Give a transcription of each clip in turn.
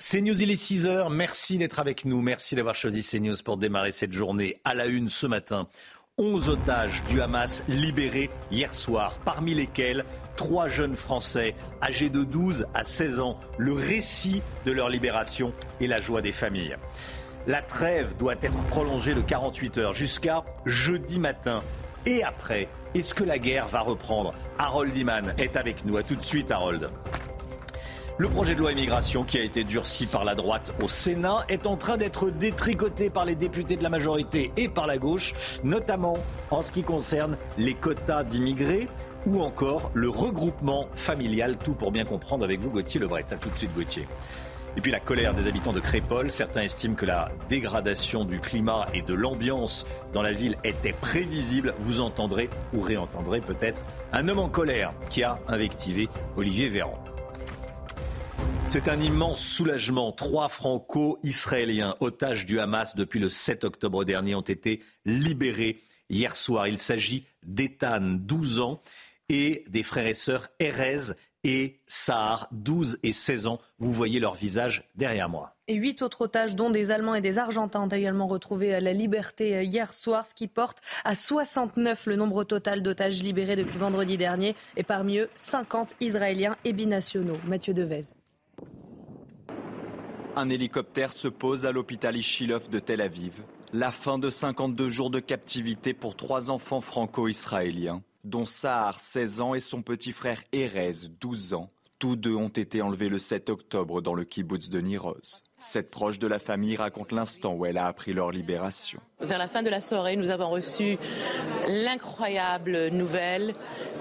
CNews, il est 6 heures. Merci d'être avec nous. Merci d'avoir choisi CNews pour démarrer cette journée à la une ce matin. 11 otages du Hamas libérés hier soir, parmi lesquels trois jeunes Français âgés de 12 à 16 ans. Le récit de leur libération et la joie des familles. La trêve doit être prolongée de 48 heures jusqu'à jeudi matin. Et après, est-ce que la guerre va reprendre? Harold Iman est avec nous. A tout de suite, Harold. Le projet de loi immigration qui a été durci par la droite au Sénat est en train d'être détricoté par les députés de la majorité et par la gauche, notamment en ce qui concerne les quotas d'immigrés ou encore le regroupement familial. Tout pour bien comprendre avec vous, Gauthier Lebret. A tout de suite, Gauthier. Et puis la colère des habitants de Crépol. Certains estiment que la dégradation du climat et de l'ambiance dans la ville était prévisible. Vous entendrez ou réentendrez peut-être un homme en colère qui a invectivé Olivier Véran. C'est un immense soulagement. Trois franco-israéliens, otages du Hamas depuis le 7 octobre dernier, ont été libérés hier soir. Il s'agit d'Ethan, 12 ans, et des frères et sœurs Erez et Sahar, 12 et 16 ans. Vous voyez leur visage derrière moi. Et huit autres otages, dont des Allemands et des Argentins, ont également retrouvé la liberté hier soir, ce qui porte à 69 le nombre total d'otages libérés depuis vendredi dernier, et parmi eux 50 Israéliens et binationaux. Mathieu Devez. Un hélicoptère se pose à l'hôpital Ishilov de Tel Aviv. La fin de 52 jours de captivité pour trois enfants franco-israéliens, dont Sahar, 16 ans, et son petit frère Erez, 12 ans. Tous deux ont été enlevés le 7 octobre dans le kibbutz de Niroz. Cette proche de la famille raconte l'instant où elle a appris leur libération. Vers la fin de la soirée, nous avons reçu l'incroyable nouvelle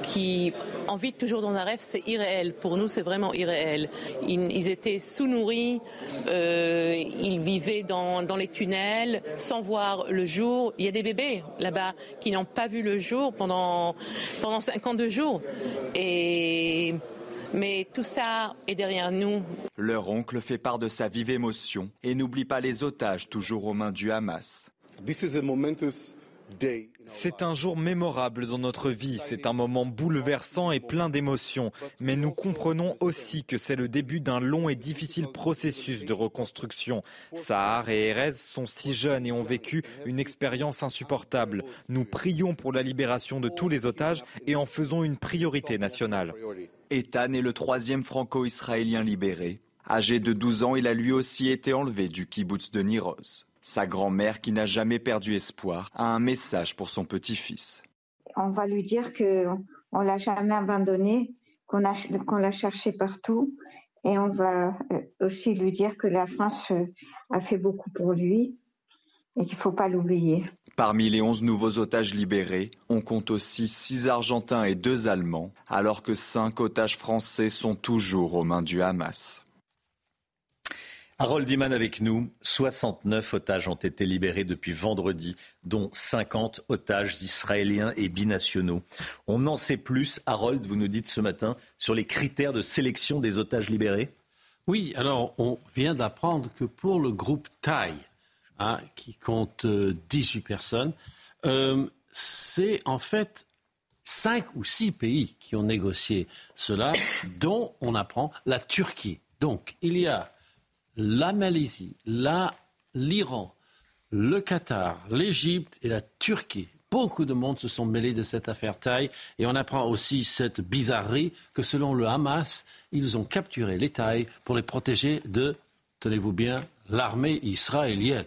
qui, en vit toujours dans un rêve, c'est irréel. Pour nous, c'est vraiment irréel. Ils, étaient sous-nourris, euh, ils vivaient dans, dans, les tunnels sans voir le jour. Il y a des bébés là-bas qui n'ont pas vu le jour pendant, pendant 52 jours. Et mais tout ça est derrière nous. Leur oncle fait part de sa vive émotion et n'oublie pas les otages toujours aux mains du Hamas. C'est un jour mémorable dans notre vie, c'est un moment bouleversant et plein d'émotions, mais nous comprenons aussi que c'est le début d'un long et difficile processus de reconstruction. Sahar et Erez sont si jeunes et ont vécu une expérience insupportable. Nous prions pour la libération de tous les otages et en faisons une priorité nationale. Ethan est le troisième franco-israélien libéré. Âgé de 12 ans, il a lui aussi été enlevé du kibbutz de Niroz. Sa grand-mère, qui n'a jamais perdu espoir, a un message pour son petit-fils. On va lui dire qu'on ne l'a jamais abandonné, qu'on l'a cherché partout. Et on va euh, aussi lui dire que la France euh, a fait beaucoup pour lui et qu'il ne faut pas l'oublier. Parmi les 11 nouveaux otages libérés, on compte aussi 6 Argentins et 2 Allemands, alors que 5 otages français sont toujours aux mains du Hamas. Harold Iman avec nous. 69 otages ont été libérés depuis vendredi, dont 50 otages israéliens et binationaux. On en sait plus, Harold, vous nous dites ce matin, sur les critères de sélection des otages libérés? Oui, alors on vient d'apprendre que pour le groupe Thaï, Hein, qui compte 18 euh, personnes. Euh, c'est en fait cinq ou six pays qui ont négocié cela, dont on apprend la Turquie. Donc, il y a la Malaisie, l'Iran, le Qatar, l'Égypte et la Turquie. Beaucoup de monde se sont mêlés de cette affaire Thaï et on apprend aussi cette bizarrerie que selon le Hamas, ils ont capturé les Thaïs pour les protéger de, tenez-vous bien, l'armée israélienne.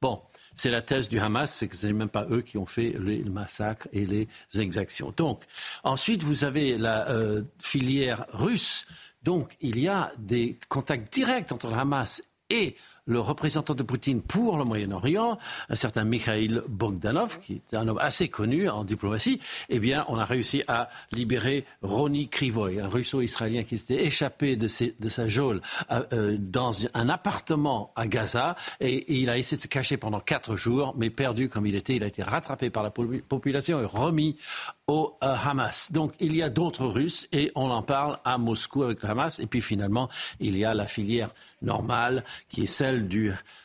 Bon, c'est la thèse du Hamas, c'est que ce n'est même pas eux qui ont fait les massacres et les exactions. Donc, ensuite, vous avez la euh, filière russe. Donc, il y a des contacts directs entre le Hamas et le représentant de Poutine pour le Moyen-Orient, un certain Mikhail Bogdanov, qui est un homme assez connu en diplomatie, eh bien, on a réussi à libérer Roni Krivoy, un russo-israélien qui s'était échappé de, sa geôle euh, euh, dans un appartement à Gaza et, il a essayé de se cacher pendant quatre jours, mais perdu comme il était, il a été rattrapé par la population et remis au euh, Hamas. Donc il y a d'autres Russes et on en parle à Moscou avec le Hamas. Et puis finalement, il y a la filière normale qui est celle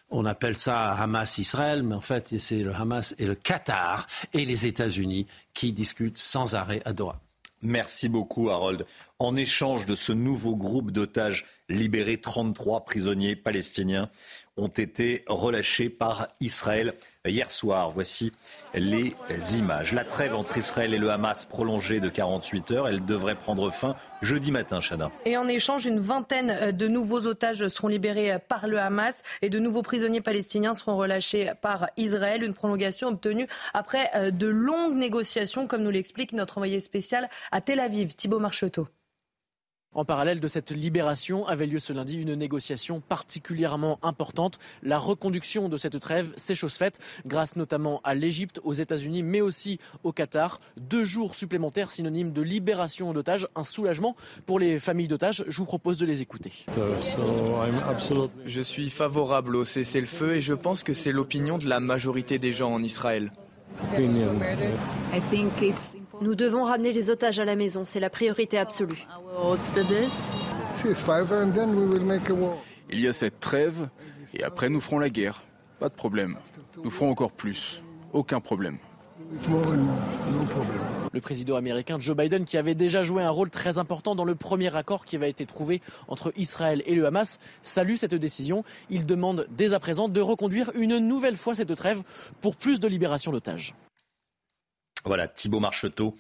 on appelle ça Hamas-Israël, mais en fait, c'est le Hamas et le Qatar et les États-Unis qui discutent sans arrêt à Doha. Merci beaucoup, Harold. En échange de ce nouveau groupe d'otages libérés, 33 prisonniers palestiniens ont été relâchés par Israël hier soir. Voici les images. La trêve entre Israël et le Hamas prolongée de 48 heures, elle devrait prendre fin jeudi matin, Chana. Et en échange, une vingtaine de nouveaux otages seront libérés par le Hamas et de nouveaux prisonniers palestiniens seront relâchés par Israël. Une prolongation obtenue après euh, de longues négociations, comme nous l'explique notre envoyé spécial à Tel Aviv, Thibault Marcheteau. En parallèle de cette libération avait lieu ce lundi une négociation particulièrement importante. La reconduction de cette trêve, c'est chose faite, grâce notamment à l'Égypte, aux États-Unis, mais aussi au Qatar. Deux jours supplémentaires synonymes de libération d'otages, un soulagement pour les familles d'otages. Je vous propose de les écouter. Je suis favorable au cessez-le-feu et je pense que c'est l'opinion de la majorité des gens en Israël. Nous devons ramener les otages à la maison, c'est la priorité absolue. Il y a cette trêve et après nous ferons la guerre. Pas de problème. Nous ferons encore plus. Aucun problème. Le président américain Joe Biden, qui avait déjà joué un rôle très important dans le premier accord qui avait été trouvé entre Israël et le Hamas, salue cette décision. Il demande dès à présent de reconduire une nouvelle fois cette trêve pour plus de libération d'otages. Voilà, Thibault Marcheteau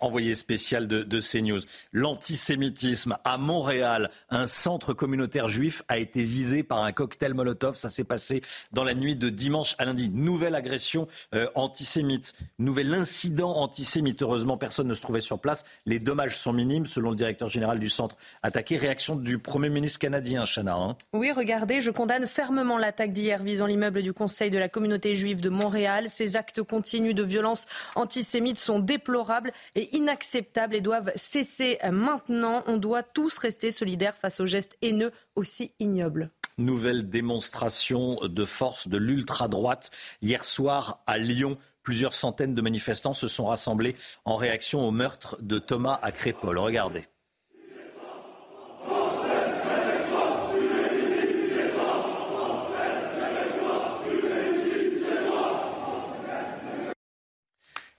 envoyé spécial de, de CNews. L'antisémitisme à Montréal, un centre communautaire juif a été visé par un cocktail Molotov. Ça s'est passé dans la nuit de dimanche à lundi. Nouvelle agression euh, antisémite, nouvel incident antisémite. Heureusement, personne ne se trouvait sur place. Les dommages sont minimes, selon le directeur général du centre attaqué. Réaction du Premier ministre canadien, Chana. Hein. Oui, regardez, je condamne fermement l'attaque d'hier visant l'immeuble du Conseil de la communauté juive de Montréal. Ces actes continus de violence antisémite sont déplorables et inacceptables et doivent cesser maintenant. On doit tous rester solidaires face aux gestes haineux aussi ignobles. Nouvelle démonstration de force de l'ultra-droite hier soir à Lyon. Plusieurs centaines de manifestants se sont rassemblés en réaction au meurtre de Thomas à Crépol. Regardez.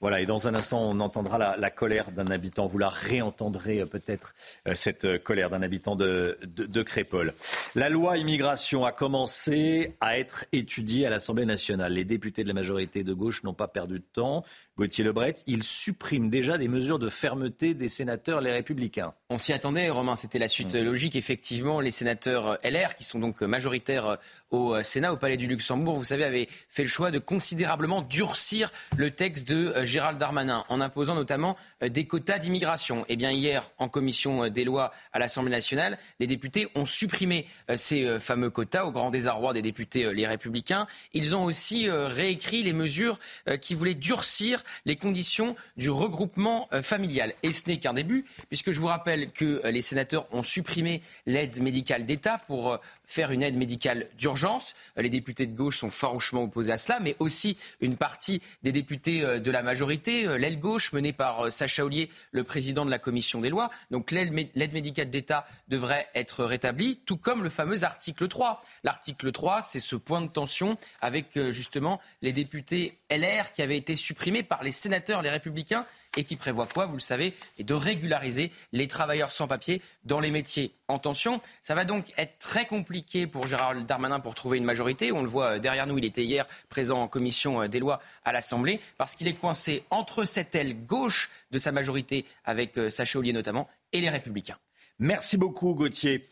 Voilà, et dans un instant, on entendra la, colère d'un habitant. Vous la réentendrez euh, peut-être, euh, cette euh, colère d'un habitant de, de, de, Crépol. La loi immigration a commencé à être étudiée à l'Assemblée nationale. Les députés de la majorité de gauche n'ont pas perdu de temps. Gauthier Lebret, il supprime déjà des mesures de fermeté des sénateurs les républicains. On s'y attendait, Romain, c'était la suite mmh. logique. Effectivement, les sénateurs LR, qui sont donc majoritaires au Sénat, au Palais du Luxembourg, vous savez, avaient fait le choix de considérablement durcir le texte de Gérald Darmanin, en imposant notamment euh, des quotas d'immigration. Eh bien, hier, en commission euh, des lois à l'Assemblée nationale, les députés ont supprimé euh, ces fameux quotas au grand désarroi des députés les Républicains. Ils ont aussi réécrit les mesures qui voulaient durcir les conditions du regroupement familial. Et ce n'est qu'un début, puisque je vous rappelle que les sénateurs ont supprimé l'aide médicale d'État pour faire une aide médicale d'urgence. Euh, les députés de gauche sont farouchement opposés à cela, mais aussi une partie des députés euh, de la majorité, euh, l'aile gauche menée par Sacha Ollier, le président de la commission des lois. Donc l'aide médicale d'État devrait être rétablie, tout comme le fameux article 3. L'article 3, c'est ce point de tension avec justement les députés LR qui avaient été supprimés par les sénateurs, les républicains, et qui prévoit quoi, vous le savez, de régulariser les travailleurs sans papier dans les métiers en tension. Ça va donc être très compliqué pour Gérald Darmanin pour trouver une majorité. On le voit euh, derrière nous, il était hier présent en commission euh, des lois à l'Assemblée, parce qu'il est coincé entre cette aile gauche de sa majorité, avec euh, Sacha Ollier notamment, et les Républicains. Merci beaucoup, Gauthier.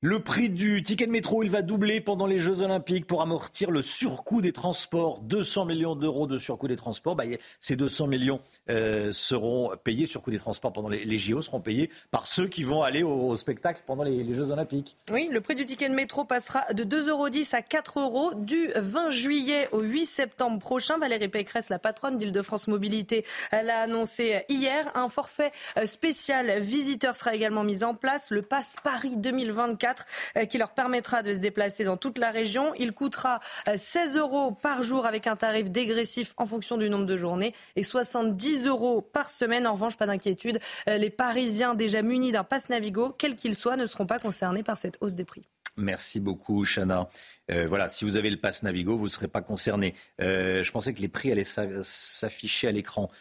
Le prix du ticket de métro, il va doubler pendant les Jeux Olympiques pour amortir le surcoût des transports. 200 millions d'euros de surcoût des transports. Bah, ces 200 millions euh, seront payés, surcoût des transports pendant les, JO seront payés par ceux qui vont aller au, spectacle pendant les, Jeux Olympiques. Oui, le prix du ticket de métro passera de 2,10 euros à 4 euros du 20 juillet au 8 septembre prochain. Valérie Pécresse, la patronne d'Île-de-France Mobilité, elle a annoncé hier un forfait euh, spécial visiteur sera également mis en place. Le Pass Paris 2024 euh, qui leur permettra de se déplacer dans toute la région. Il coûtera 16 euh, euros par jour avec un tarif dégressif en fonction du nombre de journées et 70 euros par semaine. En revanche, pas d'inquiétude, euh, les Parisiens déjà munis d'un pass Navigo, quel qu'il soit, ne seront pas concernés par cette hausse des prix. Merci beaucoup, Chana. voilà, si vous avez le pass Navigo, vous ne serez pas concerné. je pensais que les prix allaient s'afficher à l'écran.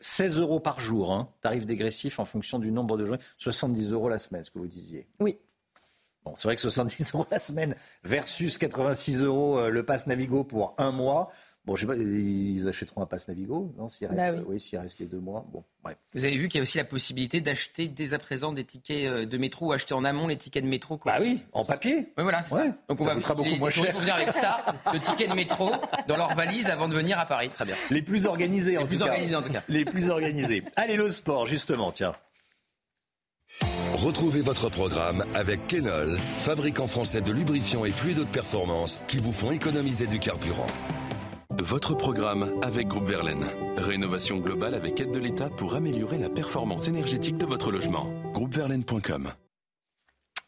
16 euros par jour, hein, tarif dégressif en fonction du nombre de journées. 70 euros la semaine, ce que vous disiez. Oui, Bon, c'est vrai que 70 euros la semaine versus 86 euros euh, le pass Navigo pour un mois. Bon, je sais pas, ils achèteront un pass Navigo, non S'il reste, bah oui, s'il reste les deux mois. Bon, Vous avez vu qu'il y a aussi la possibilité d'acheter dès à présent des tickets euh, de métro ou acheter en amont les tickets de métro. Quoi. Bah oui, en papier. Oui, voilà. Ouais. Donc on va beaucoup moins cher. venir avec ça, le ticket de métro dans leur valise avant de venir à Paris. Très bien. Les plus organisés, en les plus organisés, en tout cas. Les plus organisés. Allez, le sport, justement, tiens. Retrouvez votre programme avec Kenol, fabricant français de lubrifiants et fluides de performance qui vous font économiser du carburant. Votre programme avec Groupe Verlaine. Rénovation globale avec aide de l'État pour améliorer la performance énergétique de votre logement. Groupeverlaine.com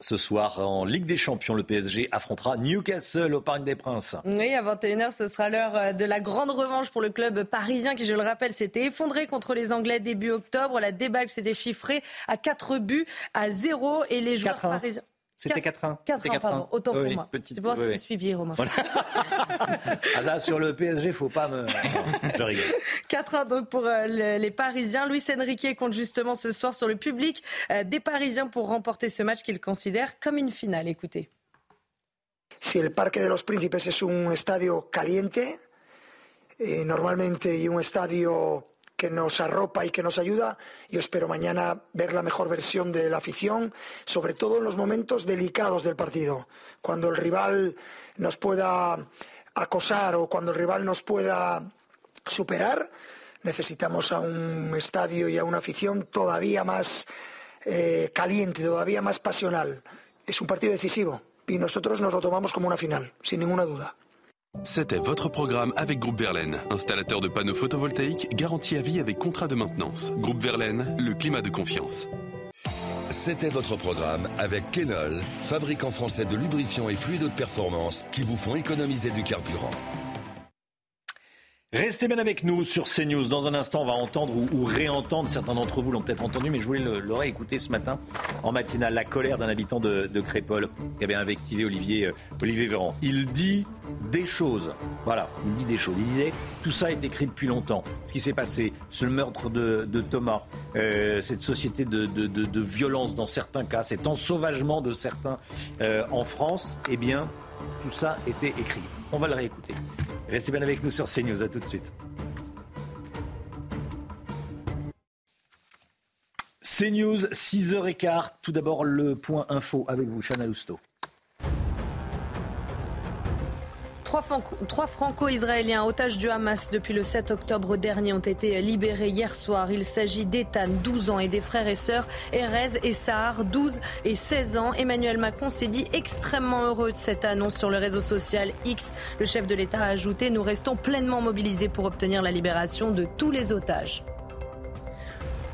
ce soir, en Ligue des Champions, le PSG affrontera Newcastle au Parc des Princes. Oui, à 21h, ce sera l'heure euh, de la grande revanche pour le club parisien qui, je le rappelle, s'était effondré contre les Anglais début octobre. La débâcle s'était chiffrée à 4 buts à 0 et les joueurs parisiens. C'était 4-1. 4-1, pardon. Autant pour moi. C'est pour ça que vous suiviez, Romain. ah là, sur le PSG, faut pas me. je rigole. 4-1 donc pour euh, les Parisiens. Luis Enrique compte justement ce soir sur le public euh, des Parisiens pour remporter ce match qu'il considère comme une finale. Écoutez. Si el Parque de los Príncipes es un estadio caliente, eh, normalmente y un estadio que nos arropa y que nos ayuda. Yo espero mañana ver la mejor versión de la afición, sobre todo en los momentos delicados del partido, cuando el rival nos pueda acosar o cuando el rival nos pueda superar. Necesitamos a un estadio y a una afición todavía más eh, caliente, todavía más pasional. Es un partido decisivo y nosotros nos lo tomamos como una final, sin ninguna duda. C'était votre programme avec Groupe Verlaine, installateur de panneaux photovoltaïques garantie à vie avec contrat de maintenance. Groupe Verlaine, le climat de confiance. C'était votre programme avec Kenol, fabricant français de lubrifiants et fluides de performance qui vous font économiser du carburant. Restez bien avec nous sur CNews. Dans un instant, on va entendre ou, réentendre, certains d'entre vous l'ont peut-être entendu, mais je voulais le, réécouter ce matin en matinale, la colère d'un habitant de, Crépole qui avait invectivé Olivier, euh, Olivier Véran. Il dit des choses. Voilà, il dit des choses. Il disait, tout ça est écrit depuis longtemps. Ce qui s'est passé, ce meurtre de, Thomas, euh, cette société de, violence dans certains cas, cet ensauvagement de certains euh, en France, eh bien, tout ça était écrit. On va le réécouter. Restez bien avec nous sur CNews. À tout de suite. CNews, 6h15. Tout d'abord, le point info avec vous, Chana Lousteau. Trois, franco-israéliens otages du Hamas depuis le 7 octobre dernier ont été libérés hier soir. Il s'agit d'Ethan, 12 ans, et des frères et sœurs Erez et Sahar, 12 et 16 ans. Emmanuel Macron s'est dit extrêmement heureux de cette annonce sur le réseau social X. Le chef de l'État a ajouté Nous restons pleinement mobilisés pour obtenir la libération de tous les otages.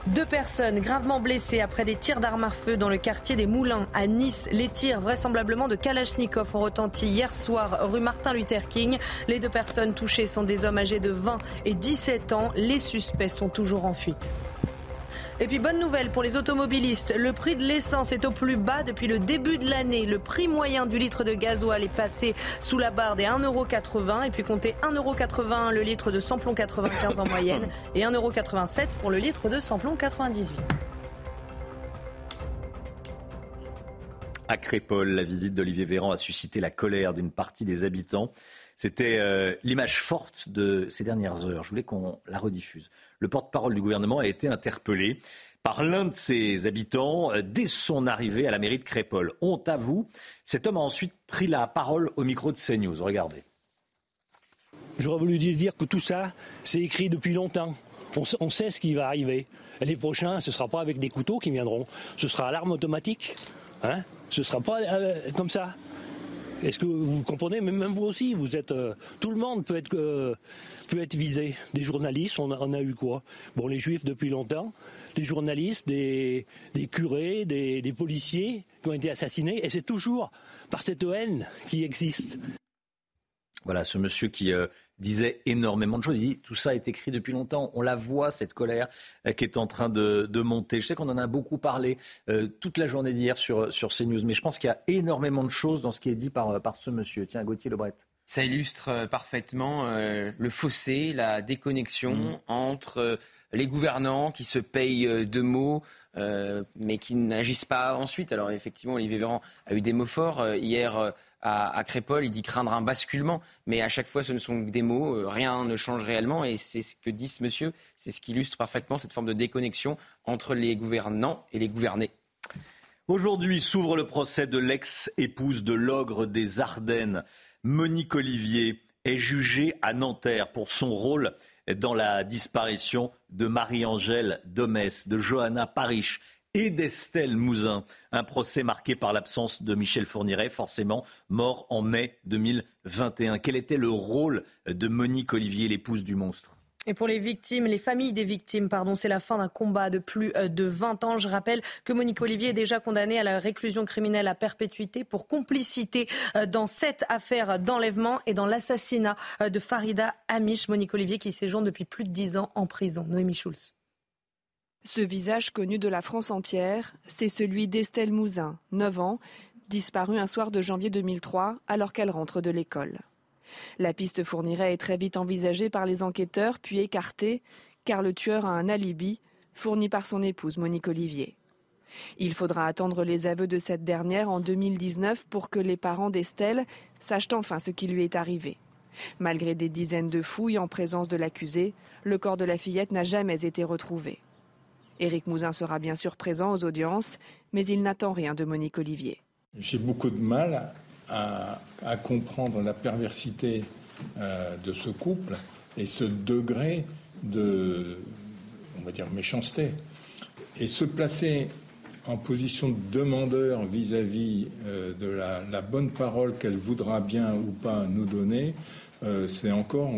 Deux personnes gravement blessées après des tirs d'armes à feu dans le quartier des Moulins à Nice. Les tirs vraisemblablement de Kalachnikov ont retenti hier soir rue Martin Luther King. Les deux personnes touchées sont des hommes âgés de 20 et 17 ans. Les suspects sont toujours en fuite. Et puis bonne nouvelle pour les automobilistes, le prix de l'essence est au plus bas depuis le début de l'année. Le prix moyen du litre de gasoil est passé sous la barre des 1,80€ et puis comptez 1,81€ le litre de samplon 95 en moyenne et 1,87€ pour le litre de samplon 98. à Crépol. La visite d'Olivier Véran a suscité la colère d'une partie des habitants. C'était euh, l'image forte de ces dernières heures. Je voulais qu'on la rediffuse. Le porte-parole du gouvernement a été interpellé par l'un de ses habitants euh, dès son arrivée à la mairie de Crépol. Honte à vous. Cet homme a ensuite pris la parole au micro de CNews. Regardez. J'aurais voulu dire que tout ça, c'est écrit depuis longtemps. On, sait ce qui va arriver. Les prochains, ce ne sera pas avec des couteaux qui viendront. Ce sera à l'arme automatique. Hein ce ne sera pas euh, comme ça. Est-ce que vous comprenez Même vous aussi, vous êtes. Euh, tout le monde peut être, euh, peut être visé. Des journalistes, on a, a, eu quoi? Bon, les juifs depuis longtemps, des journalistes, des, des curés, des, des policiers qui ont été assassinés, et c'est toujours par cette haine qui existe. Voilà, ce monsieur qui euh, disait énormément de choses. Il dit tout ça est écrit depuis longtemps. On la voit cette colère euh, qui est en train de, monter. Je sais qu'on en a beaucoup parlé euh, toute la journée d'hier sur sur CNews, mais je pense qu'il y a énormément de choses dans ce qui est dit par par ce monsieur. Tiens, Gauthier Lebret. Ça illustre parfaitement le fossé, la déconnexion mm. entre les gouvernants qui se payent de mots. mais qui n'agissent pas ensuite. Alors effectivement, Olivier Véran a eu des mots forts hier à, Crépol, il dit craindre un basculement. Mais à chaque fois, ce ne sont que des mots, euh, rien ne change réellement. Et c'est ce que dit ce monsieur, c'est ce qui illustre parfaitement cette forme de déconnexion entre les gouvernants et les gouvernés. Aujourd'hui s'ouvre le procès de l'ex-épouse de l'ogre des Ardennes. Monique Olivier est jugée à Nanterre pour son rôle dans la disparition de Marie-Angèle Domès, de Johanna Parish et d'Estelle Mouzin. Un procès marqué par l'absence de Michel Fourniret, forcément mort en mai 2021. Quel était le rôle de Monique Olivier, l'épouse du monstre? Et pour les victimes, les familles des victimes, pardon, c'est la fin d'un combat de plus euh, de 20 ans. Je rappelle que Monique Olivier est déjà condamnée à la réclusion criminelle à perpétuité pour complicité euh, dans cette affaire d'enlèvement et dans l'assassinat euh, de Farida Amish. Monique Olivier qui séjourne depuis plus de 10 ans en prison. Noémie Schulz. Ce visage connu de la France entière, c'est celui d'Estelle Mouzin, 9 ans, disparue un soir de janvier 2003 alors qu'elle rentre de l'école. La piste fournirait est très vite envisagée par les enquêteurs puis écartée car le tueur a un alibi fourni par son épouse Monique Olivier. Il faudra attendre les aveux de cette dernière en 2019 pour que les parents d'Estelle sachent enfin ce qui lui est arrivé. Malgré des dizaines de fouilles en présence de l'accusé, le corps de la fillette n'a jamais été retrouvé. Éric Mouzin sera bien sûr présent aux audiences, mais il n'attend rien de Monique Olivier. J'ai beaucoup de mal à, comprendre la perversité euh, de ce couple et ce degré de, on va dire, méchanceté. Et se placer en position de demandeur vis-à-vis euh, de la, bonne parole qu'elle voudra bien ou pas nous donner, euh, c'est encore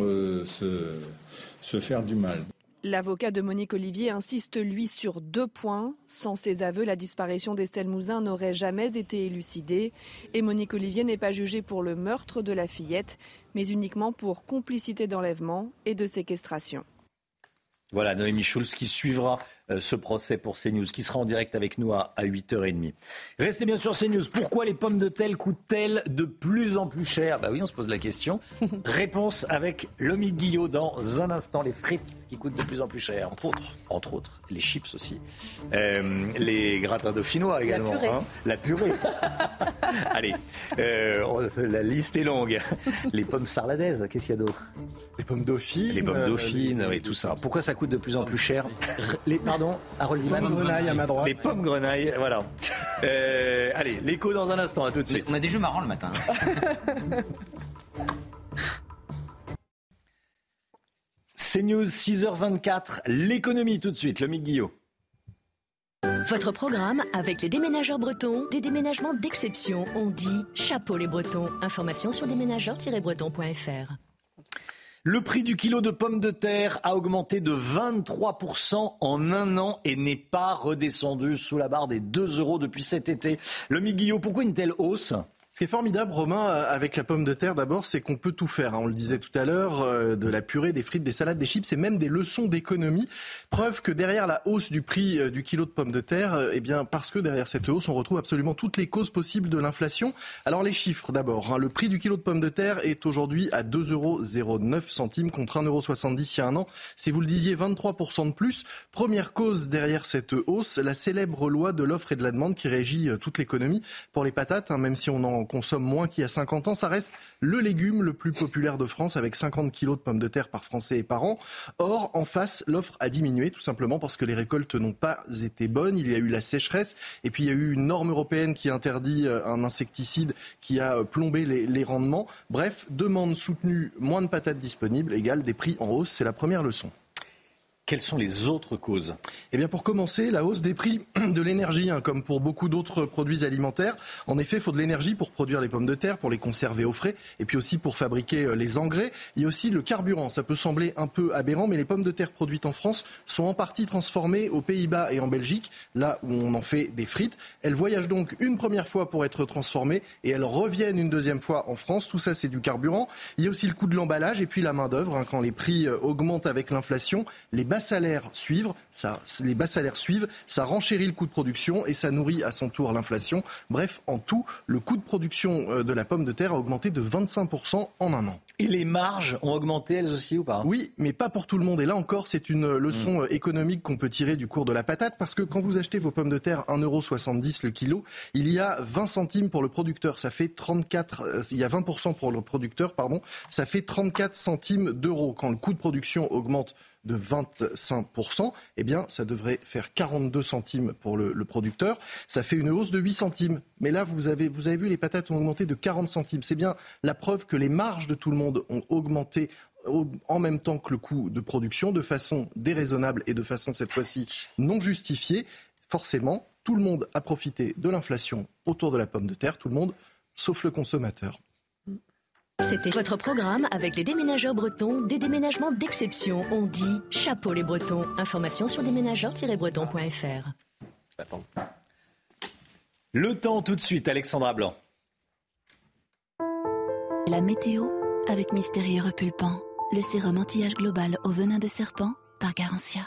se faire du mal. L'avocat de Monique Olivier insiste, lui, sur deux points. Sans ses aveux, la disparition d'Estelle Mouzin n'aurait jamais été élucidée. Et Monique Olivier n'est pas jugée pour le meurtre de la fillette, mais uniquement pour complicité d'enlèvement et de séquestration. Voilà, Noémie Schulz qui suivra ce procès pour CNews, qui sera en direct avec nous à, 8h30. Restez bien sur CNews. Pourquoi les pommes de terre coûtent-elles de plus en plus cher? Bah oui, on se pose la question. Réponse avec Lomi Guillot dans un instant. Les frites qui coûtent de plus en plus cher, entre autres. Entre autres, les chips aussi. Euh, les gratins dauphinois également. La purée. Hein. la purée. Allez, euh, la liste est longue. Les pommes sarladaises, qu'est-ce qu'il y a d'autre? Les pommes dauphines. Les pommes dauphines, oui, tout ça. Pourquoi ça coûte de plus en plus cher? Les, Pardon, Harold Les pommes grenailles à ma droite. Les pommes grenailles, voilà. Euh, allez, l'écho dans un instant, à tout de suite. On a des jeux marrants le matin. CNews, 6h24, l'économie tout de suite, le Guillot. Votre programme avec les déménageurs bretons, des déménagements d'exception. On dit chapeau les bretons. Information sur déménageurs-bretons.fr. Le prix du kilo de pommes de terre a augmenté de 23% en un an et n'est pas redescendu sous la barre des 2 euros depuis cet été. Le Miguillot, pourquoi une telle hausse? Ce qui est formidable, Romain, euh, avec la pomme de terre, d'abord, c'est qu'on peut tout faire. Hein. On le disait tout à l'heure, euh, de la purée, des frites, des salades, des chips, c'est même des leçons d'économie. Preuve que derrière la hausse du prix euh, du kilo de pommes de terre, eh bien, parce que derrière cette hausse, on retrouve absolument toutes les causes possibles de l'inflation. Alors les chiffres, d'abord. Hein. Le prix du kilo de pommes de terre est aujourd'hui à 2,09 euros centimes contre 1,70 euros il y a un an. Si vous le disiez, 23% de plus. Première cause derrière cette hausse, la célèbre loi de l'offre et de la demande qui régit toute l'économie. Pour les patates, hein, même si on en consomme moins qu'il y a 50 ans. Ça reste le légume le plus populaire de France avec 50 kilos de pommes de terre par Français et par an. Or, en face, l'offre a diminué tout simplement parce que les récoltes n'ont pas été bonnes. Il y a eu la sécheresse et puis il y a eu une norme européenne qui interdit euh, un insecticide qui a euh, plombé les, les rendements. Bref, demande soutenue, moins de patates disponibles égale des prix en hausse. C'est la première leçon. Quelles sont les autres causes Eh bien, pour commencer, la hausse des prix de l'énergie, hein, comme pour beaucoup d'autres produits alimentaires. En effet, il faut de l'énergie pour produire les pommes de terre, pour les conserver au frais, et puis aussi pour fabriquer euh, les engrais. Il y a aussi le carburant. Ça peut sembler un peu aberrant, mais les pommes de terre produites en France sont en partie transformées aux Pays-Bas et en Belgique, là où on en fait des frites. Elles voyagent donc une première fois pour être transformées, et elles reviennent une deuxième fois en France. Tout ça, c'est du carburant. Il y a aussi le coût de l'emballage, et puis la main d'œuvre. Hein, quand les prix euh, augmentent avec l'inflation, les bas salaires suivent, ça, les bas salaires suivent, ça renchérit le coût de production et ça nourrit à son tour l'inflation. Bref, en tout, le coût de production euh, de la pomme de terre a augmenté de 25% en un an. Et les marges ont augmenté elles aussi ou pas? Oui, mais pas pour tout le monde. Et là encore, c'est une leçon mmh. économique qu'on peut tirer du cours de la patate parce que quand vous achetez vos pommes de terre 1,70€ le kilo, il y a 20 centimes pour le producteur. Ça fait 34, euh, il y a 20% pour le producteur, pardon. Ça fait 34 centimes d'euros. Quand le coût de production augmente de 25%, eh bien, ça devrait faire 42 centimes pour le, producteur. Ça fait une hausse de 8 centimes. Mais là, vous avez, vous avez vu, les patates ont augmenté de 40 centimes. C'est bien la preuve que les marges de tout le monde ont augmenté en même temps que le coût de production, de façon déraisonnable et de façon, cette fois-ci, non justifiée. Forcément, tout le monde a profité de l'inflation autour de la pomme de terre, tout le monde, sauf le consommateur. C'était votre programme avec les déménageurs bretons, des déménagements d'exception. On dit chapeau les bretons. Information sur déménageurs-bretons.fr. Le temps tout de suite, Alexandra Blanc. La météo avec Mystérieux Repulpant, le sérum anti-âge global au venin de serpent par Garantia.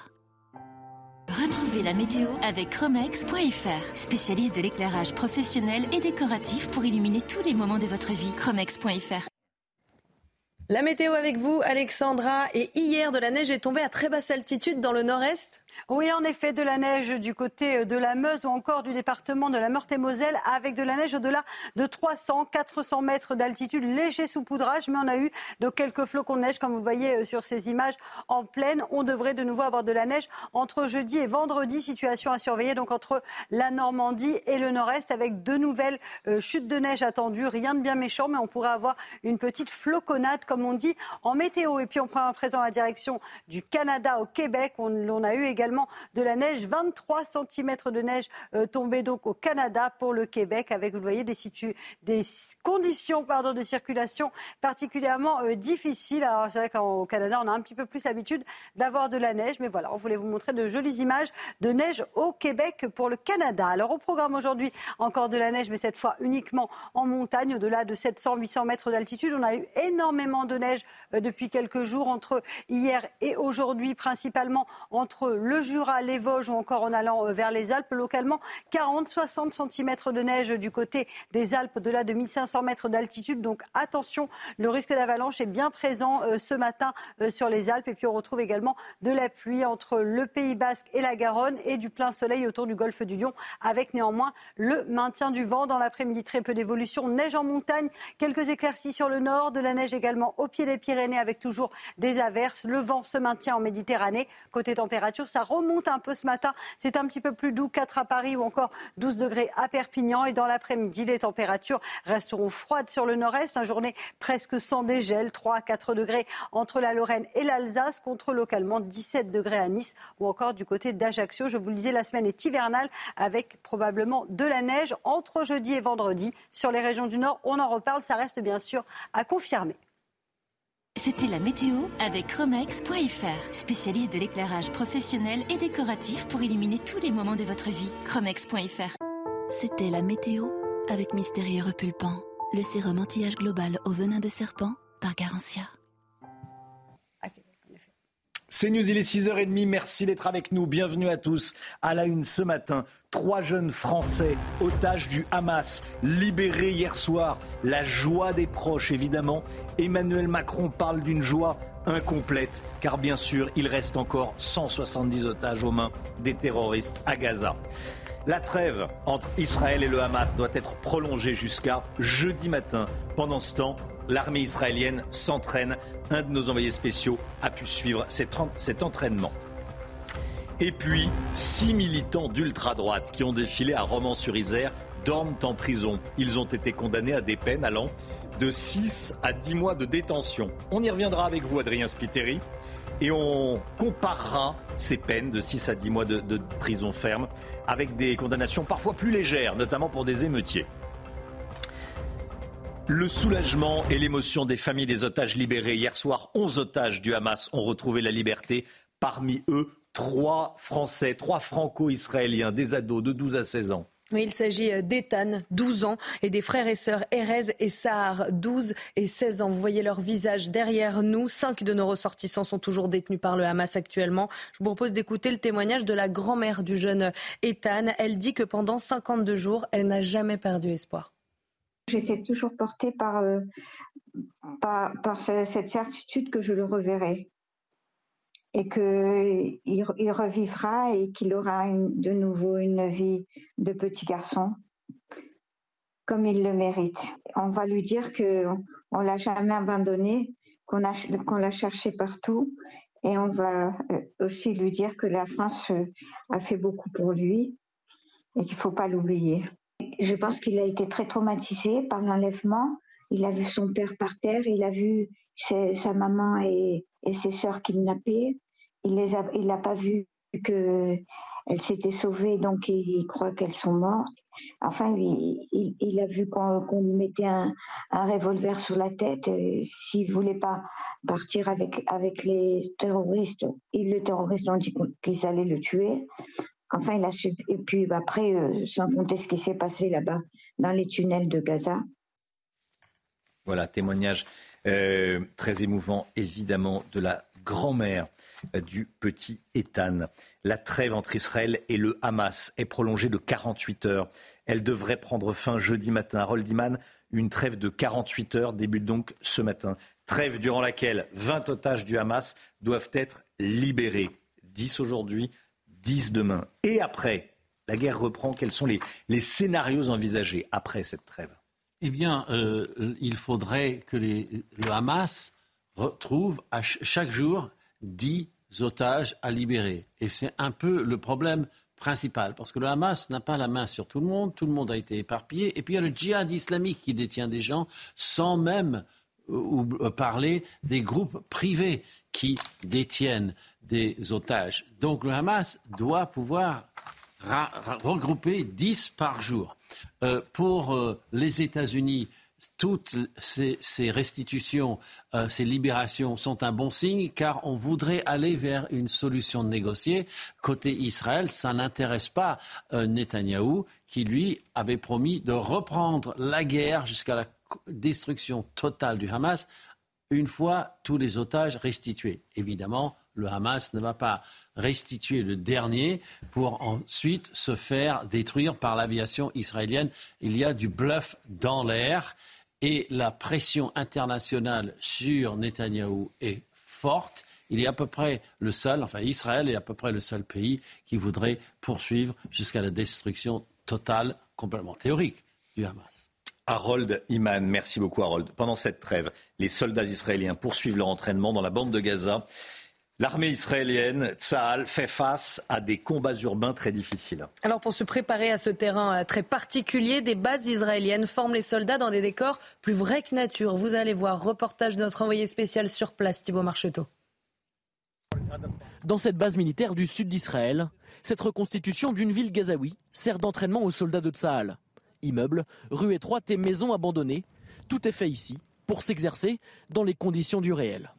Retrouvez la météo avec Chromex.fr, spécialiste de l'éclairage professionnel et décoratif pour illuminer tous les moments de votre vie. Chromex.fr. La météo avec vous, Alexandra. Et hier, de la neige est tombée à très basse altitude dans le nord-est oui, en effet, de la neige du côté de la Meuse ou encore du département de la Meurthe-et-Moselle avec de la neige au-delà de 300, 400 mètres d'altitude, léger saupoudrage, mais on a eu de quelques flocons de neige, comme vous voyez euh, sur ces images en pleine. On devrait de nouveau avoir de la neige entre jeudi et vendredi, situation à surveiller donc entre la Normandie et le nord-est avec de nouvelles euh, chutes de neige attendues. Rien de bien méchant, mais on pourrait avoir une petite floconnade, comme on dit, en météo. Et puis on prend à présent la direction du Canada au Québec. On a eu également de la neige. 23 cm de neige euh, tombée donc au Canada pour le Québec avec, vous le voyez, des, des conditions pardon, de circulation particulièrement euh, difficiles. Alors c'est vrai qu'au Canada, on a un petit peu plus l'habitude d'avoir de la neige, mais voilà, on voulait vous montrer de jolies images de neige au Québec pour le Canada. Alors au programme aujourd'hui, encore de la neige, mais cette fois uniquement en montagne, au-delà de 700-800 mètres d'altitude. On a eu énormément de neige euh, depuis quelques jours entre hier et aujourd'hui, principalement entre le Jura, les Vosges ou encore en allant euh, vers les Alpes. Localement, 40-60 cm de neige du côté des Alpes, au-delà de 1500 mètres d'altitude. Donc attention, le risque d'avalanche est bien présent euh, ce matin euh, sur les Alpes. Et puis on retrouve également de la pluie entre le Pays Basque et la Garonne et du plein soleil autour du golfe du Lion, avec néanmoins le maintien du vent dans l'après-midi. Très peu d'évolution. Neige en montagne, quelques éclaircies sur le nord, de la neige également au pied des Pyrénées avec toujours des averses. Le vent se maintient en Méditerranée. Côté température, ça remonte un peu ce matin. C'est un petit peu plus doux, 4 à Paris ou encore 12 degrés à Perpignan. Et dans l'après-midi, les températures resteront froides sur le nord-est. Une journée presque sans dégel, 3 à 4 degrés entre la Lorraine et l'Alsace, contre localement 17 degrés à Nice ou encore du côté d'Ajaccio. Je vous le disais, la semaine est hivernale avec probablement de la neige entre jeudi et vendredi sur les régions du Nord. On en reparle, ça reste bien sûr à confirmer. C'était la météo avec Chromex.fr, spécialiste de l'éclairage professionnel et décoratif pour illuminer tous les moments de votre vie. Chromex.fr. C'était la météo avec Mystérieux Repulpant, le sérum anti-âge global au venin de serpent par Garantia. C'est News, il est 6h30. Merci d'être avec nous. Bienvenue à tous. À la une ce matin, trois jeunes Français otages du Hamas libérés hier soir. La joie des proches, évidemment. Emmanuel Macron parle d'une joie incomplète, car bien sûr, il reste encore 170 otages aux mains des terroristes à Gaza. La trêve entre Israël et le Hamas doit être prolongée jusqu'à jeudi matin. Pendant ce temps, l'armée israélienne s'entraîne. Un de nos envoyés spéciaux a pu suivre cet, entraînement. Et puis, six militants d'ultra-droite qui ont défilé à Romans-sur-Isère dorment en prison. Ils ont été condamnés à des peines allant de 6 à 10 mois de détention. On y reviendra avec vous, Adrien Spiteri, et on comparera ces peines de 6 à 10 mois de prison ferme avec des condamnations parfois plus légères, notamment pour des émeutiers. Le soulagement et l'émotion des familles des otages libérés. Hier soir, 11 otages du Hamas ont retrouvé la liberté. Parmi eux, trois Français, trois Franco-Israéliens, des ados de 12 à 16 ans. Oui, il s'agit d'Ethan, 12 ans, et des frères et sœurs Erez et Sahar, 12 et 16 ans. Vous voyez leur visage derrière nous. Cinq de nos ressortissants sont toujours détenus par le Hamas actuellement. Je vous propose d'écouter le témoignage de la grand-mère du jeune Ethan. Elle dit que pendant 52 jours, elle n'a jamais perdu espoir. J'étais toujours portée par, euh, cette certitude que je le reverrai et qu'il il revivra et qu'il aura de nouveau une vie de petit garçon comme il le mérite. On va lui dire qu'on ne l'a jamais abandonné, qu'on qu'on l'a cherché partout et on va euh, aussi lui dire que la France euh, a fait beaucoup pour lui et qu'il ne faut pas l'oublier. Je pense qu'il a été très traumatisé par l'enlèvement. Il a vu son père par terre, il a vu sa maman et, ses sœurs kidnappées. Il n'a pas vu que elles s'étaient sauvées, donc il croit qu'elles sont mortes. Enfin, il, a vu qu'on qu lui mettait un, revolver sur la tête. S'il voulait pas partir avec, avec les terroristes, et les terroristes ont dit qu'ils allaient le tuer. Enfin, il a su. Et puis après, euh, sans compter ce qui s'est passé là-bas, dans les tunnels de Gaza. Voilà, témoignage euh, très émouvant, évidemment, de la grand-mère euh, du petit Ethan. La trêve entre Israël et le Hamas est prolongée de 48 heures. Elle devrait prendre fin jeudi matin. Harold Iman, une trêve de 48 heures débute donc ce matin. Trêve durant laquelle 20 otages du Hamas doivent être libérés. 10 aujourd'hui, 10 demain. Et après, la guerre reprend. Quels sont les, scénarios envisagés après cette trêve? Eh bien, euh, il faudrait que le Hamas retrouve chaque jour 10 otages à libérer. Et c'est un peu le problème principal, parce que le Hamas n'a pas la main sur tout le monde, tout le monde a été éparpillé, et puis il y a le djihad islamique qui détient des gens sans même euh, parler des groupes privés qui détiennent des otages. Donc le Hamas doit pouvoir regrouper 10 par jour. Euh, pour euh, les États-Unis, toutes ces, restitutions, euh, ces libérations sont un bon signe car on voudrait aller vers une solution négociée. Côté Israël, ça n'intéresse pas Netanyahou qui, lui, avait promis de reprendre la guerre jusqu'à la destruction totale du Hamas une fois tous les otages restitués. Évidemment, le Hamas ne va pas restituer le dernier pour ensuite se faire détruire par l'aviation israélienne. Il y a du bluff dans l'air et la pression internationale sur Netanyahou est forte. Il est à peu près le seul, enfin Israël est à peu près le seul pays qui voudrait poursuivre jusqu'à la destruction totale, complètement théorique, du Hamas. Harold Iman, merci beaucoup Harold. Pendant cette trêve, les soldats israéliens poursuivent leur entraînement dans la bande de Gaza. L'armée israélienne, Tsahal, fait face à des combats urbains très difficiles. Alors pour se préparer à ce terrain euh, très particulier, des bases israéliennes forment les soldats dans des décors plus vrais que nature. Vous allez voir, reportage de notre envoyé spécial sur place, Thibault Marcheteau. Dans cette base militaire du sud d'Israël, cette reconstitution d'une ville gazaoui sert d'entraînement aux soldats de Tsahal. Immeubles, rues étroites et maisons abandonnées, tout est fait ici pour s'exercer dans les conditions du réel.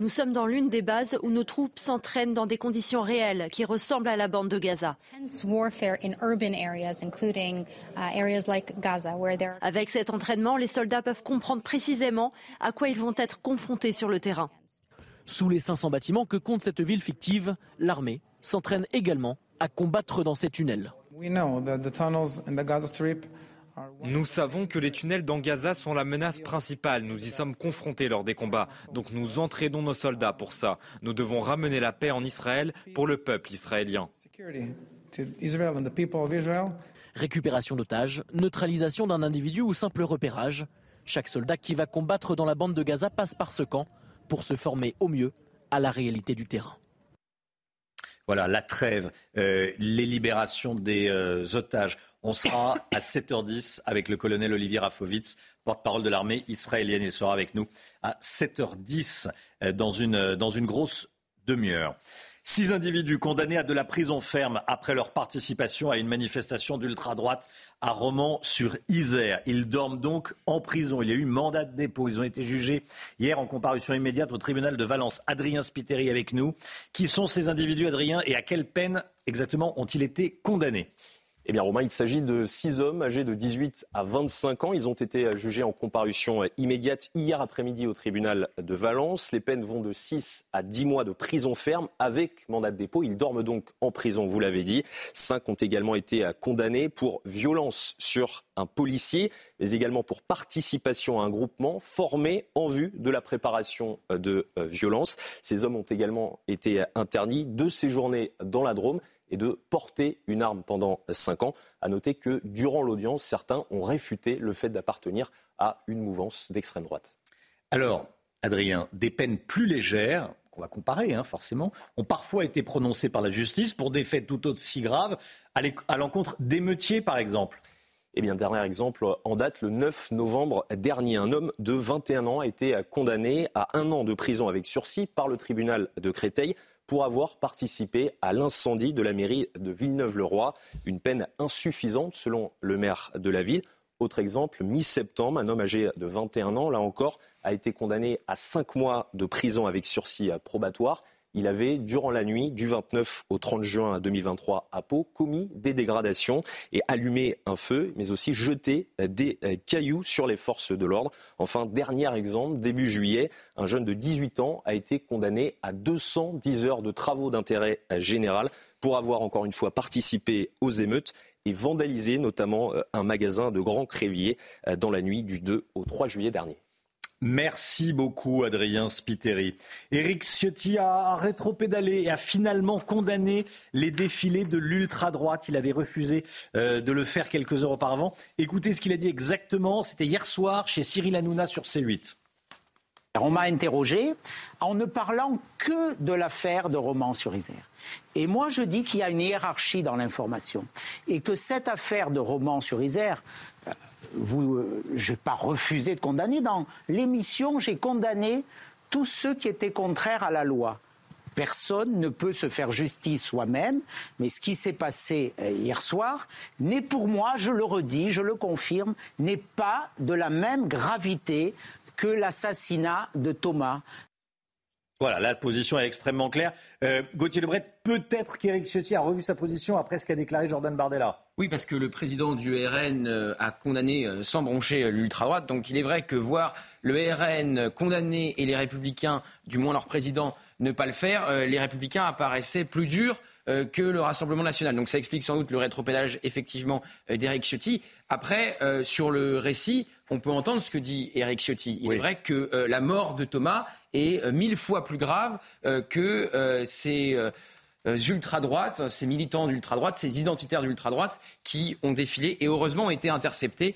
Nous sommes dans l'une des bases où nos troupes s'entraînent dans des conditions réelles qui ressemblent à la bande de Gaza. Avec cet entraînement, les soldats peuvent comprendre précisément à quoi ils vont être confrontés sur le terrain. Sous les 500 bâtiments que compte cette ville fictive, l'armée s'entraîne également à combattre dans ces tunnels. Nous savons que les tunnels dans Gaza sont la menace principale. Nous y sommes confrontés lors des combats. Donc nous entraînons nos soldats pour ça. Nous devons ramener la paix en Israël pour le peuple israélien. Récupération d'otages, neutralisation d'un individu ou simple repérage. Chaque soldat qui va combattre dans la bande de Gaza passe par ce camp pour se former au mieux à la réalité du terrain. Voilà, la trêve, euh, les libérations des euh, otages. On sera à 7h10 avec le colonel Olivier Rafovitz, porte-parole de l'armée israélienne. Il sera avec nous à 7h10 euh, dans, une, dans une grosse demi-heure. Six individus condamnés à de la prison ferme après leur participation à une manifestation d'ultra-droite à Romans-sur-Isère. Ils dorment donc en prison. Il y a eu mandat de dépôt. Ils ont été jugés hier en comparution immédiate au tribunal de Valence. Adrien Spiteri avec nous. Qui sont ces individus, Adrien, et à quelle peine exactement ont-ils été condamnés? Eh bien, Romain, il s'agit de six hommes âgés de 18 à 25 ans. Ils ont été jugés en comparution immédiate hier après-midi au tribunal de Valence. Les peines vont de 6 à 10 mois de prison ferme avec mandat de dépôt. Ils dorment donc en prison, vous l'avez dit. Cinq ont également été condamnés pour violence sur un policier, mais également pour participation à un groupement formé en vue de la préparation de violence. Ces hommes ont également été interdits de séjourner dans la Drôme et de porter une arme pendant cinq ans. À noter que durant l'audience, certains ont réfuté le fait d'appartenir à une mouvance d'extrême droite. Alors, Adrien, des peines plus légères, qu'on va comparer hein, forcément, ont parfois été prononcées par la justice pour des faits tout aussi graves, à l'encontre d'émeutiers par exemple. Eh bien, dernier exemple en date, le 9 novembre dernier, un homme de 21 ans a été condamné à un an de prison avec sursis par le tribunal de Créteil pour avoir participé à l'incendie de la mairie de Villeneuve-le-Roi. Une peine insuffisante selon le maire de la ville. Autre exemple, mi-septembre, un homme âgé de 21 ans, là encore, a été condamné à 5 mois de prison avec sursis probatoire il avait, durant la nuit du 29 au 30 juin 2023 à Pau, commis des dégradations et allumé un feu, mais aussi jeté des euh, cailloux sur les forces de l'ordre. Enfin, dernier exemple, début juillet, un jeune de 18 ans a été condamné à 210 heures de travaux d'intérêt général pour avoir encore une fois participé aux émeutes et vandalisé notamment euh, un magasin de Grand Crévier euh, dans la nuit du 2 au 3 juillet dernier. Merci beaucoup, Adrien Spiteri. Éric Ciotti a rétropédalé et a finalement condamné les défilés de l'ultra-droite. Il avait refusé euh, de le faire quelques heures auparavant. Écoutez ce qu'il a dit exactement. C'était hier soir chez Cyril Hanouna sur C8. On m'a interrogé en ne parlant que de l'affaire de Romans-sur-Isère. Et moi, je dis qu'il y a une hiérarchie dans l'information et que cette affaire de Romans-sur-Isère, vous, euh, je n'ai pas refusé de condamner. Dans l'émission, j'ai condamné tous ceux qui étaient contraires à la loi. Personne ne peut se faire justice soi-même, mais ce qui s'est passé euh, hier soir n'est pour moi, je le redis, je le confirme, n'est pas de la même gravité que l'assassinat de Thomas. Voilà, la position est extrêmement claire. Euh, Gauthier Lebret, peut-être qu'Éric Ciotti a revu sa position après ce qu'a déclaré Jordan Bardella. Oui, parce que le président du RN euh, a condamné euh, sans broncher l'ultra-droite. Donc il est vrai que voir le RN condamner et les républicains, du moins leur président, ne pas le faire, les républicains apparaissaient plus durs que le Rassemblement national. Donc ça explique sans doute le rétropédage effectivement d'Éric Ciotti. Après, sur le récit, on peut entendre ce que dit Éric Ciotti. Il est vrai que la mort de Thomas est euh, mille fois plus grave euh, que euh, ces ultra-droites, ces militants d'ultra-droite, ces identitaires d'ultra-droite qui ont défilé et heureusement ont été interceptés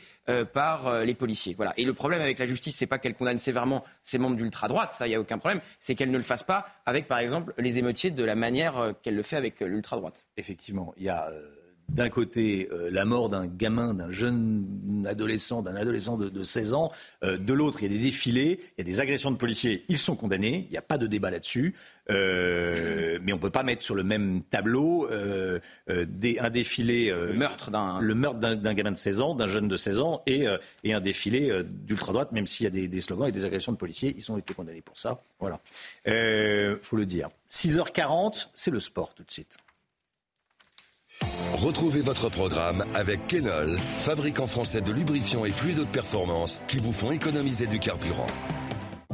par les policiers. Voilà. Et le problème avec la justice, c'est pas qu'elle condamne sévèrement ces membres d'ultra-droite, ça, il n'y a aucun problème, c'est qu'elle ne le fasse pas avec, par exemple, les émeutiers de la manière qu'elle le fait avec l'ultra-droite. Effectivement, il y a d'un côté euh, la mort d'un gamin, d'un jeune adolescent, d'un adolescent de, 16 ans, euh, de l'autre il y a des défilés, il y a des agressions de policiers, ils sont condamnés, il n'y a pas de débat là-dessus, euh, mais on ne peut pas mettre sur le même tableau un défilé... le meurtre d'un... Le meurtre d'un gamin de 16 ans, d'un jeune de 16 ans, et, et un défilé d'ultra-droite, même s'il y a des, des, slogans et des agressions de policiers, ils ont été condamnés pour ça. Voilà. faut le dire. 6h40, c'est le sport tout de suite. Retrouvez votre programme avec Kenol, fabricant français de lubrifiants et fluides de performance qui vous font économiser du carburant.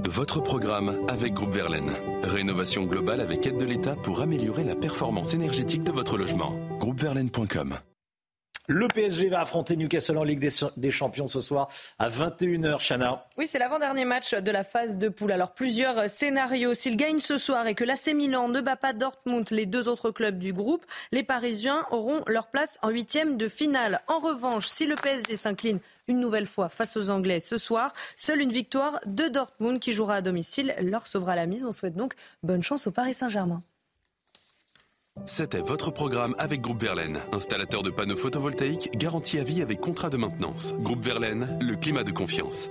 Votre programme avec Groupe Verlaine. Rénovation globale avec aide de l'État pour améliorer la performance énergétique de votre logement. Groupeverlaine.com le PSG va affronter Newcastle en Ligue des Champions ce soir à 21h, Chana. Oui, c'est l'avant-dernier match de la phase de poule. Alors, plusieurs scénarios. S'il gagne ce soir et que l'AC Milan ne bat pas Dortmund, les deux autres clubs du groupe, les Parisiens auront leur place en huitième de finale. En revanche, si le PSG s'incline une nouvelle fois face aux Anglais ce soir, seule une victoire de Dortmund qui jouera à domicile leur sauvera la mise. On souhaite donc bonne chance au Paris Saint-Germain. C'était votre programme avec Groupe Verlaine, installateur de panneaux photovoltaïques garantie à vie avec contrat de maintenance. Groupe Verlaine, le climat de confiance.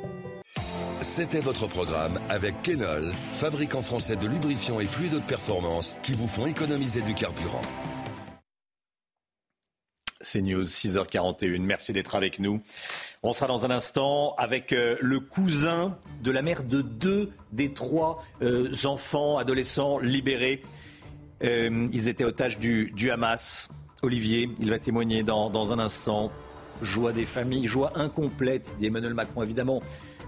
C'était votre programme avec Kenol, fabricant français de lubrifiants et fluides de performance qui vous font économiser du carburant. C'est News 6h41. Merci d'être avec nous. On sera dans un instant avec euh, le cousin de la mère de deux des trois euh, enfants adolescents libérés euh, ils étaient otages du, Hamas. Olivier, il va témoigner dans, un instant. Joie des familles, joie incomplète, dit Emmanuel Macron. Évidemment,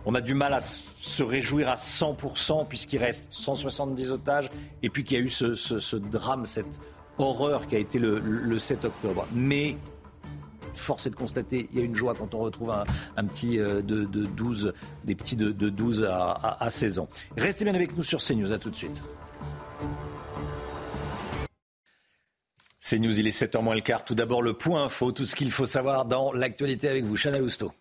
on a du mal à se réjouir à 100% puisqu'il reste 170 otages et puis qu'il y a eu ce, drame, cette horreur qui a été le, 7 octobre. Mais force est de constater, il y a une joie quand on retrouve un, petit euh, de, 12, des petits de, 12 à, à 16 ans. Restez bien avec nous sur CNews, à tout de suite. C'est News, il est 7h moins le quart. Tout d'abord, le point info, tout ce qu'il faut savoir dans l'actualité avec vous, Chana Lousteau.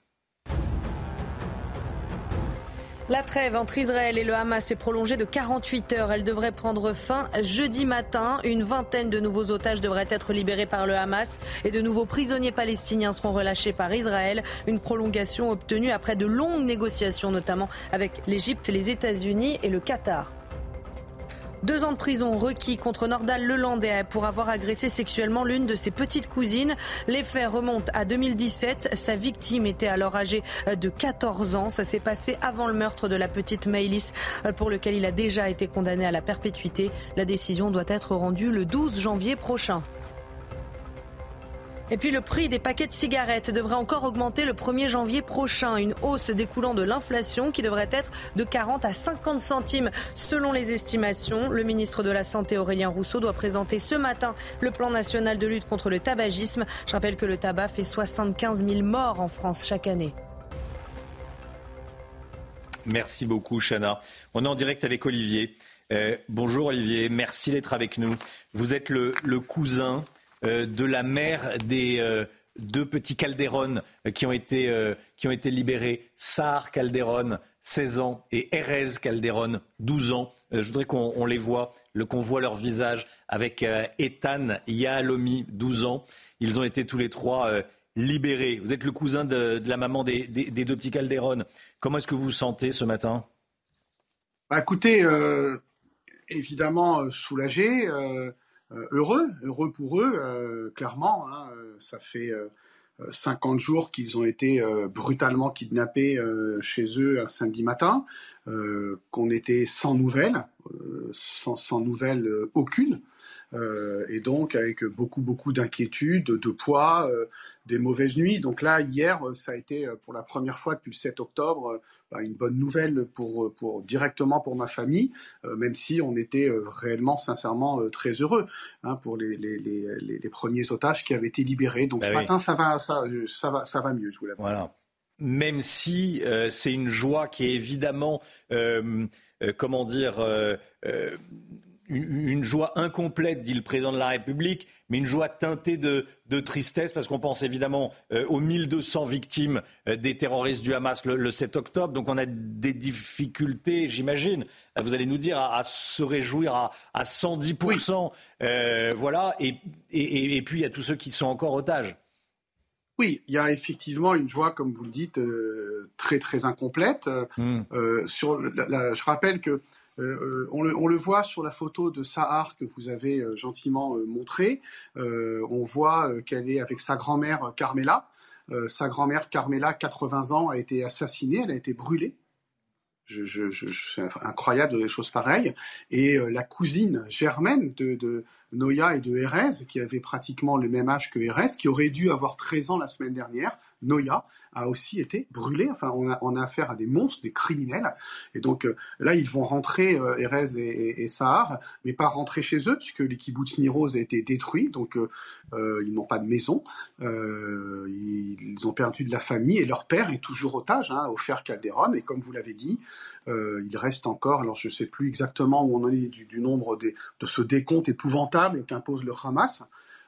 La trêve entre Israël et le Hamas est prolongée de 48 heures. Elle devrait prendre fin jeudi matin. Une vingtaine de nouveaux otages devraient être libérés par le Hamas et de nouveaux prisonniers palestiniens seront relâchés par Israël. Une prolongation obtenue après de longues négociations, notamment avec l'Égypte, les États-Unis et le Qatar. Deux ans de prison requis contre Nordal Lelandais pour avoir agressé sexuellement l'une de ses petites cousines. Les faits remontent à 2017. Sa victime était alors âgée de 14 ans. Ça s'est passé avant le meurtre de la petite Maëlys pour lequel il a déjà été condamné à la perpétuité. La décision doit être rendue le 12 janvier prochain. Et puis le prix des paquets de cigarettes devrait encore augmenter le 1er janvier prochain. Une hausse découlant de l'inflation qui devrait être de 40 à 50 centimes selon les estimations. Le ministre de la Santé Aurélien Rousseau doit présenter ce matin le plan national de lutte contre le tabagisme. Je rappelle que le tabac fait 75 000 morts en France chaque année. Merci beaucoup, Chana. On est en direct avec Olivier. Euh, bonjour Olivier, merci d'être avec nous. Vous êtes le cousin de la mère des euh, deux petits Calderon euh, qui ont été, qui ont été libérés. Sar Calderon, 16 ans, et Erez Calderon, 12 ans. je voudrais qu'on les voit, qu'on voit leur visage avec Ethan Yahalomi, 12 ans. Ils ont été tous les trois libérés. Vous êtes le cousin de, la maman des, deux petits Calderon. Comment est-ce que vous vous sentez ce matin? Bah, Écoutez, évidemment soulagé. Euh, heureux, heureux pour eux, euh, clairement. Hein, euh, ça fait 50 jours qu'ils ont été brutalement kidnappés chez eux un samedi matin, qu'on était sans nouvelles, sans, nouvelles aucune. Euh, et donc avec beaucoup beaucoup d'inquiétudes, de poids, euh, des mauvaises nuits. Donc là hier, ça a été euh, pour la première fois depuis le 7 octobre une bonne nouvelle pour, pour directement pour ma famille, même si on était réellement sincèrement très heureux hein, pour les, les, les, les, premiers otages qui avaient été libérés. Donc bah ce matin ça va ça, ça va ça va mieux, je vous l'avoue. Voilà. Même si c'est une joie qui est évidemment comment dire une, joie incomplète, dit le président de la République, mais une joie teintée de, tristesse, parce qu'on pense évidemment euh, aux 1200 victimes euh, des terroristes du Hamas le, 7 octobre. Donc on a des difficultés, j'imagine, vous allez nous dire, à, se réjouir à, 110%. Euh, voilà. Et, et, puis il y a tous ceux qui sont encore otages. Oui, il y a effectivement une joie, comme vous le dites, très très incomplète. Euh, sur je rappelle que euh, on, le, voit sur la photo de Sahar que vous avez gentiment montrée. on voit qu'elle est avec sa grand-mère Carmela. sa grand-mère Carmela, 80 ans, a été assassinée, elle a été brûlée je, c'est incroyable des choses pareilles. Et euh, la cousine germaine de, Noya et de Erez, qui avait pratiquement le même âge que Erez, qui aurait dû avoir 13 ans la semaine dernière, Noya, a aussi été brûlée. Enfin, on a, affaire à des monstres, des criminels. Et donc euh, là, ils vont rentrer, euh, Erez et, Sahar, mais pas rentrer chez eux, puisque les kibbutz Niroz a été détruit. Donc ils n'ont pas de maison. ils, ont perdu de la famille et leur père est toujours otage, hein, au fer Calderon. Et comme vous l'avez dit, euh, il reste encore, alors je ne sais plus exactement où on en est du, nombre de ce décompte épouvantable qu'impose le Hamas.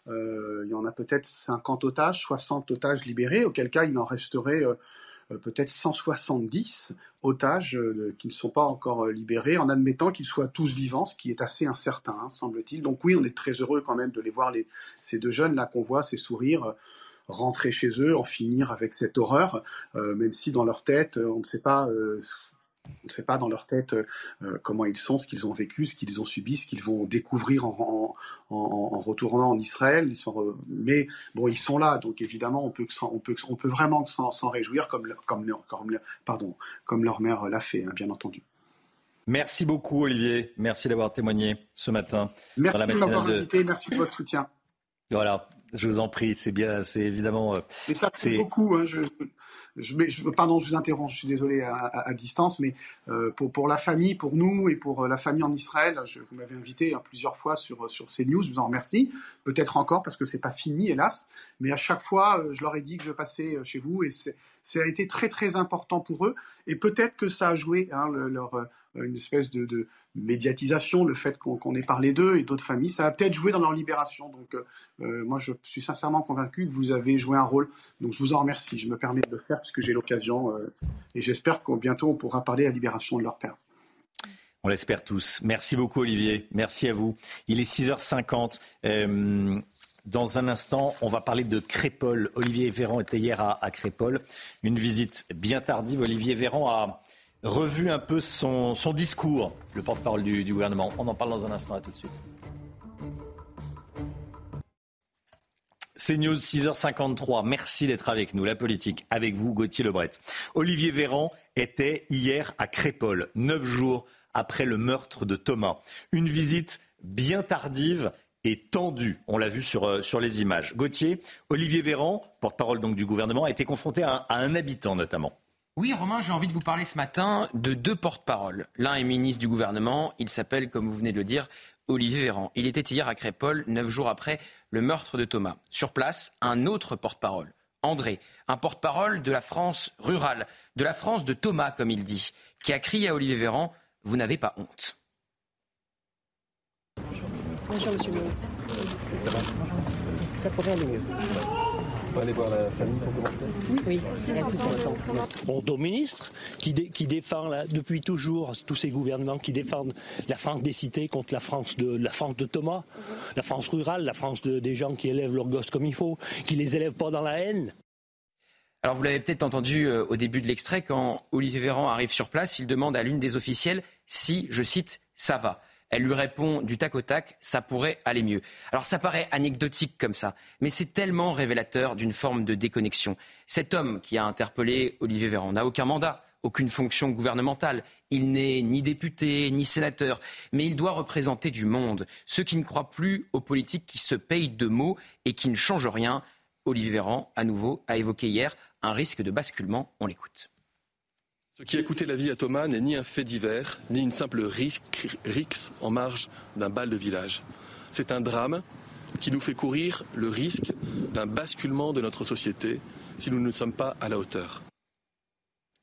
Euh, il y en a peut-être 50 otages, 60 otages libérés, auquel cas il en resterait euh, peut-être 170 otages qui ne sont pas encore libérés, en admettant qu'ils soient tous vivants, ce qui est assez incertain, hein, semble-t-il. Donc oui, on est très heureux quand même de les voir, ces deux jeunes là qu'on voit, ces sourires rentrer chez eux, en finir avec cette horreur, même si dans leur tête, on ne sait pas on ne sait pas dans leur tête euh, comment ils sont, ce qu'ils ont vécu, ce qu'ils ont subi, ce qu'ils vont découvrir en, retournant en Israël. Ils sont, mais bon, ils sont là, donc évidemment, on peut, on peut, on peut vraiment s'en réjouir, comme, comme, comme, pardon, comme leur mère l'a fait, hein, bien entendu. Merci beaucoup, Olivier. Merci d'avoir témoigné ce matin. Merci de m'avoir invité. Merci de votre soutien. Voilà, je vous en prie. C'est bien, c'est évidemment. Mais ça fait beaucoup. Hein, je, je, pardon, je vous interromps, je suis désolé à, distance, mais euh, pour, la famille, pour nous et pour euh, la famille en Israël, je, vous m'avez invité hein, plusieurs fois sur, sur CNews, je vous en remercie. Peut-être encore parce que c'est pas fini, hélas, mais à chaque fois, euh, je leur ai dit que je passais chez vous et ça a été très très important pour eux. Et peut-être que ça a joué hein, leur, une espèce de, médiatisation, le fait qu'on ait parlé d'eux et d'autres familles, ça a peut-être joué dans leur libération. Donc euh, euh, moi, je suis sincèrement convaincu que vous avez joué un rôle. Donc je vous en remercie. Je me permets de le faire puisque j'ai l'occasion euh, et j'espère qu'au bientôt on pourra parler à la libération de leur père. On l'espère tous. Merci beaucoup Olivier. Merci à vous. Il est 6h50. Dans un instant, on va parler de Crépol. Olivier Véran était hier à, à Crépol. Une visite bien tardive. Olivier Véran a, revu un peu son, discours, le porte-parole du, gouvernement. On en parle dans un instant, à tout de suite. C'est News 6h53. Merci d'être avec nous. La politique, avec vous, Gauthier Lebret. Olivier Véran était hier à Crépole, neuf jours après le meurtre de Thomas. Une visite bien tardive et tendue. On l'a vu sur, euh, les images. Gauthier, Olivier Véran, porte-parole donc du gouvernement, a été confronté à un habitant notamment. Oui, Romain, j'ai envie de vous parler ce matin de deux porte-paroles. L'un est ministre du gouvernement, il s'appelle, comme vous venez de le dire, Olivier Véran. Il était hier à Crépole, neuf jours après le meurtre de Thomas. Sur place, un autre porte-parole, André, un porte-parole de la France rurale, de la France de Thomas, comme il dit, qui a crié à Olivier Véran Vous n'avez pas honte. Bonjour, monsieur le ministre. Ça pourrait aller mieux aller voir la famille pour commencer Oui, il y a plus. Bon, ton ministre, qui, qui défend là, depuis toujours tous ces gouvernements qui défendent la France des cités contre la France de, la France de Thomas, la France rurale, la France des gens qui élèvent leurs gosses comme il faut, qui les élèvent pas dans la haine. Alors vous l'avez peut-être entendu euh, au début de l'extrait, quand Olivier Véran arrive sur place, il demande à l'une des officielles si, je cite, ça va. Elle lui répond du tac au tac, ça pourrait aller mieux. Alors ça paraît anecdotique comme ça, mais c'est tellement révélateur d'une forme de déconnexion. Cet homme qui a interpellé Olivier Véran n'a aucun mandat, aucune fonction gouvernementale. Il n'est ni député, ni sénateur, mais il doit représenter du monde. Ceux qui ne croient plus aux politiques qui se payent de mots et qui ne changent rien. Olivier Véran, à nouveau, a évoqué hier un risque de basculement. On l'écoute. Ce qui a coûté la vie à Thomas n'est ni un fait divers, ni une simple rixe en marge d'un bal de village. C'est un drame qui nous fait courir le risque d'un basculement de notre société si nous ne sommes pas à la hauteur.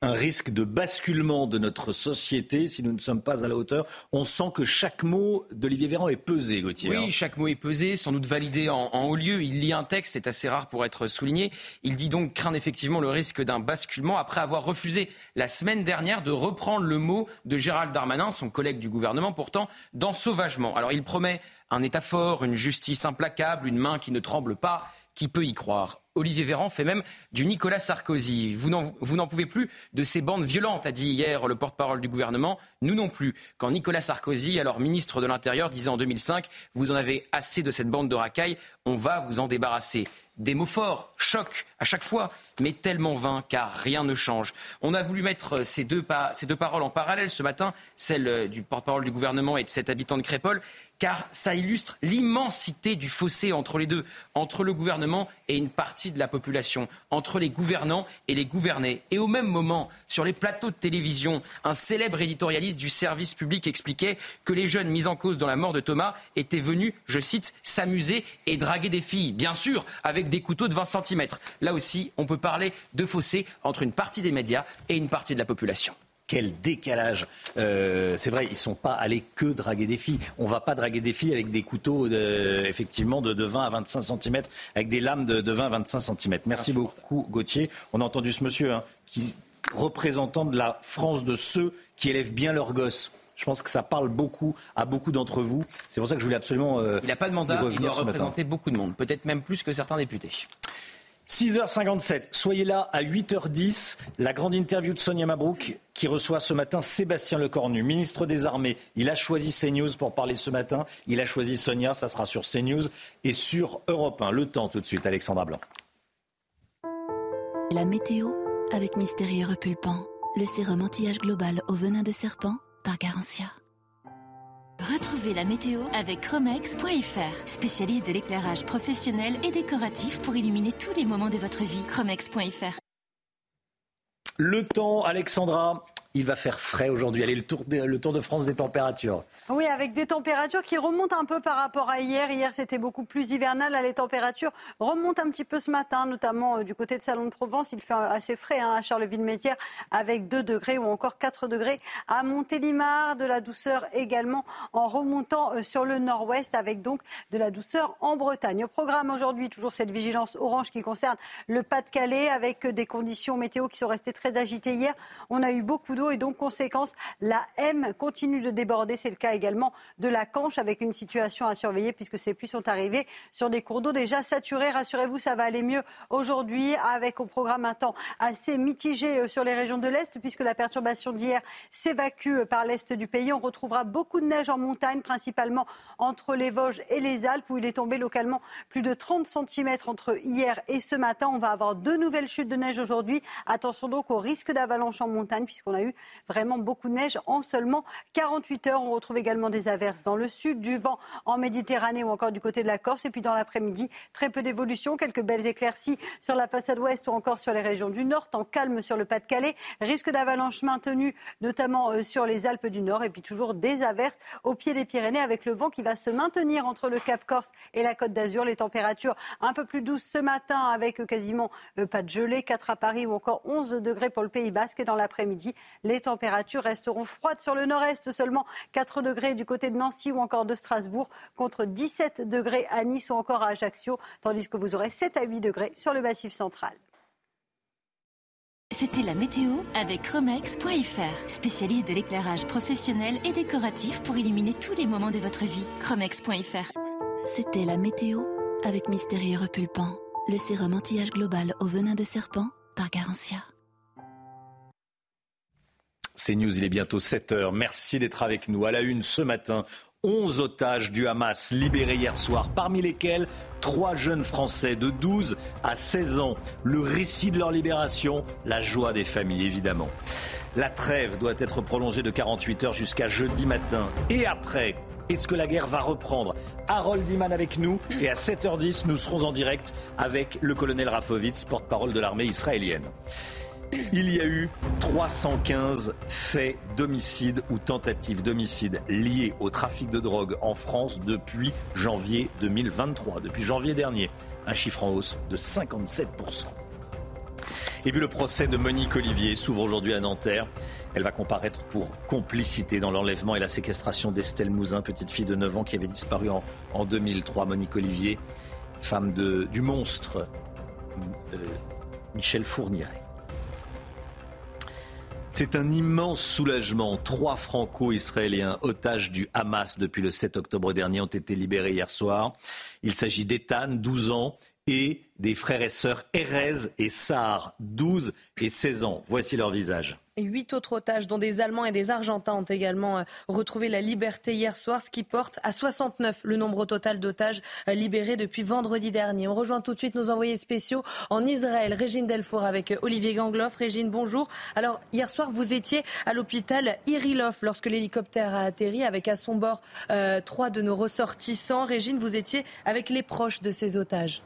Un risque de basculement de notre société si nous ne sommes pas à la hauteur. On sent que chaque mot d'Olivier Véran est pesé, Gauthier. Oui, hein. chaque mot est pesé, sans doute validé en, en, haut lieu. Il lit un texte, c'est assez rare pour être souligné. Il dit donc craindre effectivement le risque d'un basculement après avoir refusé la semaine dernière de reprendre le mot de Gérald Darmanin, son collègue du gouvernement, pourtant d'ensauvagement. Alors il promet un État fort, une justice implacable, une main qui ne tremble pas. Qui peut y croire? Olivier Véran fait même du Nicolas Sarkozy. Vous n'en pouvez plus de ces bandes violentes, a dit hier le porte-parole du gouvernement. Nous non plus. Quand Nicolas Sarkozy, alors ministre de l'Intérieur, disait en 2005 Vous en avez assez de cette bande de racailles, on va vous en débarrasser. Des mots forts, choc à chaque fois, mais tellement vains car rien ne change. On a voulu mettre ces deux, ces deux paroles en parallèle ce matin, celle du porte-parole du gouvernement et de cet habitant de Crépole, car ça illustre l'immensité du fossé entre les deux, entre le gouvernement et une partie de la population, entre les gouvernants et les gouvernés. Et au même moment, sur les plateaux de télévision, un célèbre éditorialiste du service public expliquait que les jeunes mis en cause dans la mort de Thomas étaient venus, je cite, s'amuser et draguer des filles, bien sûr, avec des couteaux de 20 cm. Là aussi, on peut parler de fossé entre une partie des médias et une partie de la population quel décalage. Euh, c'est vrai, ils ne sont pas allés que draguer des filles. On ne va pas draguer des filles avec des couteaux, de, effectivement, de, de, 20 à 25 cm, avec des lames de, de 20 à 25 cm. Merci beaucoup, Gauthier. On a entendu ce monsieur, hein, qui représentant de la France de ceux qui élèvent bien leurs gosses. Je pense que ça parle beaucoup à beaucoup d'entre vous. C'est pour ça que je voulais absolument. Euh, il n'a pas de mandat, il doit représenter beaucoup de monde, peut-être même plus que certains députés. 6h57, soyez là à 8h10. La grande interview de Sonia Mabrouk qui reçoit ce matin Sébastien Lecornu, ministre des Armées. Il a choisi CNews pour parler ce matin. Il a choisi Sonia, ça sera sur CNews et sur Europe 1. Le temps tout de suite, Alexandra Blanc. La météo avec Mystérieux Repulpant, le sérum anti-âge global au venin de serpent par Garantia. Retrouvez la météo avec Chromex.fr, spécialiste de l'éclairage professionnel et décoratif pour illuminer tous les moments de votre vie. Chromex.fr. Le temps, Alexandra, il va faire frais aujourd'hui. Allez, le tour, de, le tour de France des températures. Oui, avec des températures qui remontent un peu par rapport à hier. Hier, c'était beaucoup plus hivernal. Là, les températures remontent un petit peu ce matin, notamment euh, du côté de Salon de Provence. Il fait assez frais hein, à Charleville-Mézières avec 2 degrés ou encore 4 degrés à Montélimar. De la douceur également en remontant euh, sur le nord-ouest avec donc de la douceur en Bretagne. Au programme aujourd'hui, toujours cette vigilance orange qui concerne le Pas-de-Calais avec des conditions météo qui sont restées très agitées hier. On a eu beaucoup et donc, conséquence, la M continue de déborder. C'est le cas également de la Canche avec une situation à surveiller puisque ces pluies sont arrivées sur des cours d'eau déjà saturés. Rassurez-vous, ça va aller mieux aujourd'hui avec au programme un temps assez mitigé euh, sur les régions de l'Est puisque la perturbation d'hier s'évacue euh, par l'Est du pays. On retrouvera beaucoup de neige en montagne, principalement entre les Vosges et les Alpes où il est tombé localement plus de 30 cm entre hier et ce matin. On va avoir deux nouvelles chutes de neige aujourd'hui. Attention donc au risque d'avalanche en montagne puisqu'on a eu vraiment beaucoup de neige en seulement 48 heures. On retrouve également des averses dans le sud, du vent en Méditerranée ou encore du côté de la Corse. Et puis dans l'après-midi, très peu d'évolution, quelques belles éclaircies sur la façade ouest ou encore sur les régions du nord, en calme sur le Pas-de-Calais. Risque d'avalanche maintenu, notamment euh, sur les Alpes du Nord. Et puis toujours des averses au pied des Pyrénées avec le vent qui va se maintenir entre le Cap Corse et la Côte d'Azur. Les températures un peu plus douces ce matin avec euh, quasiment euh, pas de gelée, 4 à Paris ou encore 11 degrés pour le Pays Basque. Et dans l'après-midi, les températures resteront froides sur le nord-est, seulement 4 degrés du côté de Nancy ou encore de Strasbourg, contre 17 degrés à Nice ou encore à Ajaccio, tandis que vous aurez 7 à 8 degrés sur le massif central. C'était la météo avec Chromex.fr, spécialiste de l'éclairage professionnel et décoratif pour illuminer tous les moments de votre vie. Chromex.fr. C'était la météo avec Mystérieux Repulpant, le sérum anti-âge global au venin de serpent par Garantia. C'est News, il est bientôt 7 heures. Merci d'être avec nous. À la une ce matin, 11 otages du Hamas libérés hier soir, parmi lesquels trois jeunes Français de 12 à 16 ans. Le récit de leur libération, la joie des familles évidemment. La trêve doit être prolongée de 48 heures jusqu'à jeudi matin. Et après, est-ce que la guerre va reprendre? Harold Iman avec nous et à 7h10, nous serons en direct avec le colonel Rafovitz, porte-parole de l'armée israélienne. Il y a eu 315 faits d'homicide ou tentatives d'homicide liés au trafic de drogue en France depuis janvier 2023, depuis janvier dernier. Un chiffre en hausse de 57%. Et puis le procès de Monique Olivier s'ouvre aujourd'hui à Nanterre. Elle va comparaître pour complicité dans l'enlèvement et la séquestration d'Estelle Mouzin, petite fille de 9 ans qui avait disparu en, en 2003. Monique Olivier, femme du monstre euh, Michel Fourniret. C'est un immense soulagement. Trois franco-israéliens otages du Hamas depuis le 7 octobre dernier ont été libérés hier soir. Il s'agit d'Ethan, 12 ans, et des frères et sœurs Erez et Sar, 12 et 16 ans. Voici leur visage. Et huit autres otages, dont des Allemands et des Argentins, ont également euh, retrouvé la liberté hier soir, ce qui porte à 69 le nombre total d'otages euh, libérés depuis vendredi dernier. On rejoint tout de suite nos envoyés spéciaux en Israël, Régine Delfour avec euh, Olivier Gangloff. Régine, bonjour. Alors, hier soir, vous étiez à l'hôpital Irilov lorsque l'hélicoptère a atterri avec à son bord trois de nos ressortissants. Régine, vous étiez avec les proches de ces otages.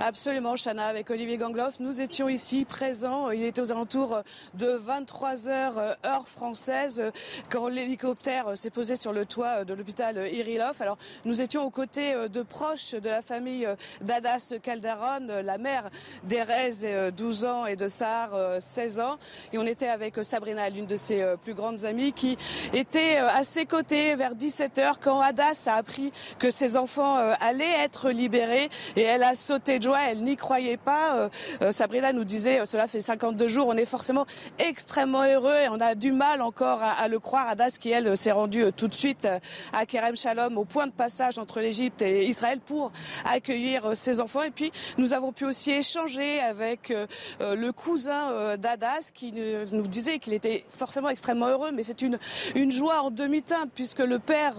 Absolument, Chana, avec Olivier Gangloff. Nous étions ici présents. Il était aux alentours de 23 heures euh, heure française quand l'hélicoptère s'est posé sur le toit de l'hôpital Irilov. Alors, nous étions aux côtés euh, de proches de la famille euh, d'Adas Calderon, la mère d'Erez, 12 ans, et de Sahar, 16 ans. Et on était avec Sabrina, l'une de ses plus grandes amies, qui était à ses côtés vers 17 heures quand Adas a appris que ses enfants allaient être libérés et elle a sauté elle n'y croyait pas. Euh, euh, Sabrina nous disait, euh, cela fait 52 jours, on est forcément extrêmement heureux et on a du mal encore à, le croire. Adas qui, elle, s'est rendue tout de suite à Kerem Shalom, au point de passage entre l'Égypte et Israël pour accueillir ses enfants. Et puis, nous avons pu aussi échanger avec le cousin d'Adas qui nous disait qu'il était forcément extrêmement heureux, mais c'est une, une joie en demi-teinte puisque le père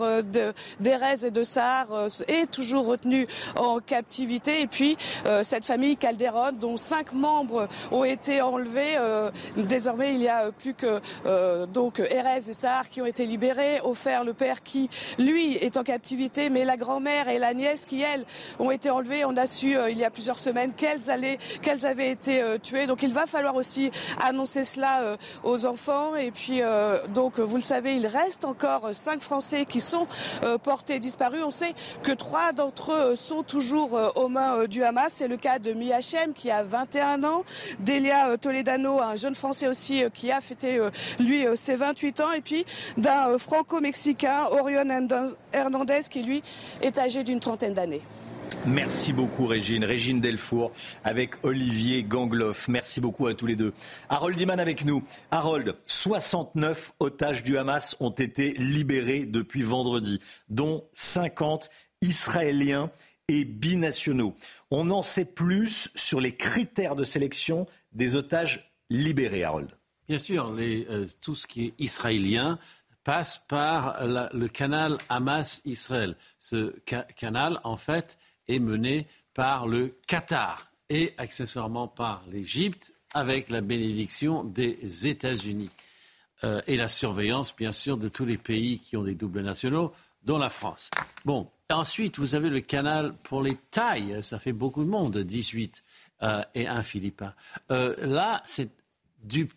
d'Erez et de Sahar est toujours retenu en captivité. Et puis, cette famille Calderon, dont cinq membres ont été enlevés. Euh, désormais, il y a plus que euh, donc Erez et Sahar qui ont été libérés. Offert le père qui, lui, est en captivité, mais la grand-mère et la nièce qui, elles, ont été enlevées. On a su il y a plusieurs semaines qu'elles allaient, qu'elles avaient été tuées. Donc il va falloir aussi annoncer cela aux enfants. Et puis, donc, vous le savez, il reste encore cinq Français qui sont portés disparus. On sait que trois d'entre eux sont toujours aux mains du Hamas. C'est le cas de Miachem qui a 21 ans, Delia euh, Toledano, un jeune Français aussi euh, qui a fêté euh, lui ses 28 ans, et puis d'un franco-mexicain, Orion Hernandez, qui lui est âgé d'une trentaine d'années. Merci beaucoup Régine. Régine Delfour avec Olivier Gangloff. Merci beaucoup à tous les deux. Harold Iman avec nous. Harold, 69 otages du Hamas ont été libérés depuis vendredi, dont 50 Israéliens et binationaux. On en sait plus sur les critères de sélection des otages libérés, Harold. Bien sûr, euh, tout ce qui est israélien passe par le canal Hamas-Israël. Ce canal, en fait, est mené par le Qatar et accessoirement par l'Égypte avec la bénédiction des États-Unis. Euh, et la surveillance, bien sûr, de tous les pays qui ont des doubles nationaux, dont la France. Bon, Ensuite, vous avez le canal pour les tailles. Ça fait beaucoup de monde, 18 euh, et un Philippin. Euh, là, c'est du,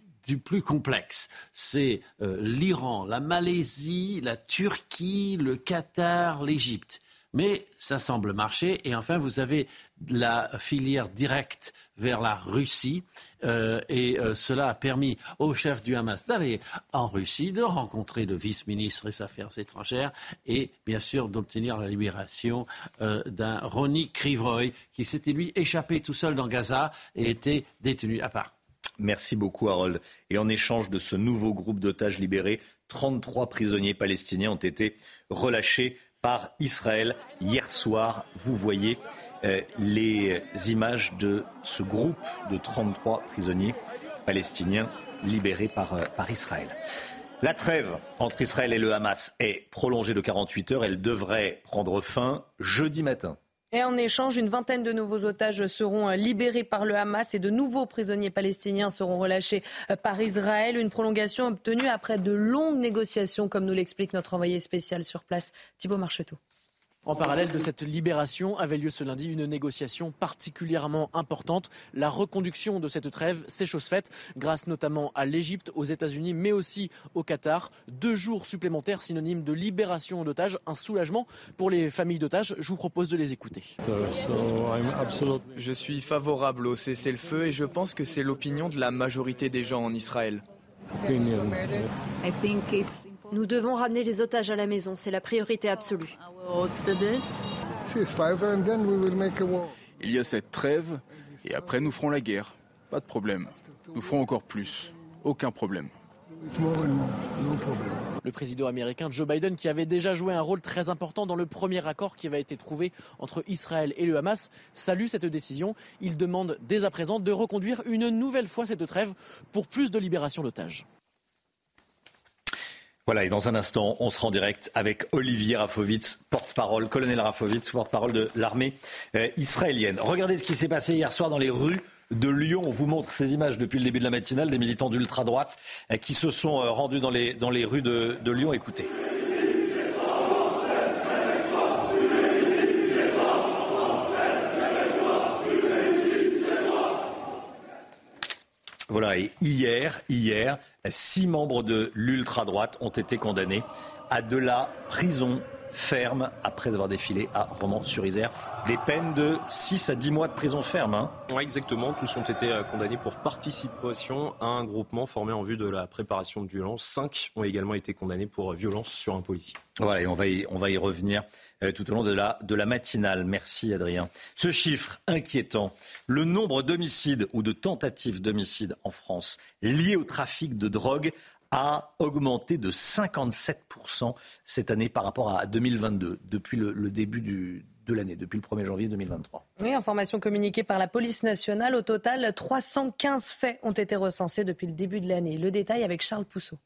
plus complexe. C'est euh, l'Iran, la Malaisie, la Turquie, le Qatar, l'Égypte. Mais ça semble marcher. Et enfin, vous avez la filière directe vers la Russie. Euh, et euh, cela a permis au chef du Hamas d'aller en Russie, de rencontrer le vice-ministre des Affaires étrangères et bien sûr d'obtenir la libération euh, d'un Ronnie Krivroy qui s'était lui échappé tout seul dans Gaza et était détenu à part. Merci beaucoup Harold. Et en échange de ce nouveau groupe d'otages libérés, 33 prisonniers palestiniens ont été relâchés par Israël hier soir. Vous voyez euh, les images de ce groupe de 33 prisonniers palestiniens libérés par, euh, par Israël. La trêve entre Israël et le Hamas est prolongée de 48 heures. Elle devrait prendre fin jeudi matin. Et en échange, une vingtaine de nouveaux otages seront euh, libérés par le Hamas et de nouveaux prisonniers palestiniens seront relâchés par Israël. Une prolongation obtenue après de longues négociations, comme nous l'explique notre envoyé spécial sur place, Thibault Marcheteau. En parallèle de cette libération avait lieu ce lundi une négociation particulièrement importante. La reconduction de cette trêve, c'est chose faite, grâce notamment à l'Égypte, aux États-Unis, mais aussi au Qatar. Deux jours supplémentaires synonymes de libération d'otages, un soulagement pour les familles d'otages. Je vous propose de les écouter. Je suis favorable au cessez-le-feu et je pense que c'est l'opinion de la majorité des gens en Israël. Nous devons ramener les otages à la maison, c'est la priorité absolue. Il y a cette trêve et après nous ferons la guerre. Pas de problème. Nous ferons encore plus. Aucun problème. Le président américain Joe Biden, qui avait déjà joué un rôle très important dans le premier accord qui avait été trouvé entre Israël et le Hamas, salue cette décision. Il demande dès à présent de reconduire une nouvelle fois cette trêve pour plus de libération d'otages. Voilà, et dans un instant, on sera en direct avec Olivier Rafovitz, porte-parole, colonel Rafovitz, porte-parole de l'armée euh, israélienne. Regardez ce qui s'est passé hier soir dans les rues de Lyon. On vous montre ces images depuis le début de la matinale des militants d'ultra-droite euh, qui se sont euh, rendus dans les, dans les rues de, de Lyon. Écoutez. Voilà, et hier, hier, six membres de l'ultra-droite ont été condamnés à de la prison ferme après avoir défilé à Romans-sur-Isère. Des peines de 6 à 10 mois de prison ferme. Hein. Oui, exactement. Tous ont été euh, condamnés pour participation à un groupement formé en vue de la préparation de violences. Cinq ont également été condamnés pour violence sur un policier. Voilà, et on va y, on va y revenir euh, tout au long de la, de la matinale. Merci Adrien. Ce chiffre inquiétant, le nombre d'homicides ou de tentatives d'homicides en France liés au trafic de drogue a augmenté de 57% cette année par rapport à 2022, depuis le, début du, de l'année, depuis le 1er janvier 2023. Oui, information communiquée par la police nationale. Au total, 315 faits ont été recensés depuis le début de l'année. Le détail avec Charles Pousseau.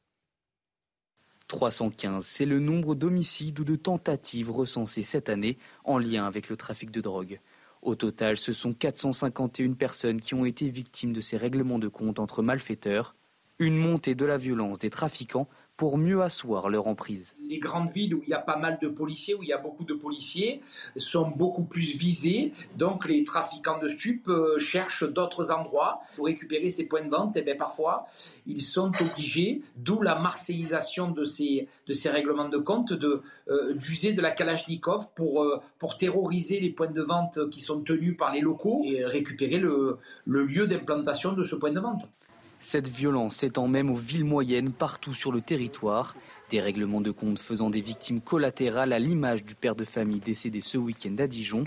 315, c'est le nombre d'homicides ou de tentatives recensées cette année en lien avec le trafic de drogue. Au total, ce sont 451 personnes qui ont été victimes de ces règlements de compte entre malfaiteurs une montée de la violence des trafiquants pour mieux asseoir leur emprise. Les grandes villes où il y a pas mal de policiers, où il y a beaucoup de policiers, sont beaucoup plus visées. Donc les trafiquants de stupes euh, cherchent d'autres endroits pour récupérer ces points de vente. Et bien parfois, ils sont obligés, d'où la marseillisation de ces, règlements de compte, de, euh, d'user de la Kalachnikov pour, euh, pour terroriser les points de vente qui sont tenus par les locaux et récupérer le lieu d'implantation de ce point de vente. Cette violence s'étend même aux villes moyennes partout sur le territoire. Des règlements de compte faisant des victimes collatérales à l'image du père de famille décédé ce week-end à Dijon.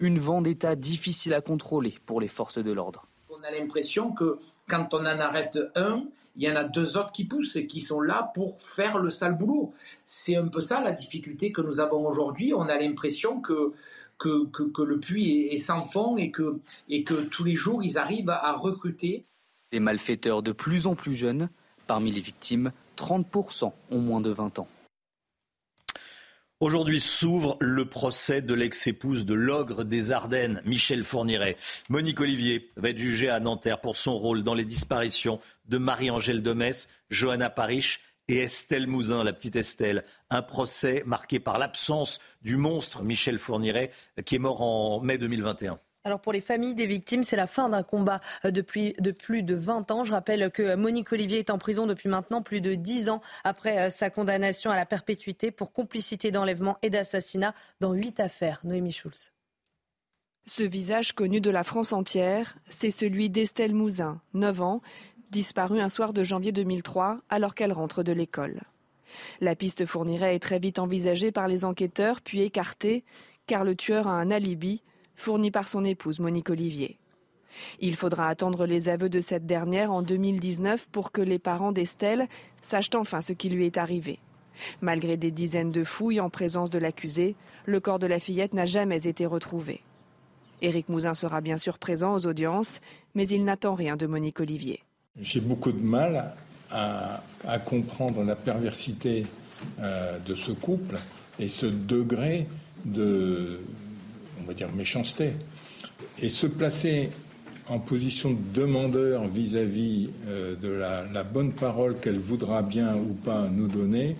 Une vendetta difficile à contrôler pour les forces de l'ordre. On a l'impression que quand on en arrête un, il y en a deux autres qui poussent et qui sont là pour faire le sale boulot. C'est un peu ça la difficulté que nous avons aujourd'hui. On a l'impression que, que, que, le puits est, sans fond et que, et que tous les jours ils arrivent à recruter des malfaiteurs de plus en plus jeunes. Parmi les victimes, 30% ont moins de 20 ans. Aujourd'hui s'ouvre le procès de l'ex-épouse de l'ogre des Ardennes, Michel Fourniret. Monique Olivier va être jugée à Nanterre pour son rôle dans les disparitions de Marie-Angèle Domès, Johanna Parish et Estelle Mouzin, la petite Estelle. Un procès marqué par l'absence du monstre Michel Fourniret qui est mort en mai 2021. Alors pour les familles des victimes, c'est la fin d'un combat euh, depuis de plus de 20 ans. Je rappelle que Monique Olivier est en prison depuis maintenant plus de 10 ans après euh, sa condamnation à la perpétuité pour complicité d'enlèvement et d'assassinat dans 8 affaires. Noémie Schulz. Ce visage connu de la France entière, c'est celui d'Estelle Mouzin, 9 ans, disparue un soir de janvier 2003 alors qu'elle rentre de l'école. La piste fournirait est très vite envisagée par les enquêteurs puis écartée car le tueur a un alibi fourni par son épouse Monique Olivier. Il faudra attendre les aveux de cette dernière en 2019 pour que les parents d'Estelle sachent enfin ce qui lui est arrivé. Malgré des dizaines de fouilles en présence de l'accusé, le corps de la fillette n'a jamais été retrouvé. Éric Mouzin sera bien sûr présent aux audiences, mais il n'attend rien de Monique Olivier. J'ai beaucoup de mal à, comprendre la perversité euh, de ce couple et ce degré de, on va dire, méchanceté. Et se placer en position de demandeur vis-à-vis euh, de la, bonne parole qu'elle voudra bien ou pas nous donner,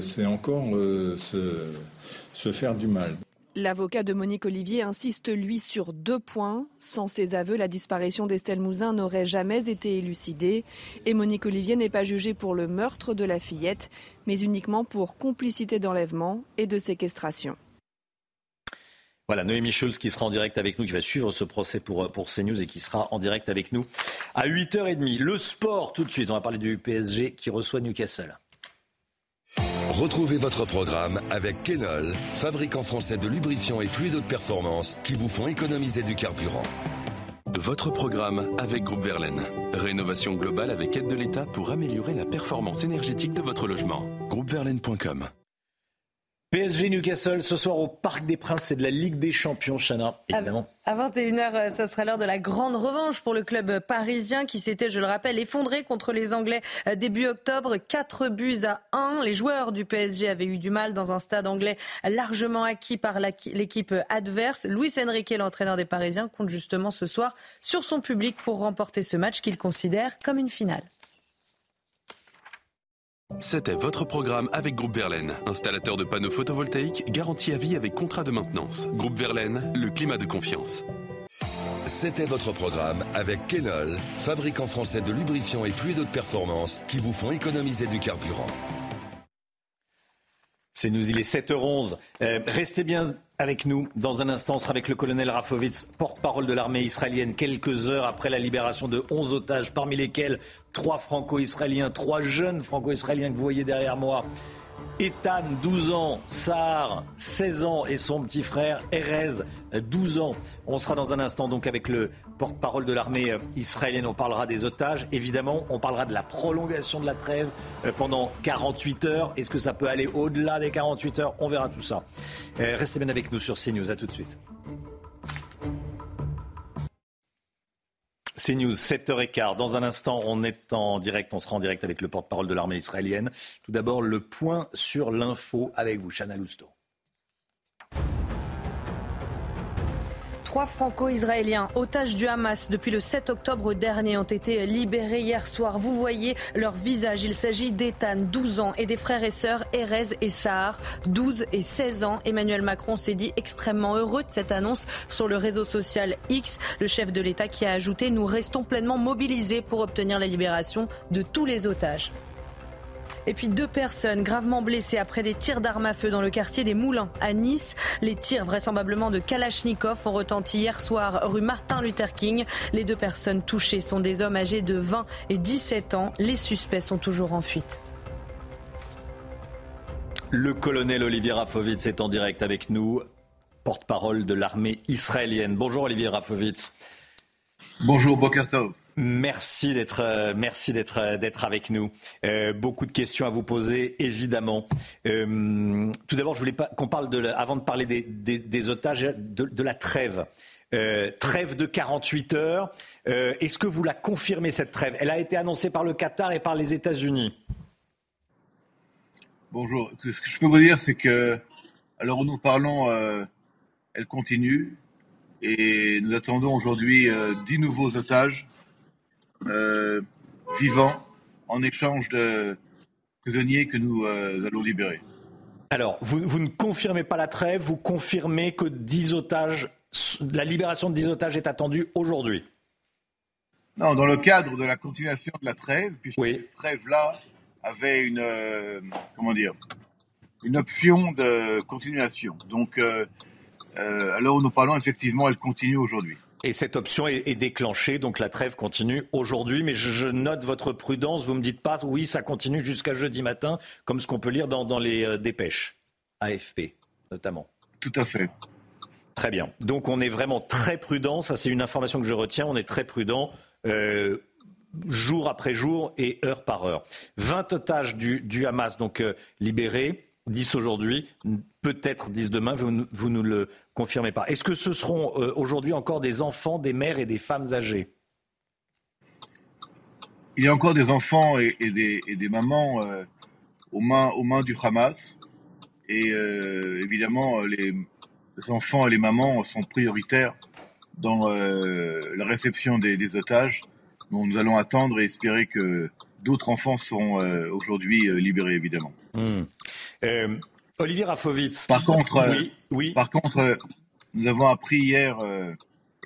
c'est encore se faire du mal. L'avocat de Monique Olivier insiste, lui, sur deux points. Sans ses aveux, la disparition d'Estelle Mouzin n'aurait jamais été élucidée. Et Monique Olivier n'est pas jugée pour le meurtre de la fillette, mais uniquement pour complicité d'enlèvement et de séquestration. Voilà, Noémie Schulz qui sera en direct avec nous, qui va suivre ce procès pour, pour CNews et qui sera en direct avec nous à 8h30. Le sport, tout de suite, on va parler du PSG qui reçoit Newcastle. Retrouvez votre programme avec Kenol, fabricant français de lubrifiants et fluides de performance qui vous font économiser du carburant. Votre programme avec Groupe Verlaine. Rénovation globale avec aide de l'État pour améliorer la performance énergétique de votre logement. Groupeverlaine.com PSG Newcastle ce soir au Parc des Princes, c'est de la Ligue des Champions, Chana, évidemment. À 21h, ce sera l'heure de la grande revanche pour le club parisien qui s'était, je le rappelle, effondré contre les Anglais euh, début octobre. 4 buts à 1. Les joueurs du PSG avaient eu du mal dans un stade anglais largement acquis par l'équipe adverse. Luis Enrique, l'entraîneur des Parisiens, compte justement ce soir sur son public pour remporter ce match qu'il considère comme une finale. C'était votre programme avec Groupe Verlaine, installateur de panneaux photovoltaïques garantie à vie avec contrat de maintenance. Groupe Verlaine, le climat de confiance. C'était votre programme avec Kenol, fabricant français de lubrifiants et fluides de performance qui vous font économiser du carburant. C'est nous, il est 7h11. Euh, restez bien avec nous. Dans un instant, sera avec le colonel Rafovitz, porte-parole de l'armée israélienne, quelques heures après la libération de 11 otages, parmi lesquels trois franco-israéliens, trois jeunes franco-israéliens que vous voyez derrière moi. Ethan, 12 ans, Sahar, 16 ans et son petit frère Erez, 12 ans. On sera dans un instant donc avec le porte-parole de l'armée euh, israélienne. On parlera des otages, évidemment. On parlera de la prolongation de la trêve euh, pendant 48 heures. Est-ce que ça peut aller au-delà des 48 heures? On verra tout ça. Euh, restez bien avec nous sur CNews. À tout de suite. C'est News, 7h15. Dans un instant, on est en direct, on sera en direct avec le porte-parole de l'armée israélienne. Tout d'abord, le point sur l'info avec vous, Chana Lousteau. Trois franco-israéliens, otages du Hamas depuis le 7 octobre dernier, ont été libérés hier soir. Vous voyez leur visage. Il s'agit d'Ethan, 12 ans, et des frères et sœurs Erez et Sahar, 12 et 16 ans. Emmanuel Macron s'est dit extrêmement heureux de cette annonce sur le réseau social X. Le chef de l'État qui a ajouté Nous restons pleinement mobilisés pour obtenir la libération de tous les otages. Et puis deux personnes gravement blessées après des tirs d'armes à feu dans le quartier des Moulins à Nice. Les tirs vraisemblablement de Kalachnikov ont retenti hier soir rue Martin Luther King. Les deux personnes touchées sont des hommes âgés de 20 et 17 ans. Les suspects sont toujours en fuite. Le colonel Olivier Rafovitz est en direct avec nous, porte-parole de l'armée israélienne. Bonjour Olivier Rafovitz. Bonjour Bokertov. Merci d'être euh, merci d'être euh, d'être avec nous. Euh, beaucoup de questions à vous poser évidemment. tout d'abord, je voulais pas qu'on parle de avant de parler des, otages de, la trêve. trêve de 48 heures. Est-ce que vous la confirmez cette trêve? Elle a été annoncée par le Qatar et par les États-Unis. Bonjour. Ce que je peux vous dire, c'est que alors nous parlons, elle continue et nous attendons aujourd'hui 10 nouveaux otages euh, vivants en échange de prisonniers que nous euh, allons libérer. Alors, vous, vous, ne confirmez pas la trêve, vous confirmez que 10 otages, la libération de 10 otages est attendue aujourd'hui Non, dans le cadre de la continuation de la trêve, puisque cette trêve-là avait une, euh, comment dire, une option de continuation. Donc, euh, alors nous parlons, effectivement, elle continue aujourd'hui. Et cette option est, déclenchée, donc la trêve continue aujourd'hui. Mais je, note votre prudence. Vous me dites pas, oui, ça continue jusqu'à jeudi matin, comme ce qu'on peut lire dans, les euh, dépêches, AFP notamment. Tout à fait. Très bien. Donc on est vraiment très prudent. Ça, c'est une information que je retiens. On est très prudent. Euh, jour après jour et heure par heure. 20 otages du, Hamas donc euh, libérés, 10 aujourd'hui, peut-être 10 demain, vous, vous ne le confirmez pas. Est-ce que ce seront euh, aujourd'hui encore des enfants, des mères et des femmes âgées? Il y a encore des enfants et, des, mamans euh, aux, mains, aux mains du Hamas. Et euh, évidemment, les, enfants et les mamans sont prioritaires dans la réception des, des otages. nous allons attendre et espérer que d'autres enfants sont aujourd'hui libérés, évidemment. Hmm. Olivier Rafovitz. Par contre, oui, Par contre, nous avons appris hier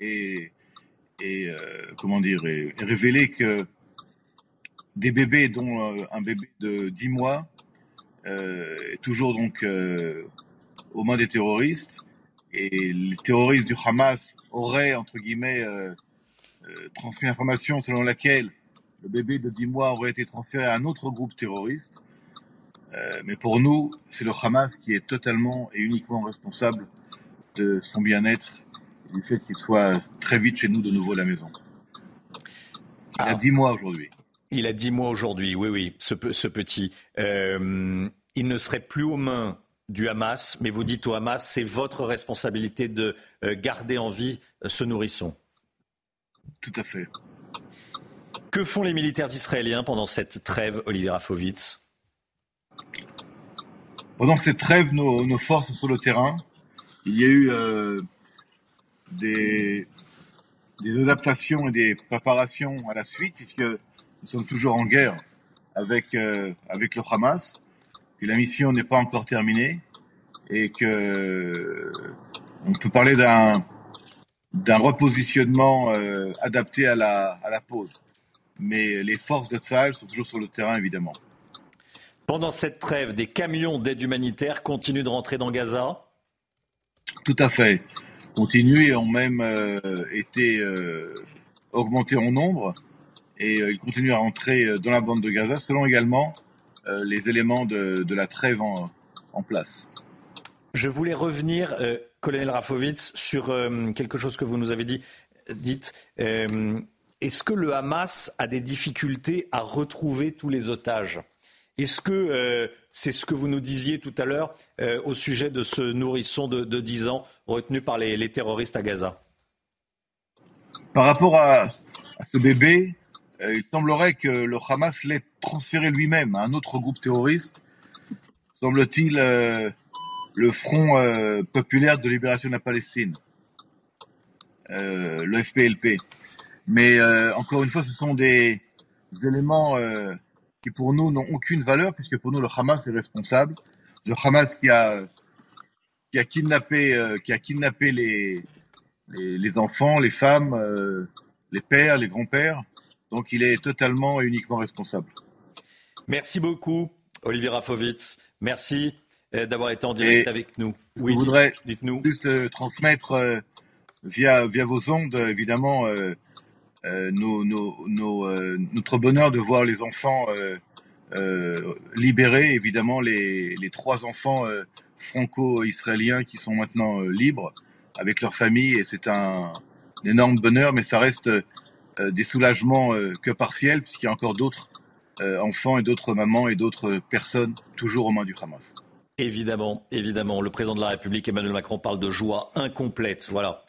et, et comment dire, et révélé que des bébés, dont un bébé de 10 mois, est toujours donc aux mains des terroristes. Et les terroristes du Hamas auraient, entre guillemets, euh, euh, transmis l'information selon laquelle le bébé de 10 mois aurait été transféré à un autre groupe terroriste. Euh, mais pour nous, c'est le Hamas qui est totalement et uniquement responsable de son bien-être et du fait qu'il soit très vite chez nous de nouveau à la maison. Il a 10 mois aujourd'hui. Il a 10 mois aujourd'hui, oui, oui, ce, ce petit. il ne serait plus aux mains du Hamas, mais vous dites au Hamas, c'est votre responsabilité de euh, garder en vie euh, ce nourrisson. Tout à fait. Que font les militaires israéliens pendant cette trêve, Olivier Rafovitz? Pendant cette trêve, nos, forces sont sur le terrain. Il y a eu euh, des, adaptations et des préparations à la suite, puisque nous sommes toujours en guerre avec, avec le Hamas que la mission n'est pas encore terminée et que on peut parler d'un d'un repositionnement euh, adapté à la, à la pause. Mais les forces de Tsahal sont toujours sur le terrain, évidemment. Pendant cette trêve, des camions d'aide humanitaire continuent de rentrer dans Gaza Tout à fait. Continuent et ont même euh, été euh, augmentés en nombre. Et ils continuent à rentrer dans la bande de Gaza, selon également euh, les éléments de, la trêve en, place. Je voulais revenir, euh, colonel Rafovitz, sur euh, quelque chose que vous nous avez dit. Dites, est-ce que le Hamas a des difficultés à retrouver tous les otages? Est-ce que c'est ce que vous nous disiez tout à l'heure au sujet de ce nourrisson de, 10 ans retenu par les, terroristes à Gaza? Par rapport à ce bébé, euh, il semblerait que le Hamas l'ait transféré lui-même à un autre groupe terroriste, semble-t-il euh, le Front euh, populaire de libération de la Palestine, le FPLP. Mais encore une fois, ce sont des éléments qui pour nous n'ont aucune valeur, puisque pour nous le Hamas est responsable. Le Hamas qui a qui a kidnappé qui a kidnappé les, les, les enfants, les femmes, les pères, les grands-pères. Donc il est totalement et uniquement responsable. Merci beaucoup, Olivier Rafovitz. Merci euh, d'avoir été en direct avec nous. Oui, je voudrais juste euh, transmettre euh, via, via vos ondes, évidemment, nos, notre bonheur de voir les enfants libérés, évidemment, les, trois enfants franco-israéliens qui sont maintenant libres avec leur famille. Et c'est un, un énorme bonheur, mais ça reste euh, des soulagements euh, que partiels, puisqu'il y a encore d'autres euh, enfants et d'autres mamans et d'autres personnes toujours aux mains du Hamas. Évidemment, évidemment. Le président de la République, Emmanuel Macron, parle de joie incomplète. Voilà.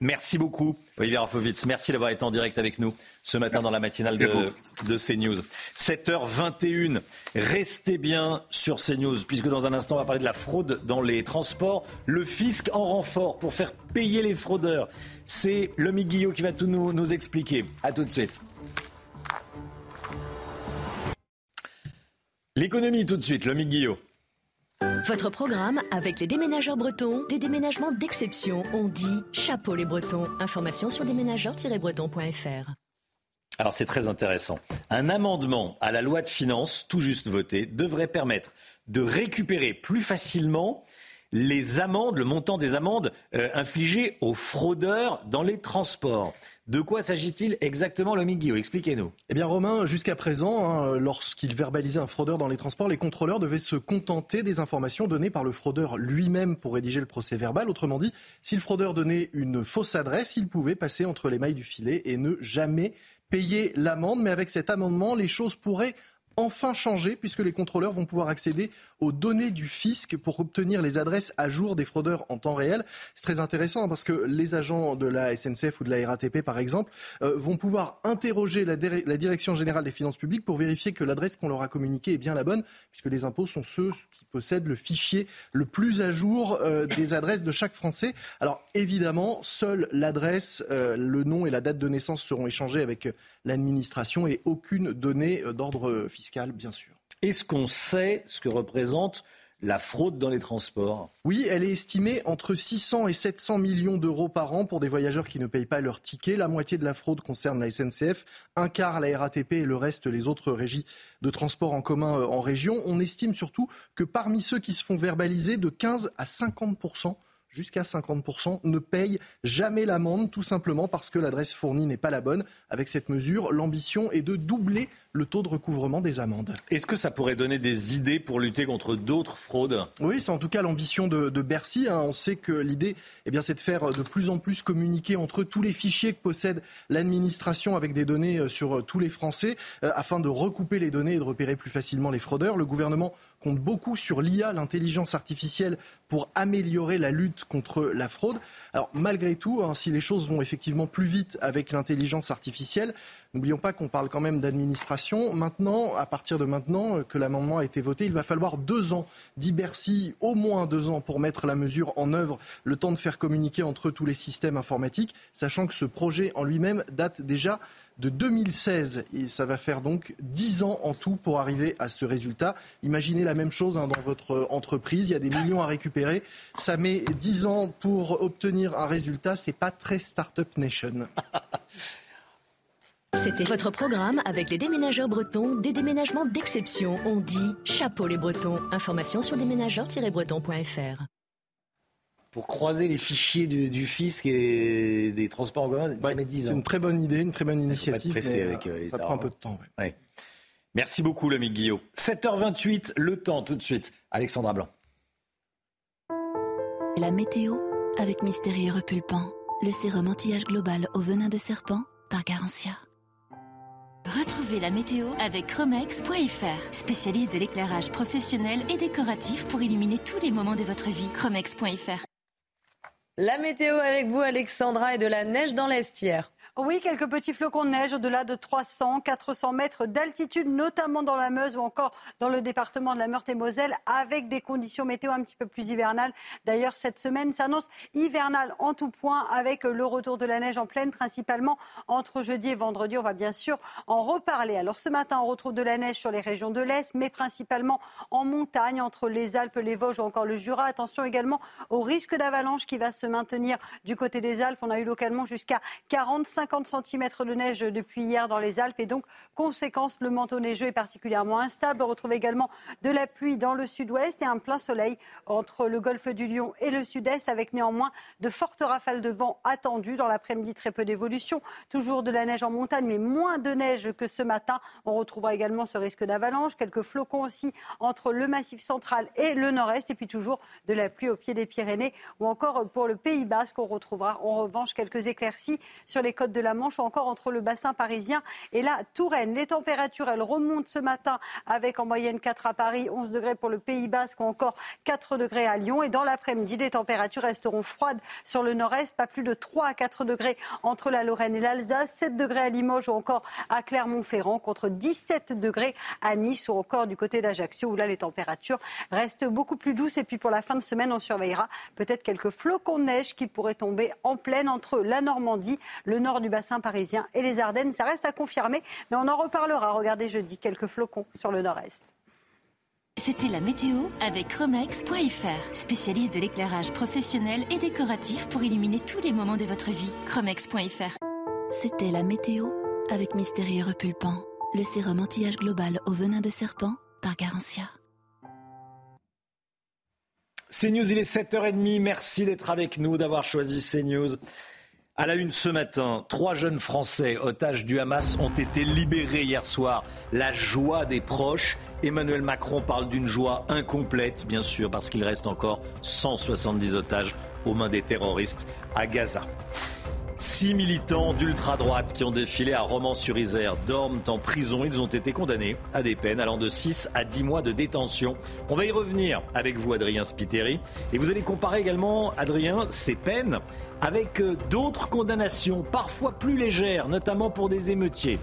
merci beaucoup, Olivier Rafovitz. Merci d'avoir été en direct avec nous ce matin dans la matinale de, de CNews. 7h21. Restez bien sur CNews, puisque dans un instant, on va parler de la fraude dans les transports. Le fisc en renfort pour faire payer les fraudeurs. C'est Lomi Guillot qui va tout nous, nous expliquer. A tout de suite. L'économie tout de suite, Lomi Guillot. Votre programme avec les déménageurs bretons, des déménagements d'exception. On dit chapeau les bretons. Information sur déménageurs-bretons.fr. Alors c'est très intéressant. Un amendement à la loi de finances, tout juste voté, devrait permettre de récupérer plus facilement les amendes, le montant des amendes euh, infligées aux fraudeurs dans les transports. De quoi s'agit-il exactement, le Guillaume Expliquez-nous. Eh bien, Romain, jusqu'à présent, hein, lorsqu'il verbalisait un fraudeur dans les transports, les contrôleurs devaient se contenter des informations données par le fraudeur lui-même pour rédiger le procès verbal. Autrement dit, si le fraudeur donnait une fausse adresse, il pouvait passer entre les mailles du filet et ne jamais payer l'amende. Mais avec cet amendement, les choses pourraient enfin changer puisque les contrôleurs vont pouvoir accéder aux données du fisc pour obtenir les adresses à jour des fraudeurs en temps réel. C'est très intéressant parce que les agents de la SNCF ou de la RATP, par exemple, euh, vont pouvoir interroger la, la, Direction générale des finances publiques pour vérifier que l'adresse qu'on leur a communiquée est bien la bonne, puisque les impôts sont ceux qui possèdent le fichier le plus à jour euh, des adresses de chaque Français. Alors évidemment, seule l'adresse, euh, le nom et la date de naissance seront échangés avec l'administration et aucune donnée d'ordre fiscal, bien sûr. Est-ce qu'on sait ce que représente la fraude dans les transports? Oui, elle est estimée entre 600 et 700 millions d'euros par an pour des voyageurs qui ne payent pas leur ticket. La moitié de la fraude concerne la SNCF, un quart la RATP et le reste les autres régies de transport en commun euh, en région. On estime surtout que parmi ceux qui se font verbaliser, de 15 à 50 jusqu'à 50%, ne payent jamais l'amende, tout simplement parce que l'adresse fournie n'est pas la bonne. Avec cette mesure, l'ambition est de doubler le taux de recouvrement des amendes. Est-ce que ça pourrait donner des idées pour lutter contre d'autres fraudes? Oui, c'est en tout cas l'ambition de, Bercy. Hein. On sait que l'idée, eh bien, c'est de faire de plus en plus communiquer entre tous les fichiers que possède l'administration avec des données euh, sur euh, tous les Français, euh, afin de recouper les données et de repérer plus facilement les fraudeurs. Le gouvernement compte beaucoup sur l'IA, l'intelligence artificielle, pour améliorer la lutte contre la fraude. Alors malgré tout, hein, si les choses vont effectivement plus vite avec l'intelligence artificielle, N'oublions pas qu'on parle quand même d'administration. Maintenant, à partir de maintenant que l'amendement a été voté, il va falloir deux ans, dit Bercy, au moins deux ans pour mettre la mesure en œuvre, le temps de faire communiquer entre tous les systèmes informatiques, sachant que ce projet en lui-même date déjà de 2016 et ça va faire donc dix ans en tout pour arriver à ce résultat. Imaginez la même chose hein, dans votre entreprise, il y a des millions à récupérer, ça met dix ans pour obtenir un résultat, c'est pas très Startup Nation. C'était votre programme avec les déménageurs bretons, des déménagements d'exception. On dit chapeau les bretons. Information sur déménageurs-bretons.fr. Pour croiser les fichiers du, fisc et des transports en commun, ça met 10 ans. C'est une très bonne idée, une très bonne initiative. Mais avec, euh, ça prend un peu de temps. Merci beaucoup, l'ami Guillaume. 7h28, le temps tout de suite. Alexandra Blanc. La météo avec Mystérieux Repulpant, le sérum anti-âge global au venin de serpent par Garantia. Retrouvez la météo avec Chromex.fr, spécialiste de l'éclairage professionnel et décoratif pour illuminer tous les moments de votre vie. Chromex.fr. La météo avec vous, Alexandra, et de la neige dans l'Est hier. Oui, quelques petits flocons de neige au-delà de 300, 400 mètres d'altitude, notamment dans la Meuse ou encore dans le département de la Meurthe-et-Moselle, avec des conditions météo un petit peu plus hivernales. D'ailleurs, cette semaine s'annonce hivernale en tout point, avec le retour de la neige en pleine, principalement entre jeudi et vendredi. On va bien sûr en reparler. Alors ce matin, on retrouve de la neige sur les régions de l'Est, mais principalement en montagne, entre les Alpes, les Vosges ou encore le Jura. Attention également au risque d'avalanche qui va se maintenir du côté des Alpes. On a eu localement jusqu'à 45 50 cm de neige depuis hier dans les Alpes et donc, conséquence, le manteau neigeux est particulièrement instable. On retrouve également de la pluie dans le sud-ouest et un plein soleil entre le golfe du Lion et le sud-est avec néanmoins de fortes rafales de vent attendues. Dans l'après-midi, très peu d'évolution. Toujours de la neige en montagne, mais moins de neige que ce matin. On retrouvera également ce risque d'avalanche. Quelques flocons aussi entre le massif central et le nord-est. Et puis toujours de la pluie au pied des Pyrénées ou encore pour le Pays Basque. On retrouvera en revanche quelques éclaircies sur les côtes de la Manche ou encore entre le bassin parisien et la Touraine. Les températures, elles remontent ce matin avec en moyenne 4 à Paris, 11 degrés pour le Pays Basque ou encore 4 degrés à Lyon. Et dans l'après-midi, les températures resteront froides sur le nord-est, pas plus de 3 à 4 degrés entre la Lorraine et l'Alsace, 7 degrés à Limoges ou encore à Clermont-Ferrand, contre 17 degrés à Nice ou encore du côté d'Ajaccio, où là les températures restent beaucoup plus douces. Et puis pour la fin de semaine, on surveillera peut-être quelques flocons de neige qui pourraient tomber en pleine entre la Normandie, le nord du du bassin parisien et les Ardennes. Ça reste à confirmer, mais on en reparlera. Regardez jeudi, quelques flocons sur le nord-est. C'était la météo avec Chromex.fr, spécialiste de l'éclairage professionnel et décoratif pour illuminer tous les moments de votre vie. Chromex.fr. C'était la météo avec Mystérieux Repulpant, le sérum anti-âge global au venin de serpent par Garantia. CNews, il est 7h30. Merci d'être avec nous, d'avoir choisi CNews. À la une ce matin, trois jeunes Français otages du Hamas ont été libérés hier soir. La joie des proches. Emmanuel Macron parle d'une joie incomplète, bien sûr, parce qu'il reste encore 170 otages aux mains des terroristes à Gaza. Six militants d'ultra-droite qui ont défilé à Romans-sur-Isère dorment en prison. Ils ont été condamnés à des peines allant de 6 à 10 mois de détention. On va y revenir avec vous, Adrien Spiteri. Et vous allez comparer également, Adrien, ces peines avec euh, d'autres condamnations, parfois plus légères, notamment pour des émeutiers.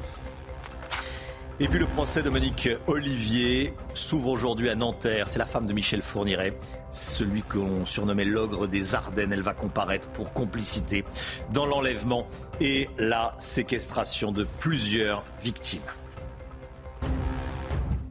Et puis le procès de Monique Olivier s'ouvre aujourd'hui à Nanterre. C'est la femme de Michel Fourniret, celui qu'on surnommait l'ogre des Ardennes. Elle va comparaître pour complicité dans l'enlèvement et la séquestration de plusieurs victimes.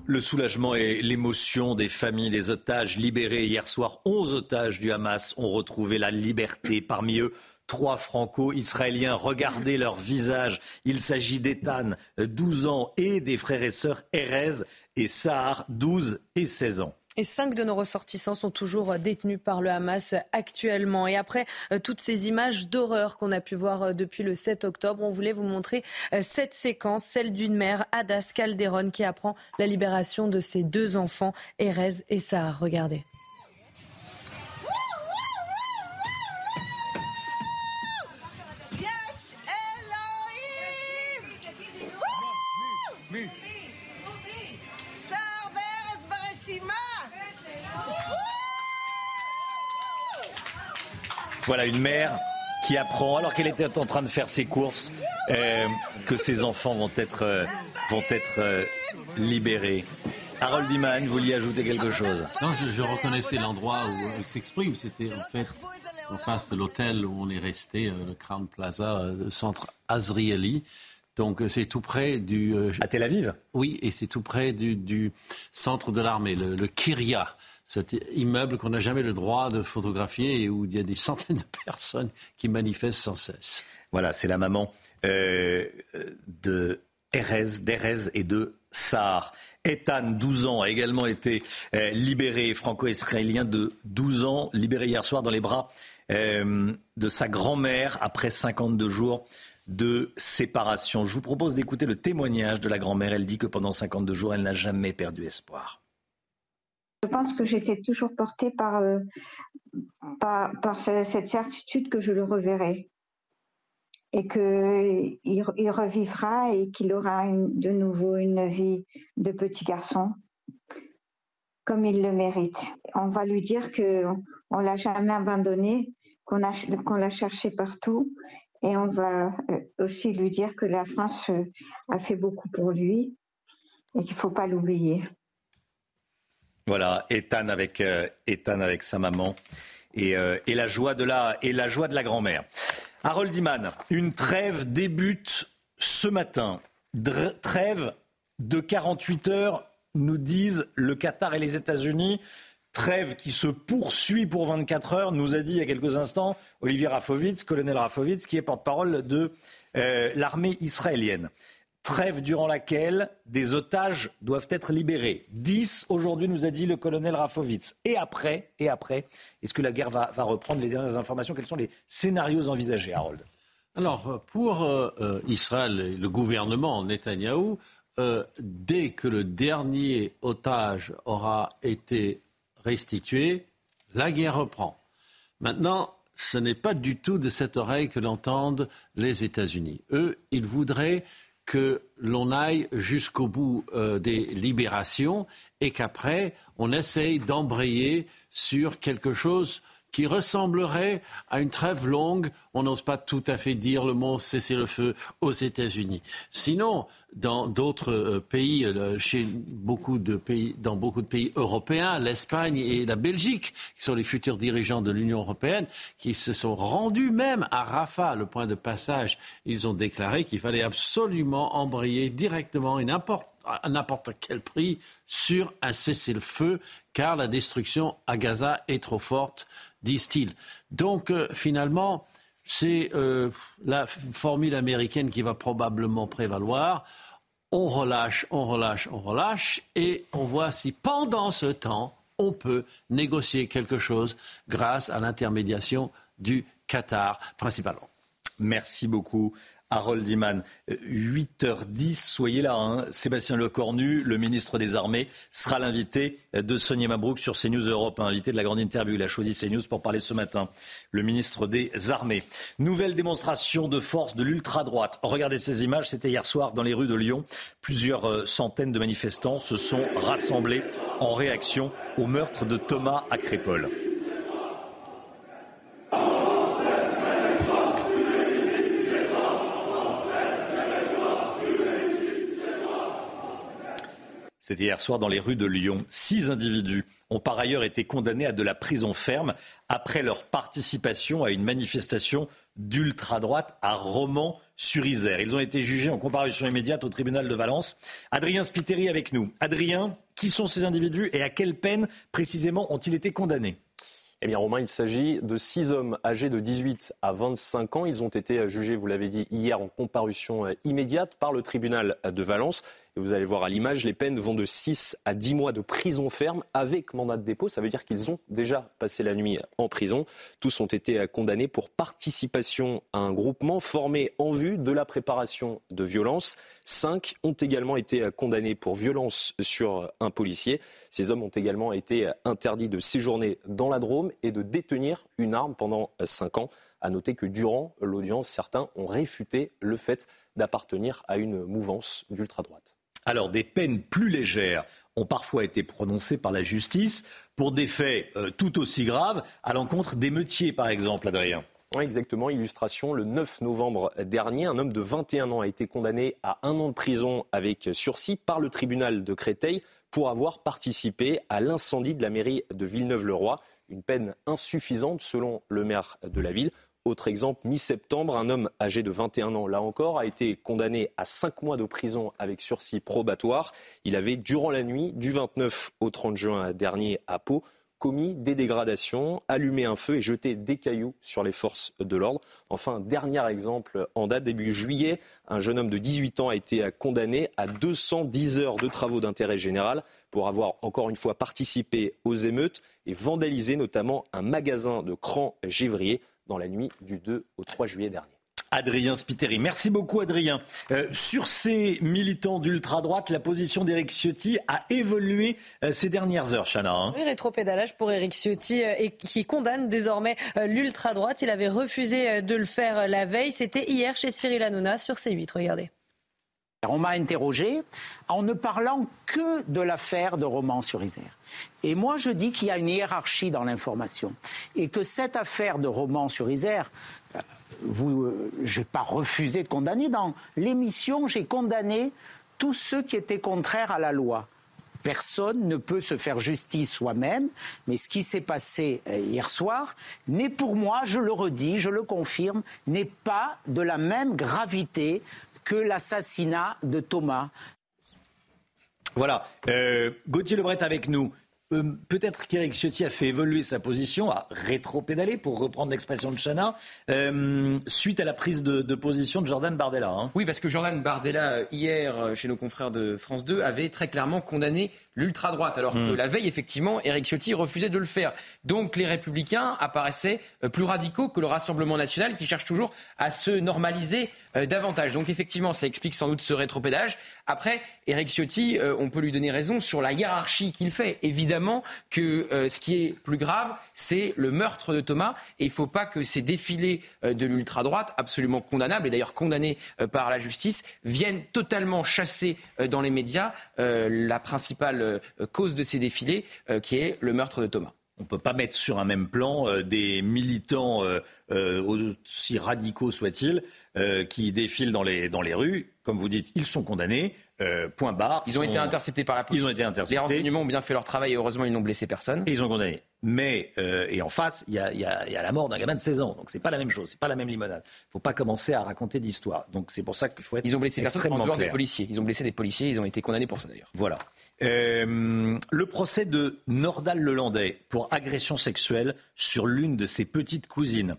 Le soulagement et l'émotion des familles des otages libérés hier soir. 11 otages du Hamas ont retrouvé la liberté. Parmi eux, trois franco-israéliens. Regardez leur visage. Il s'agit d'Ethan, 12 ans, et des frères et sœurs Erez et Sahar, 12 et 16 ans. Et cinq de nos ressortissants sont toujours détenus par le Hamas actuellement. Et après euh, toutes ces images d'horreur qu'on a pu voir euh, depuis le 7 octobre, on voulait vous montrer euh, cette séquence, celle d'une mère, Adas Calderon, qui apprend la libération de ses deux enfants, Erez et Sahar. Regardez. Voilà une mère qui apprend, alors qu'elle était en train de faire ses courses, euh, que ses enfants vont être, euh, vont être euh, libérés. Harold Iman, vous y ajoutez quelque chose? Non, je, reconnaissais l'endroit où il s'exprime. C'était en fait en face de l'hôtel où on est resté, le Crown Plaza, centre Azrieli. Donc c'est tout près du... à Tel Aviv? Oui, et c'est tout près du, centre de l'armée, le, le Kiria cet immeuble qu'on n'a jamais le droit de photographier et où il y a des centaines de personnes qui manifestent sans cesse. Voilà, c'est la maman euh, de Erez, d'Erez et de Sahar. Ethan, 12 ans, a également été euh, libéré, franco-israélien de 12 ans, libéré hier soir dans les bras euh, de sa grand-mère après 52 jours de séparation. Je vous propose d'écouter le témoignage de la grand-mère. Elle dit que pendant 52 jours, elle n'a jamais perdu espoir. Je pense que j'étais toujours portée par, euh, par, cette certitude que je le reverrai et qu'il il revivra et qu'il aura de nouveau une vie de petit garçon comme il le mérite. On va lui dire qu'on ne l'a jamais abandonné, qu'on l'a cherché partout et on va euh, aussi lui dire que la France euh, a fait beaucoup pour lui et qu'il ne faut pas l'oublier. Voilà, Ethan avec, euh, sa maman et, euh, et, la joie de la, et la joie de la grand-mère. Harold Iman, une trêve débute ce matin. trêve de 48 heures, nous disent le Qatar et les États-Unis. Trêve qui se poursuit pour 24 heures, nous a dit il y a quelques instants Olivier Rafovitz, colonel Rafovitz, qui est porte-parole de euh, l'armée israélienne trêve durant laquelle des otages doivent être libérés. 10 aujourd'hui, nous a dit le colonel Rafovitz. Et après, et après, est-ce que la guerre va, reprendre les dernières informations? Quels sont les scénarios envisagés, Harold? Alors, pour euh, euh, Israël et le gouvernement Netanyahou, euh, dès que le dernier otage aura été restitué, la guerre reprend. Maintenant, ce n'est pas du tout de cette oreille que l'entendent les États-Unis. Eux, ils voudraient que l'on aille jusqu'au bout euh, des libérations et qu'après, on essaye d'embrayer sur quelque chose qui ressemblerait à une trêve longue. On n'ose pas tout à fait dire le mot cessez-le-feu aux États-Unis. Sinon, dans d'autres euh, pays, euh, chez beaucoup de pays, dans beaucoup de pays européens, l'Espagne et la Belgique, qui sont les futurs dirigeants de l'Union européenne, qui se sont rendus même à Rafah, le point de passage, ils ont déclaré qu'il fallait absolument embrayer directement et n'importe à n'importe quel prix sur un cessez-le-feu, car la destruction à Gaza est trop forte disent-ils. Donc euh, finalement, c'est euh, la formule américaine qui va probablement prévaloir. On relâche, on relâche, on relâche, et on voit si pendant ce temps, on peut négocier quelque chose grâce à l'intermédiation du Qatar principalement. Merci beaucoup. Harold Iman. 8h10, soyez là. Hein. Sébastien Lecornu, le ministre des Armées, sera l'invité de Sonia Mabrouk sur CNews Europe, invité de la grande interview. Il a choisi CNews pour parler ce matin. Le ministre des Armées. Nouvelle démonstration de force de l'ultra-droite. Regardez ces images, c'était hier soir dans les rues de Lyon. Plusieurs euh, centaines de manifestants se sont rassemblés en réaction au meurtre de Thomas à. C'était hier soir dans les rues de Lyon. Six individus ont par ailleurs été condamnés à de la prison ferme après leur participation à une manifestation d'ultra-droite à Romans-sur-Isère. Ils ont été jugés en comparution immédiate au tribunal de Valence. Adrien Spiteri avec nous. Adrien, qui sont ces individus et à quelle peine précisément ont-ils été condamnés? Eh bien, Romain, il s'agit de six hommes âgés de 18 à 25 ans. Ils ont été jugés, vous l'avez dit, hier en comparution immédiate par le tribunal de Valence. Vous allez voir à l'image, les peines vont de 6 à 10 mois de prison ferme avec mandat de dépôt. Ça veut dire qu'ils ont déjà passé la nuit en prison. Tous ont été condamnés pour participation à un groupement formé en vue de la préparation de violences. Cinq ont également été condamnés pour violence sur un policier. Ces hommes ont également été interdits de séjourner dans la Drôme et de détenir une arme pendant cinq ans. À noter que durant l'audience, certains ont réfuté le fait d'appartenir à une mouvance d'ultra-droite. Alors, des peines plus légères ont parfois été prononcées par la justice pour des faits euh, tout aussi graves à l'encontre des meutiers, par exemple, Adrien. Oui, exactement. Illustration, le 9 novembre dernier, un homme de 21 ans a été condamné à un an de prison avec sursis par le tribunal de Créteil pour avoir participé à l'incendie de la mairie de Villeneuve-le-Roi. Une peine insuffisante selon le maire de la ville. Autre exemple, mi-septembre, un homme âgé de 21 ans, là encore, a été condamné à 5 mois de prison avec sursis probatoire. Il avait, durant la nuit du 29 au 30 juin dernier à Pau, commis des dégradations, allumé un feu et jeté des cailloux sur les forces de l'ordre. Enfin, dernier exemple, en date début juillet, un jeune homme de 18 ans a été condamné à 210 heures de travaux d'intérêt général pour avoir encore une fois participé aux émeutes et vandalisé notamment un magasin de crans gévrier dans la nuit du 2 au 3 juillet dernier. Adrien Spiteri. Merci beaucoup Adrien. Euh, sur ces militants d'ultra-droite, la position d'Éric Ciotti a évolué euh, ces dernières heures, Chana. Hein. Oui, rétropédalage pour Éric Ciotti euh, et qui condamne désormais l'ultra-droite. Il avait refusé de le faire la veille. C'était hier chez Cyril Hanouna sur C8. Regardez. On m'a interrogé en ne parlant que de l'affaire de Romans-sur-Isère. Et moi, je dis qu'il y a une hiérarchie dans l'information et que cette affaire de Romans-sur-Isère, euh, vous, euh, j'ai pas refusé de condamner. Dans l'émission, j'ai condamné tous ceux qui étaient contraires à la loi. Personne ne peut se faire justice soi-même, mais ce qui s'est passé euh, hier soir n'est pour moi, je le redis, je le confirme, n'est pas de la même gravité que l'assassinat de Thomas. Voilà. Euh, Gauthier Lebret avec nous. Euh, peut-être qu'Éric Ciotti a fait évoluer sa position, a rétro-pédalé, pour reprendre l'expression de Chana, euh, suite à la prise de, position de Jordan Bardella. Hein. Oui, parce que Jordan Bardella, hier, chez nos confrères de France 2, avait très clairement condamné l'ultra-droite, alors que hmm. la veille, effectivement, Éric Ciotti refusait de le faire. Donc les républicains apparaissaient euh, plus radicaux que le Rassemblement national qui cherche toujours à se normaliser euh, davantage. Donc effectivement, ça explique sans doute ce rétropédage. Après, Éric Ciotti, euh, on peut lui donner raison sur la hiérarchie qu'il fait. Évidemment que ce qui est plus grave, c'est le meurtre de Thomas. Et il ne faut pas que ces défilés de l'ultra-droite, absolument condamnables, et d'ailleurs condamnés par la justice, viennent totalement chasser dans les médias la principale euh, cause de ces défilés, euh, qui est le meurtre de Thomas. On ne peut pas mettre sur un même plan euh, des militants, aussi radicaux soient-ils, qui défilent dans les, dans les rues. Comme vous dites, ils sont condamnés. point barre. Ils ont été interceptés par la police. Ils ont été interceptés. Les renseignements ont bien fait leur travail et heureusement ils n'ont blessé personne. Et ils ont condamné mais euh, et en face, il y a, y, a, y a, la mort d'un gamin de 16 ans. Donc c'est pas la même chose, c'est pas la même limonade. Il faut pas commencer à raconter d'histoire. Donc c'est pour ça qu'il faut être Ils ont blessé personne en dehors des policiers. Ils ont blessé des policiers. Ils ont été condamnés pour ça d'ailleurs. Voilà. Euh, le procès de Nordal Lelandais pour agression sexuelle sur l'une de ses petites cousines.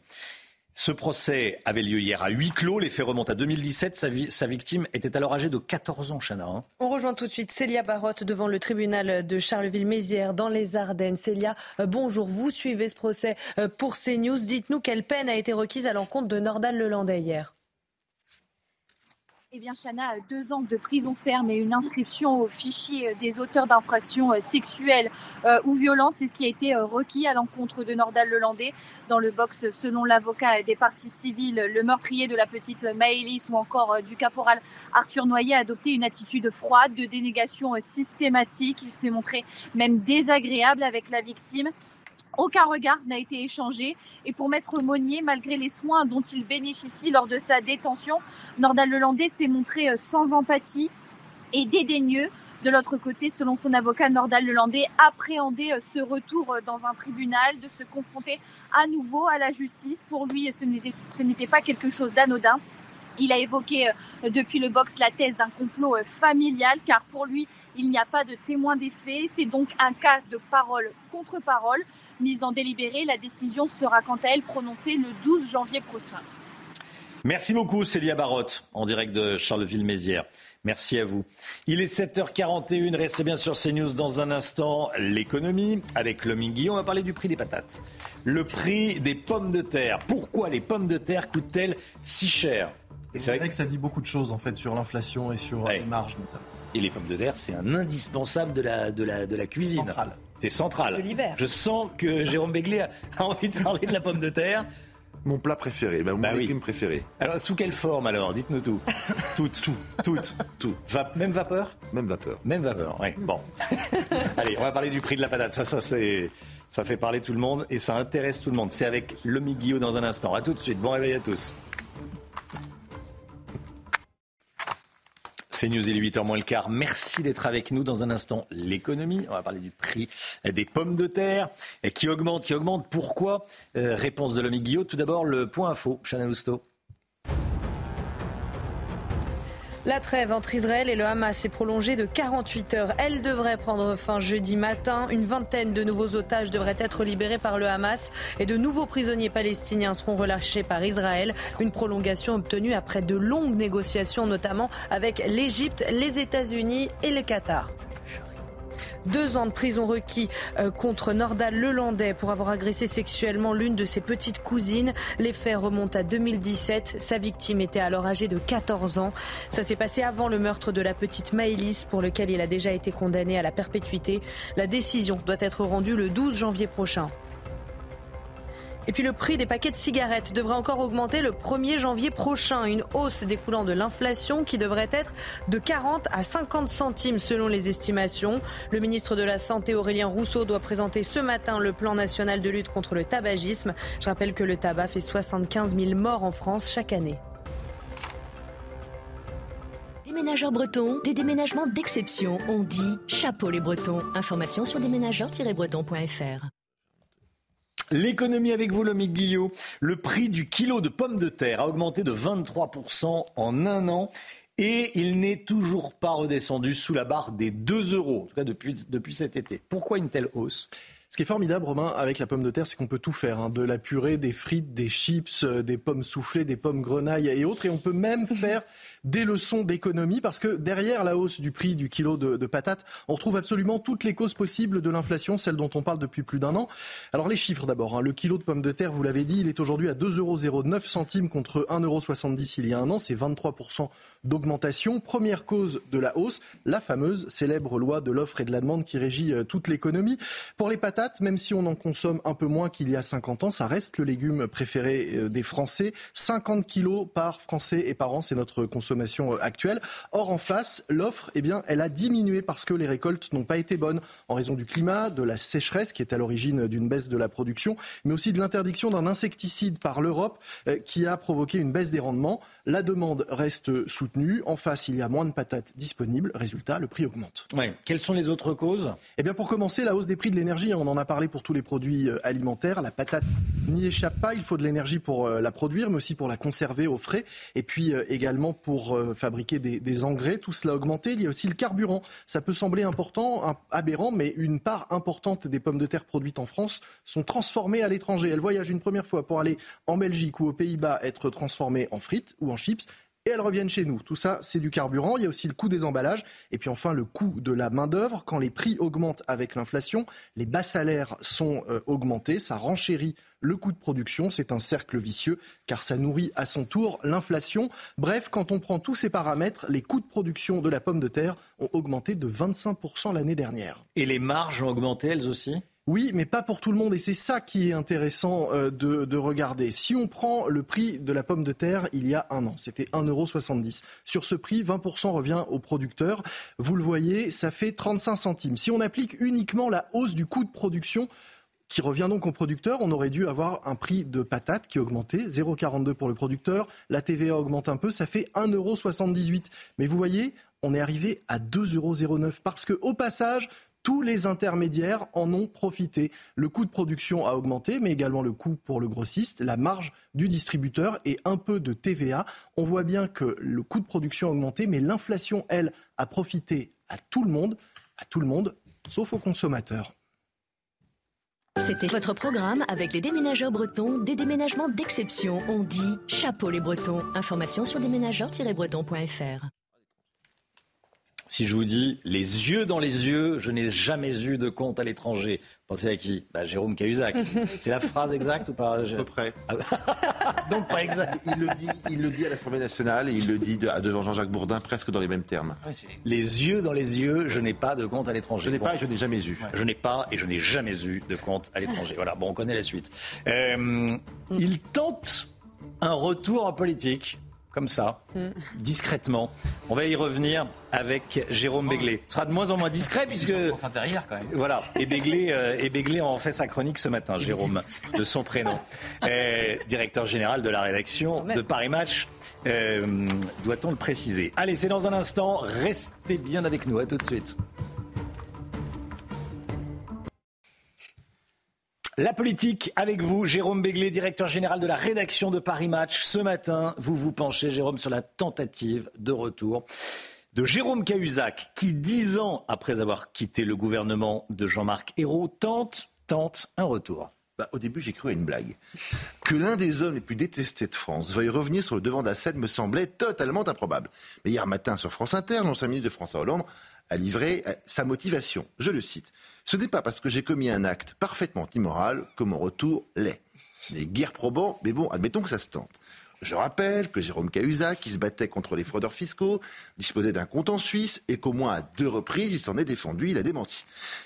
Ce procès avait lieu hier à huis clos. Les faits remontent à 2017. Sa, victime était alors âgée de 14 ans, Chana. Hein. On rejoint tout de suite Célia Barotte devant le tribunal de Charleville-Mézières dans les Ardennes. Célia, euh, bonjour. Vous suivez ce procès euh, pour CNews. Dites-nous quelle peine a été requise à l'encontre de Nordal Lelandais hier. Eh bien, Chana, deux ans de prison ferme et une inscription au fichier euh, des auteurs d'infractions euh, sexuelles euh, ou violentes, c'est ce qui a été requis à l'encontre de Nordal Lelandais. Dans le box, selon l'avocat des parties civiles, le meurtrier de la petite Maëlys ou encore du caporal Arthur Noyer a adopté une attitude froide de dénégation systématique. Il s'est montré même désagréable avec la victime. Aucun regard n'a été échangé. Et pour Maître Monnier, malgré les soins dont il bénéficie lors de sa détention, Nordal Lelandais s'est montré euh, sans empathie et dédaigneux. De l'autre côté, selon son avocat, Nordal Lelandais appréhendait euh, ce retour euh, dans un tribunal, de se confronter à nouveau à la justice. Pour lui, ce n'était pas quelque chose d'anodin. Il a évoqué depuis le box la thèse d'un complot familial, car pour lui, il n'y a pas de témoin des faits. C'est donc un cas de parole contre parole mise en délibéré. La décision sera quant à elle prononcée le 12 janvier prochain. Merci beaucoup Célia Barotte, en direct de Charleville-Mézières. Merci à vous. Il est 7h41, restez bien sur CNews dans un instant. L'économie avec le Mingui, on va parler du prix des patates. Le prix des pommes de terre. Pourquoi les pommes de terre coûtent-elles si cher? C'est vrai que ça dit beaucoup de choses en fait sur l'inflation et sur les marges notamment. Et les pommes de terre, c'est un indispensable de la, de la, de la cuisine. Central. C'est central. De l'hiver. Je sens que Jérôme Béglé a, envie de parler de la pomme de terre. Mon plat préféré, mon Bah oui. légume préféré. Alors, sous quelle forme alors? Dites-nous tout. Toutes. Tout. Toutes. Tout. Va- même vapeur? Même vapeur. Même vapeur, oui. Bon. Allez, on va parler du prix de la patate. Ça, ça, c'est. Ça fait parler tout le monde et ça intéresse tout le monde. C'est avec Lomi Guillot dans un instant. À tout de suite. Bon réveil à tous. C'est News, il est 8h moins le quart. Merci d'être avec nous dans un instant. L'économie, on va parler du prix des pommes de terre qui augmente, qui augmente. Pourquoi? Euh, Réponse de l'homme Guillaume. Tout d'abord, le point info. Chanel Housteau. La trêve entre Israël et le Hamas est prolongée de 48 heures. Elle devrait prendre fin jeudi matin. Une vingtaine de nouveaux otages devraient être libérés par le Hamas et de nouveaux prisonniers palestiniens seront relâchés par Israël. Une prolongation obtenue après de longues négociations, notamment avec l'Égypte, les États-Unis et le Qatar. Deux ans de prison requis euh, contre Nordal Lelandais pour avoir agressé sexuellement l'une de ses petites cousines. Les faits remontent à 2017. Sa victime était alors âgée de 14 ans. Ça s'est passé avant le meurtre de la petite Maëlys pour lequel il a déjà été condamné à la perpétuité. La décision doit être rendue le 12 janvier prochain. Et puis le prix des paquets de cigarettes devrait encore augmenter le 1er janvier prochain. Une hausse découlant de l'inflation qui devrait être de 40 à 50 centimes selon les estimations. Le ministre de la Santé Aurélien Rousseau doit présenter ce matin le plan national de lutte contre le tabagisme. Je rappelle que le tabac fait 75 000 morts en France chaque année. Déménageurs bretons, des déménagements d'exception. On dit chapeau les bretons. Information sur déménageurs-bretons.fr. L'économie avec vous, Lomique Guillot. Le prix du kilo de pommes de terre a augmenté de 23% en un an et il n'est toujours pas redescendu sous la barre des 2 euros, en tout cas depuis, depuis cet été. Pourquoi une telle hausse? Ce qui est formidable, Romain, avec la pomme de terre, c'est qu'on peut tout faire. hein. De la purée, des frites, des chips, euh, des pommes soufflées, des pommes grenailles et autres. Et on peut même faire des leçons d'économie parce que derrière la hausse du prix du kilo de, patates, on retrouve absolument toutes les causes possibles de l'inflation, celle dont on parle depuis plus d'un an. Alors les chiffres d'abord. hein. Le kilo de pommes de terre, vous l'avez dit, il est aujourd'hui à 2,09 euros centimes contre 1,70 euros il y a un an. C'est 23% d'augmentation. Première cause de la hausse, la fameuse célèbre loi de l'offre et de la demande qui régit euh, toute l'économie. Pour les patates, même si on en consomme un peu moins qu'il y a 50 ans, ça reste le légume préféré euh, des Français. 50 kilos par Français et par an, c'est notre consommation euh, actuelle. Or, en face, l'offre, eh bien, elle a diminué parce que les récoltes n'ont pas été bonnes en raison du climat, de la sécheresse qui est à l'origine d'une baisse de la production, mais aussi de l'interdiction d'un insecticide par l'Europe euh, qui a provoqué une baisse des rendements. La demande reste soutenue. En face, il y a moins de patates disponibles. Résultat, le prix augmente. Ouais. Quelles sont les autres causes? Eh bien, pour commencer, la hausse des prix de l'énergie, on en a parlé pour tous les produits euh, alimentaires. La patate n'y échappe pas. Il faut de l'énergie pour la produire, mais aussi pour la conserver au frais. Et puis également pour euh, fabriquer des, engrais. Tout cela a augmenté. Il y a aussi le carburant. Ça peut sembler important, aberrant, mais une part importante des pommes de terre produites en France sont transformées à l'étranger. Elles voyagent une première fois pour aller en Belgique ou aux Pays-Bas être transformées en frites ou en chips et elles reviennent chez nous. Tout ça, c'est du carburant. Il y a aussi le coût des emballages et puis enfin le coût de la main-d'œuvre. Quand les prix augmentent avec l'inflation, les bas salaires sont euh, augmentés. Ça renchérit le coût de production. C'est un cercle vicieux car ça nourrit à son tour l'inflation. Bref, quand on prend tous ces paramètres, les coûts de production de la pomme de terre ont augmenté de 25% l'année dernière. Et les marges ont augmenté elles aussi? Oui, mais pas pour tout le monde. Et c'est ça qui est intéressant euh, de, de, regarder. Si on prend le prix de la pomme de terre il y a un an, c'était 1,70€. Sur ce prix, 20% revient aux producteurs. Vous le voyez, ça fait 35 centimes. Si on applique uniquement la hausse du coût de production, qui revient donc aux producteurs. On aurait dû avoir un prix de patate qui augmentait, 0,42 pour le producteur. La TVA augmente un peu, ça fait 1,78€. Mais vous voyez, on est arrivé à 2,09€ parce que au passage, tous les intermédiaires en ont profité. Le coût de production a augmenté, mais également le coût pour le grossiste, la marge du distributeur et un peu de TVA. On voit bien que le coût de production a augmenté, mais l'inflation, elle, a profité à tout le monde, à tout le monde, sauf aux consommateurs. C'était votre programme avec les déménageurs bretons, des déménagements d'exception. On dit chapeau les bretons. Information sur déménageurs-bretons.fr. Si je vous dis les yeux dans les yeux, je n'ai jamais eu de compte à l'étranger. Pensez à qui? Bah, Jérôme Cahuzac. C'est la phrase exacte ou pas À peu près. Ah Donc pas exact. Il le dit, il le dit à l'Assemblée nationale et il le dit devant Jean-Jacques Bourdin presque dans les mêmes termes. Les yeux dans les yeux, je n'ai pas de compte à l'étranger. Je n'ai pas et je n'ai jamais eu. Je n'ai pas et je n'ai jamais eu de compte à l'étranger. Voilà, bon, on connaît la suite. Euh, il tente un retour en politique comme ça, discrètement. On va y revenir avec Jérôme Béglé. Ce sera de moins en moins discret puisque. intérieure quand même. Voilà. Et Béglé, euh, et Béglé en fait sa chronique ce matin, Jérôme, de son prénom. Euh, directeur général de la rédaction de Paris Match. Euh, doit-on le préciser? Allez, c'est dans un instant. Restez bien avec nous. À tout de suite. La politique avec vous, Jérôme Béglé, directeur général de la rédaction de Paris Match. Ce matin, vous vous penchez, Jérôme, sur la tentative de retour de Jérôme Cahuzac, qui, dix ans après avoir quitté le gouvernement de Jean-Marc Ayrault, tente, tente un retour. Bah, au début, j'ai cru à une blague. Que l'un des hommes les plus détestés de France veuille revenir sur le devant de la scène me semblait totalement improbable. Mais hier matin, sur France Inter, l'ancien ministre de François Hollande a livré euh, sa motivation. Je le cite. Ce n'est pas parce que j'ai commis un acte parfaitement immoral que mon retour l'est. Des guerres probants, mais bon, admettons que ça se tente. Je rappelle que Jérôme Cahuzac, qui se battait contre les fraudeurs fiscaux, disposait d'un compte en Suisse et qu'au moins à deux reprises, il s'en est défendu, il a démenti.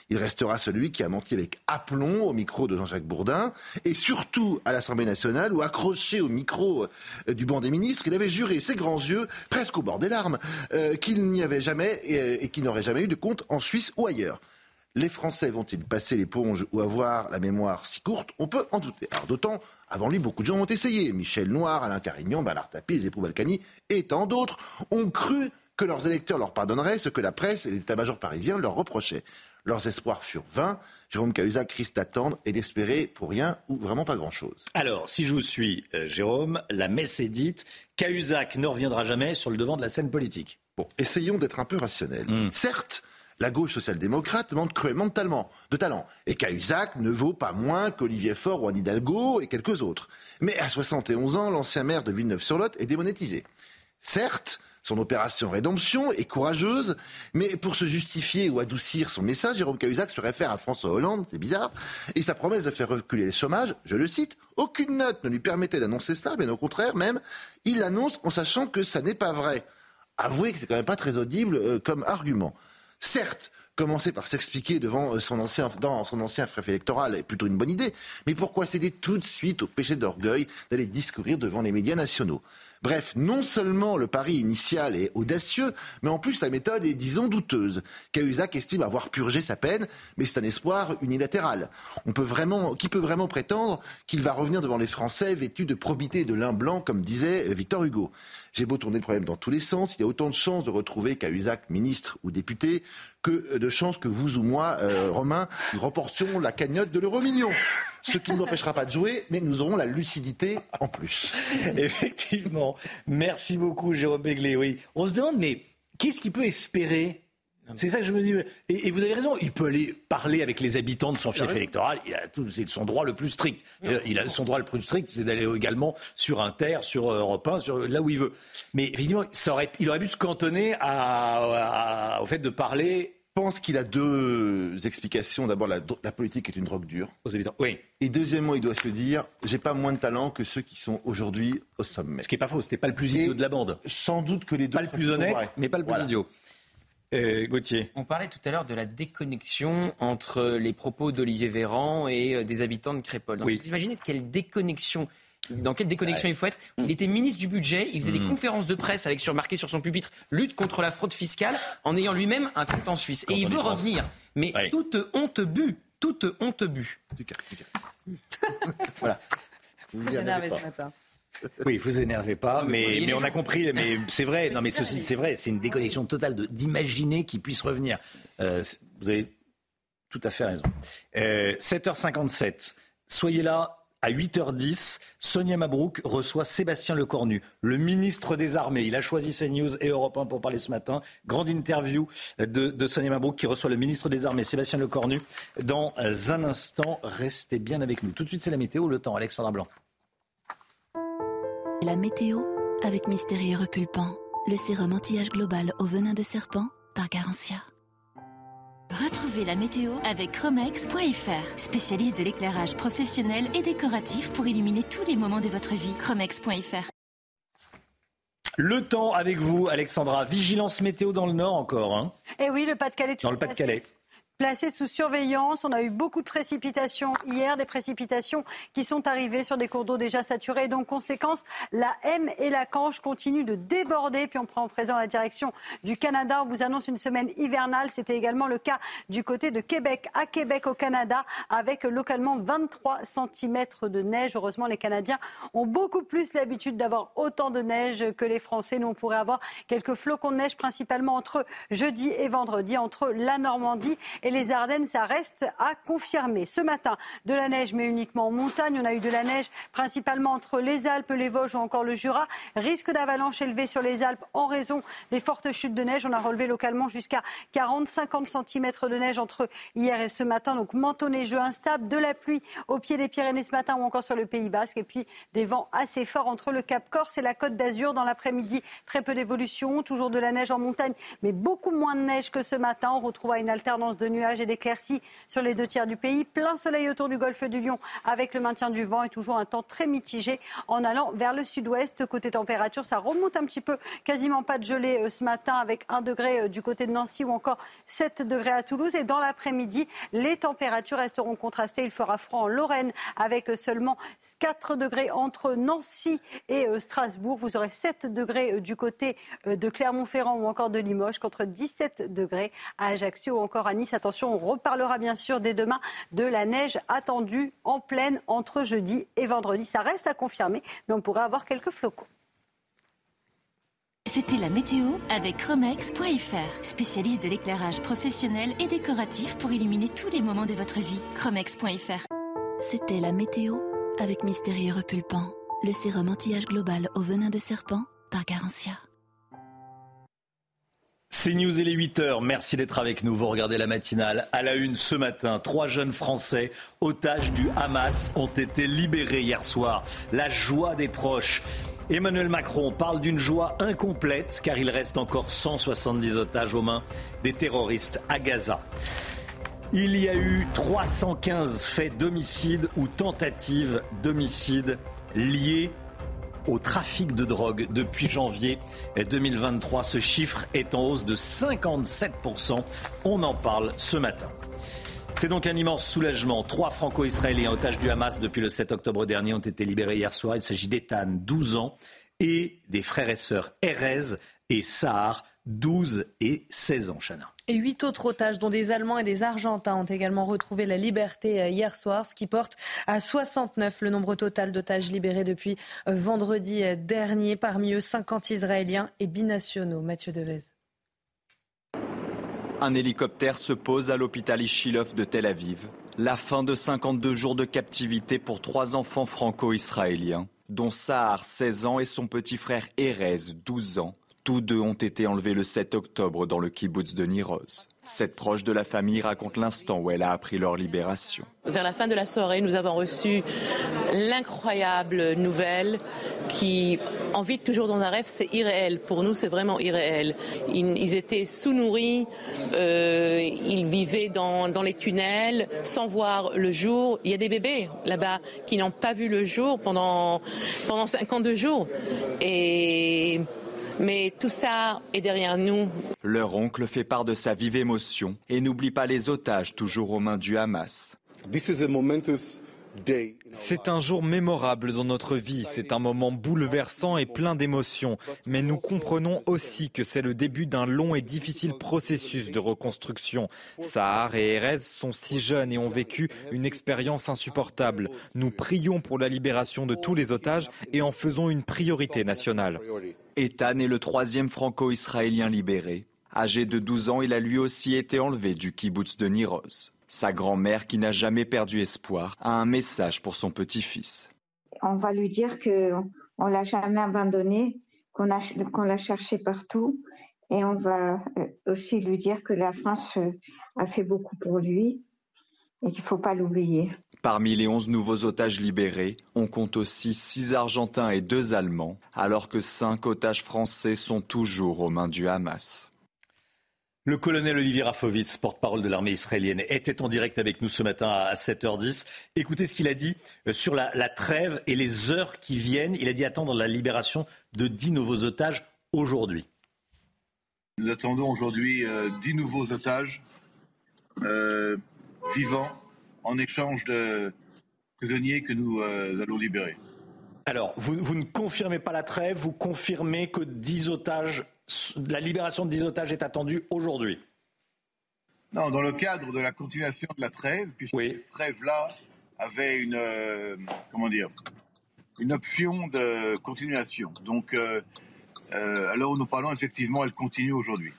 Il restera celui qui a menti avec aplomb au micro de Jean-Jacques Bourdin et surtout à l'Assemblée nationale où, accroché au micro euh, du banc des ministres, il avait juré ses grands yeux, presque au bord des larmes, euh, qu'il n'y avait jamais et, et qu'il n'aurait jamais eu de compte en Suisse ou ailleurs. Les Français vont-ils passer l'éponge ou avoir la mémoire si courte? On peut en douter. Alors d'autant, avant lui, beaucoup de gens ont essayé. Michel Noir, Alain Carignan, Bernard Tapie, époux Balkany et tant d'autres ont cru que leurs électeurs leur pardonneraient ce que la presse et les états-majors parisiens leur reprochaient. Leurs espoirs furent vains. Jérôme Cahuzac risque d'attendre et d'espérer pour rien ou vraiment pas grand-chose. Alors, si je vous suis, euh, Jérôme, la messe est dite. Cahuzac ne reviendra jamais sur le devant de la scène politique. Bon, essayons d'être un peu rationnels. Hmm. Certes, la gauche social-démocrate manque cruellement de talent. De. Et Cahuzac ne vaut pas moins qu'Olivier Faure ou Anne Hidalgo et quelques autres. Mais à 71 ans, l'ancien maire de Villeneuve-sur-Lot est démonétisé. Certes, son opération rédemption est courageuse, mais pour se justifier ou adoucir son message, Jérôme Cahuzac se réfère à François Hollande, c'est bizarre, et sa promesse de faire reculer le chômage, je le cite, aucune note ne lui permettait d'annoncer cela, mais au contraire même, il l'annonce en sachant que ça n'est pas vrai. Avouez que c'est quand même pas très audible euh, comme argument. Certes, commencer par s'expliquer devant euh, son ancien, dans son ancien préfet électoral est plutôt une bonne idée, mais pourquoi céder tout de suite au péché d'orgueil d'aller discourir devant les médias nationaux? Bref, non seulement le pari initial est audacieux, mais en plus la méthode est, disons, douteuse. Cahuzac estime avoir purgé sa peine, mais c'est un espoir unilatéral. On peut vraiment, qui peut vraiment prétendre qu'il va revenir devant les Français vêtu de probité et de lin blanc, comme disait Victor Hugo? J'ai beau tourner le problème dans tous les sens, il y a autant de chances de retrouver Cahuzac ministre ou député que de chances que vous ou moi, euh, Romain, nous remportions la cagnotte de l'euro million. Ce qui ne nous empêchera pas de jouer, mais nous aurons la lucidité en plus. Effectivement. Merci beaucoup, Jérôme Béglé. Oui. On se demande, mais qu'est-ce qu'il peut espérer? C'est ça que je me dis. Et, vous avez raison, il peut aller parler avec les habitants de son fief électoral. Il a tout, c'est son droit le plus strict. Il a son droit le plus strict, c'est d'aller également sur Inter, sur Europe 1, sur là où il veut. Mais évidemment, ça aurait, il aurait pu se cantonner au fait de parler pense qu'il a deux explications. D'abord, la, politique est une drogue dure. Aux habitants. Oui. Et deuxièmement, il doit se dire j'ai pas moins de talent que ceux qui sont aujourd'hui au sommet. Ce qui n'est pas faux, c'était pas le plus idiot de la bande. Sans doute que les deux. Pas le plus honnête, mais pas le plus idiot. Euh, Gauthier. On parlait tout à l'heure de la déconnexion entre les propos d'Olivier Véran et euh, des habitants de Crépole. Vous imaginez quelle déconnexion dans quelle déconnexion il faut être. Il était ministre du budget, il faisait des hmm. conférences de presse avec surmarqué sur son pupitre lutte contre la fraude fiscale en ayant lui-même un compte en Suisse. et il veut revenir. Mais toute honte bu, toute honte bu. voilà. Vous vous énervez ce matin. Oui, vous énervez pas, mais, mais, on a compris. Mais c'est vrai. non, mais ceci, c'est vrai. C'est une déconnexion totale d'imaginer qu'il puisse revenir. Euh, vous avez tout à fait raison. 7h57. Euh, Soyez là à 8h10, Sonia Mabrouk reçoit Sébastien Lecornu, le ministre des Armées. Il a choisi CNews et Europe 1 pour parler ce matin. Grande interview de, Sonia Mabrouk qui reçoit le ministre des Armées, Sébastien Lecornu, dans un instant. Restez bien avec nous. Tout de suite, c'est la météo, le temps. Alexandra Blanc. La météo avec Mystérieux Repulpant, le sérum anti-âge global au venin de serpent par Garantia. Retrouvez la météo avec Chromex.fr, spécialiste de l'éclairage professionnel et décoratif pour illuminer tous les moments de votre vie. Chromex.fr. Le temps avec vous, Alexandra. Vigilance météo dans le nord encore. Hein Eh oui, le Pas-de-Calais. Dans le Pas-de-Calais placés sous surveillance. On a eu beaucoup de précipitations hier, des précipitations qui sont arrivées sur des cours d'eau déjà saturés. donc, conséquence, la M et la Canche continuent de déborder. Puis on prend en présent la direction du Canada. On vous annonce une semaine hivernale. C'était également le cas du côté de Québec, à Québec au Canada, avec localement 23 cm de neige. Heureusement, les Canadiens ont beaucoup plus l'habitude d'avoir autant de neige que les Français. Nous, on pourrait avoir quelques flocons de neige, principalement entre jeudi et vendredi, entre la Normandie les Ardennes, ça reste à confirmer. Ce matin, de la neige, mais uniquement en montagne. On a eu de la neige principalement entre les Alpes, les Vosges ou encore le Jura. Risque d'avalanche élevé sur les Alpes en raison des fortes chutes de neige. On a relevé localement jusqu'à 40-50 cm de neige entre hier et ce matin. Donc manteau neigeux instable, de la pluie au pied des Pyrénées ce matin ou encore sur le Pays Basque. Et puis des vents assez forts entre le Cap Corse et la Côte d'Azur. Dans l'après-midi, très peu d'évolution. Toujours de la neige en montagne, mais beaucoup moins de neige que ce matin. On retrouvera une alternance de nuit nuages et d'éclaircies sur les deux tiers du pays. Plein soleil autour du golfe du Lion avec le maintien du vent et toujours un temps très mitigé en allant vers le sud-ouest. Côté température, ça remonte un petit peu. Quasiment pas de gelée euh, ce matin avec 1 degré euh, du côté de Nancy ou encore 7 degrés à Toulouse. Et dans l'après-midi, les températures resteront contrastées. Il fera froid en Lorraine avec euh, seulement 4 degrés entre Nancy et Strasbourg. Vous aurez 7 degrés du côté de Clermont-Ferrand ou encore de Limoges contre 17 degrés à Ajaccio ou encore à Nice on reparlera bien sûr dès demain de la neige attendue en pleine entre jeudi et vendredi. Ça reste à confirmer, mais on pourrait avoir quelques flocons. C'était la météo avec Chromex.fr, spécialiste de l'éclairage professionnel et décoratif pour illuminer tous les moments de votre vie. Chromex.fr. C'était la météo avec Mystérieux Repulpant, le sérum anti-âge global au venin de serpent par Garantia. C'est News et les 8 heures. Merci d'être avec nous. Vous regardez la matinale. À la une ce matin, trois jeunes Français, otages du Hamas, ont été libérés hier soir. La joie des proches. Emmanuel Macron parle d'une joie incomplète car il reste encore 170 otages aux mains des terroristes à Gaza. Il y a eu 315 faits d'homicide ou tentatives d'homicide liés au trafic de drogue depuis janvier 2023. Ce chiffre est en hausse de 57%. On en parle ce matin. C'est donc un immense soulagement. Trois franco-israéliens otages du Hamas depuis le 7 octobre dernier ont été libérés hier soir. Il s'agit d'Ethan, 12 ans, et des frères et sœurs Erez et Sahar, 12 et 16 ans, Chana. Et huit autres otages, dont des Allemands et des Argentins, ont également retrouvé la liberté euh, hier soir, ce qui porte à 69 le nombre total d'otages libérés depuis euh, vendredi euh, dernier. Parmi eux, 50 Israéliens et binationaux. Mathieu Devez. Un hélicoptère se pose à l'hôpital Ishilov de Tel Aviv. La fin de 52 jours de captivité pour trois enfants franco-israéliens, dont Sahar, 16 ans, et son petit frère Erez, 12 ans Tous deux ont été enlevés le 7 octobre dans le kibbutz de Niroz. Cette proche de la famille raconte l'instant où elle a appris leur libération. Vers la fin de la soirée, nous avons reçu l'incroyable nouvelle qui, en vit toujours dans un rêve, c'est irréel. Pour nous, c'est vraiment irréel. Ils, étaient sous-nourris, euh, ils vivaient dans, les tunnels sans voir le jour. Il y a des bébés là-bas qui n'ont pas vu le jour pendant, pendant 52 jours. Et mais tout ça est derrière nous. Leur oncle fait part de sa vive émotion et n'oublie pas les otages toujours aux mains du Hamas. C'est un jour mémorable dans notre vie, c'est un moment bouleversant et plein d'émotions, mais nous comprenons aussi que c'est le début d'un long et difficile processus de reconstruction. Sahar et Erez sont si jeunes et ont vécu une expérience insupportable. Nous prions pour la libération de tous les otages et en faisons une priorité nationale. Ethan est le troisième franco-israélien libéré. Âgé de 12 ans, il a lui aussi été enlevé du kibbutz de Niroz. Sa grand-mère, qui n'a jamais perdu espoir, a un message pour son petit-fils. On va lui dire qu'on ne l'a jamais abandonné, qu'on l'a cherché partout. Et on va euh, aussi lui dire que la France euh, a fait beaucoup pour lui et qu'il ne faut pas l'oublier. Parmi les 11 nouveaux otages libérés, on compte aussi 6 Argentins et 2 Allemands, alors que 5 otages français sont toujours aux mains du Hamas. Le colonel Olivier Rafovitz, porte-parole de l'armée israélienne, était en direct avec nous ce matin à 7h10. Écoutez ce qu'il a dit euh, sur la, trêve et les heures qui viennent. Il a dit attendre la libération de 10 nouveaux otages aujourd'hui. Nous attendons aujourd'hui 10 euh, nouveaux otages euh, vivants en échange de prisonniers que nous allons libérer. Alors, vous, vous, ne confirmez pas la trêve, vous confirmez que 10 otages la libération de 10 otages est attendue aujourd'hui Non, dans le cadre de la continuation de la trêve, puisque cette trêve-là avait une, euh, comment dire, une option de continuation. Donc, euh, euh, alors nous parlons, effectivement, elle continue aujourd'hui.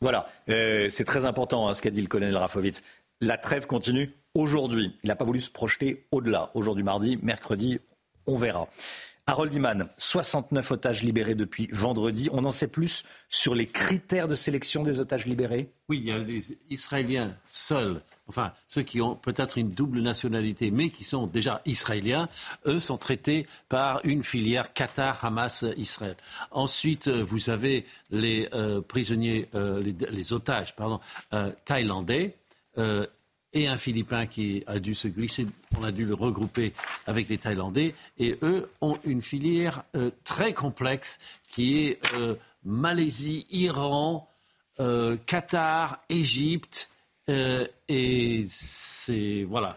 Voilà, c'est très important hein, ce qu'a dit le colonel Rafovitz. La trêve continue aujourd'hui. Il n'a pas voulu se projeter au-delà. Aujourd'hui, mardi, mercredi, on verra. Harold Iman, 69 otages libérés depuis vendredi. On en sait plus sur les critères de sélection des otages libérés? Oui, il y a des Israéliens seuls, enfin ceux qui ont peut-être une double nationalité, mais qui sont déjà israéliens. Eux sont traités par une filière Qatar, Hamas, Israël. Ensuite, euh, vous avez les euh, prisonniers, euh, les, otages, pardon, thaïlandais et un Philippin qui a dû se glisser. On a dû le regrouper avec les Thaïlandais. Et eux ont une filière euh, très complexe qui est euh, Malaisie, Iran, euh, Qatar, Égypte euh, et c'est voilà,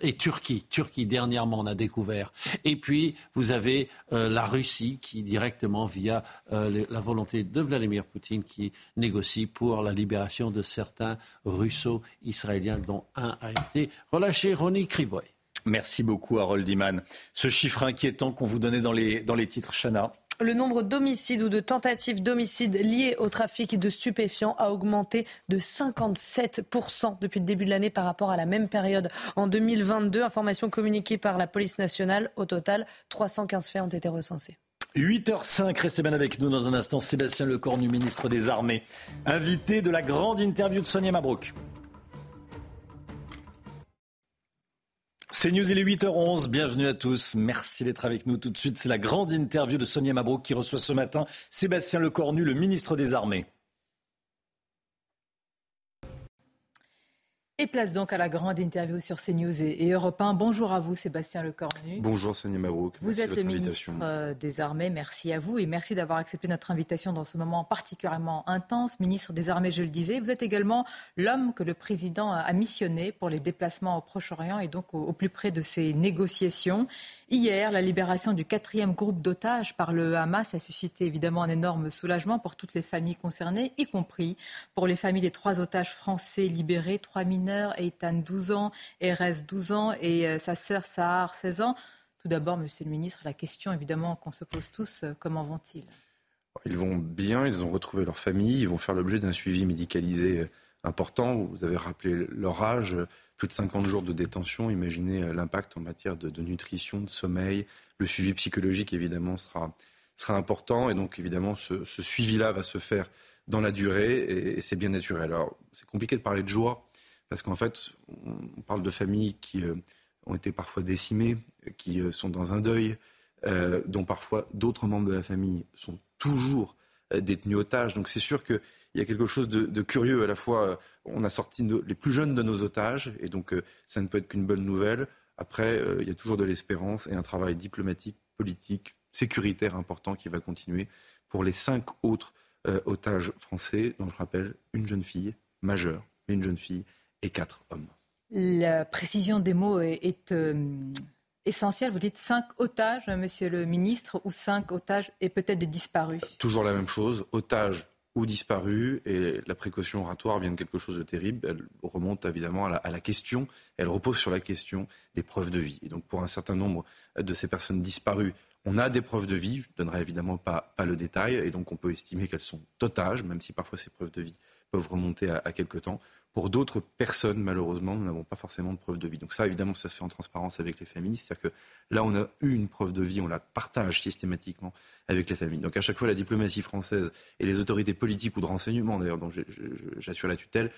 et Turquie, Turquie dernièrement on a découvert. Et puis vous avez euh, la Russie qui directement via euh, la volonté de Vladimir Poutine qui négocie pour la libération de certains russo-israéliens dont un a été relâché, Ronnie Krivoy. Merci beaucoup Harold Iman. Ce chiffre inquiétant qu'on vous donnait dans les, dans les titres, Chana. Le nombre d'homicides ou de tentatives d'homicides liés au trafic de stupéfiants a augmenté de 57% depuis le début de l'année par rapport à la même période en 2022. Information communiquée par la police nationale. Au total, 315 faits ont été recensés. 8h05, restez bien avec nous dans un instant. Sébastien Lecornu, ministre des Armées, invité de la grande interview de Sonia Mabrouk. C'est News, il est 8h11. Bienvenue à tous. Merci d'être avec nous tout de suite. C'est la grande interview de Sonia Mabrouk qui reçoit ce matin Sébastien Lecornu, le ministre des Armées. Et place donc à la grande interview sur CNews et, et Europe 1. Bonjour à vous, Sébastien Lecornu. Bonjour, Sonia Mabrouk. Vous êtes le ministre euh, des Armées. Merci à vous et merci d'avoir accepté notre invitation dans ce moment particulièrement intense. Ministre des Armées, je le disais. Vous êtes également l'homme que le président a missionné pour les déplacements au Proche-Orient et donc au, au plus près de ces négociations. Hier, la libération du quatrième groupe d'otages par le Hamas a suscité évidemment un énorme soulagement pour toutes les familles concernées, y compris pour les familles des trois otages français libérés, trois mineurs, Eitan 12 ans, Erez 12 ans et euh, sa sœur Sahar 16 ans. Tout d'abord, Monsieur le Ministre, la question évidemment qu'on se pose tous, euh, comment vont-ils? Ils vont bien, ils ont retrouvé leur famille, ils vont faire l'objet d'un suivi médicalisé euh, important. Vous avez rappelé leur âge, plus de 50 jours de détention. Imaginez euh, l'impact en matière de, nutrition, de sommeil. Le suivi psychologique, évidemment, sera, sera important. Et donc, évidemment, ce, suivi-là va se faire dans la durée et, c'est bien naturel. Alors, c'est compliqué de parler de joie parce qu'en fait, on parle de familles qui euh, ont été parfois décimées, qui euh, sont dans un deuil, dont parfois d'autres membres de la famille sont toujours détenus otages. Donc, c'est sûr qu'il y a quelque chose de, curieux. À la fois, on a sorti les plus jeunes de nos otages et donc ça ne peut être qu'une bonne nouvelle. Après, il y a toujours de l'espérance et un travail diplomatique, politique, sécuritaire important qui va continuer pour les cinq autres euh, otages français, dont je rappelle une jeune fille majeure, une jeune fille et quatre hommes. La précision des mots est, euh, essentielle. Vous dites cinq otages, monsieur le ministre, ou cinq otages et peut-être des disparus Toujours la même chose, otages ou disparus, et la précaution oratoire vient de quelque chose de terrible. Elle remonte évidemment à la, à la, question, elle repose sur la question des preuves de vie. Et donc pour un certain nombre de ces personnes disparues, on a des preuves de vie, je ne donnerai évidemment pas, le détail, et donc on peut estimer qu'elles sont otages, même si parfois ces preuves de vie peuvent remonter à, quelque temps. Pour d'autres personnes, malheureusement, nous n'avons pas forcément de preuves de vie. Donc ça, évidemment, ça se fait en transparence avec les familles. C'est-à-dire que là, on a eu une preuve de vie, on la partage systématiquement avec les familles. Donc à chaque fois, la diplomatie française et les autorités politiques ou de renseignement, d'ailleurs, dont j'assure la tutelle,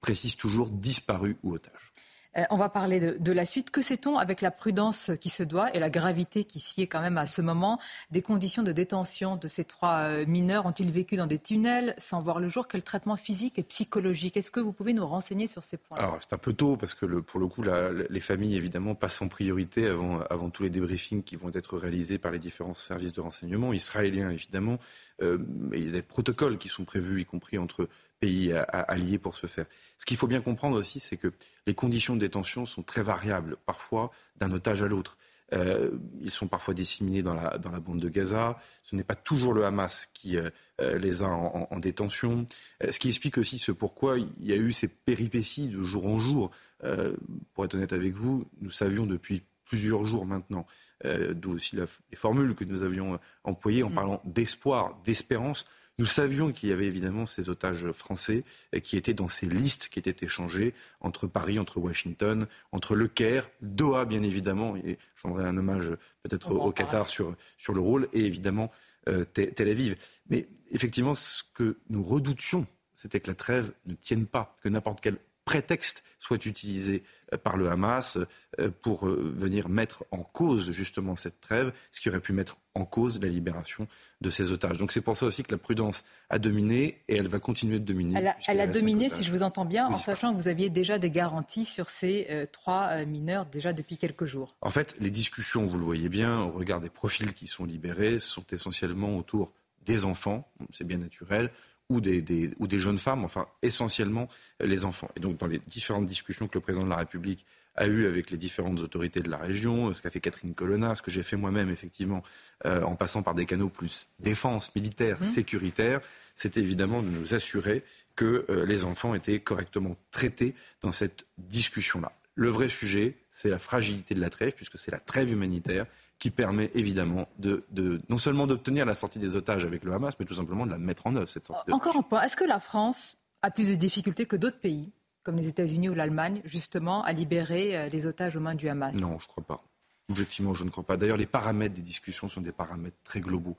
précisent toujours disparu ou otage. Euh, on va parler de, la suite. Que sait-on avec la prudence qui se doit et la gravité qui s'y est quand même à ce moment? Des conditions de détention de ces trois euh, mineurs Ont-ils vécu dans des tunnels sans voir le jour? Quel traitement physique et psychologique? Est-ce que vous pouvez nous renseigner sur ces points Alors c'est un peu tôt parce que pour le coup, les familles évidemment passent en priorité avant, tous les débriefings qui vont être réalisés par les différents services de renseignement israéliens évidemment. Euh, il y a des protocoles qui sont prévus, y compris entre pays alliés pour ce faire. Ce qu'il faut bien comprendre aussi, c'est que les conditions de détention sont très variables, parfois d'un otage à l'autre. Euh, ils sont parfois disséminés dans la, dans la bande de Gaza. Ce n'est pas toujours le Hamas qui euh, euh, les a en, détention. ce qui explique aussi ce pourquoi il y a eu ces péripéties de jour en jour. pour être honnête avec vous, nous savions depuis plusieurs jours maintenant, d'où aussi les formules que nous avions employées en mm. parlant d'espoir, d'espérance, nous savions qu'il y avait évidemment ces otages français qui étaient dans ces listes qui étaient échangées entre Paris, entre Washington, entre Le Caire, Doha bien évidemment, et j'aimerais un hommage peut-être au, Qatar sur, sur le rôle, et évidemment euh, Tel Aviv. Mais effectivement, ce que nous redoutions, c'était que la trêve ne tienne pas, que n'importe quel prétexte soit utilisé par le Hamas euh, pour euh, venir mettre en cause justement cette trêve, ce qui aurait pu mettre en cause la libération de ces otages. Donc c'est pour ça aussi que la prudence a dominé et elle va continuer de dominer. Elle a, dominé, si je vous entends bien, en sachant que vous aviez déjà des garanties sur ces trois mineurs déjà depuis quelques jours. En fait, les discussions, vous le voyez bien, au regard des profils qui sont libérés, sont essentiellement autour des enfants, c'est bien naturel, ou des, ou des jeunes femmes, enfin essentiellement les enfants. Et donc dans les différentes discussions que le président de la République a eues avec les différentes autorités de la région, ce qu'a fait Catherine Colonna, ce que j'ai fait moi-même effectivement, euh, en passant par des canaux plus défense, militaire, mmh. sécuritaire, c'était évidemment de nous assurer que euh, les enfants étaient correctement traités dans cette discussion-là. Le vrai sujet, c'est la fragilité de la trêve, puisque c'est la trêve humanitaire qui permet évidemment de, non seulement d'obtenir la sortie des otages avec le Hamas, mais tout simplement de la mettre en œuvre, cette sortie. Encore un point. Est-ce que la France a plus de difficultés que d'autres pays, comme les États-Unis ou l'Allemagne, justement, à libérer euh, les otages aux mains du Hamas? Non, je ne crois pas. Objectivement, je ne crois pas. D'ailleurs, les paramètres des discussions sont des paramètres très globaux.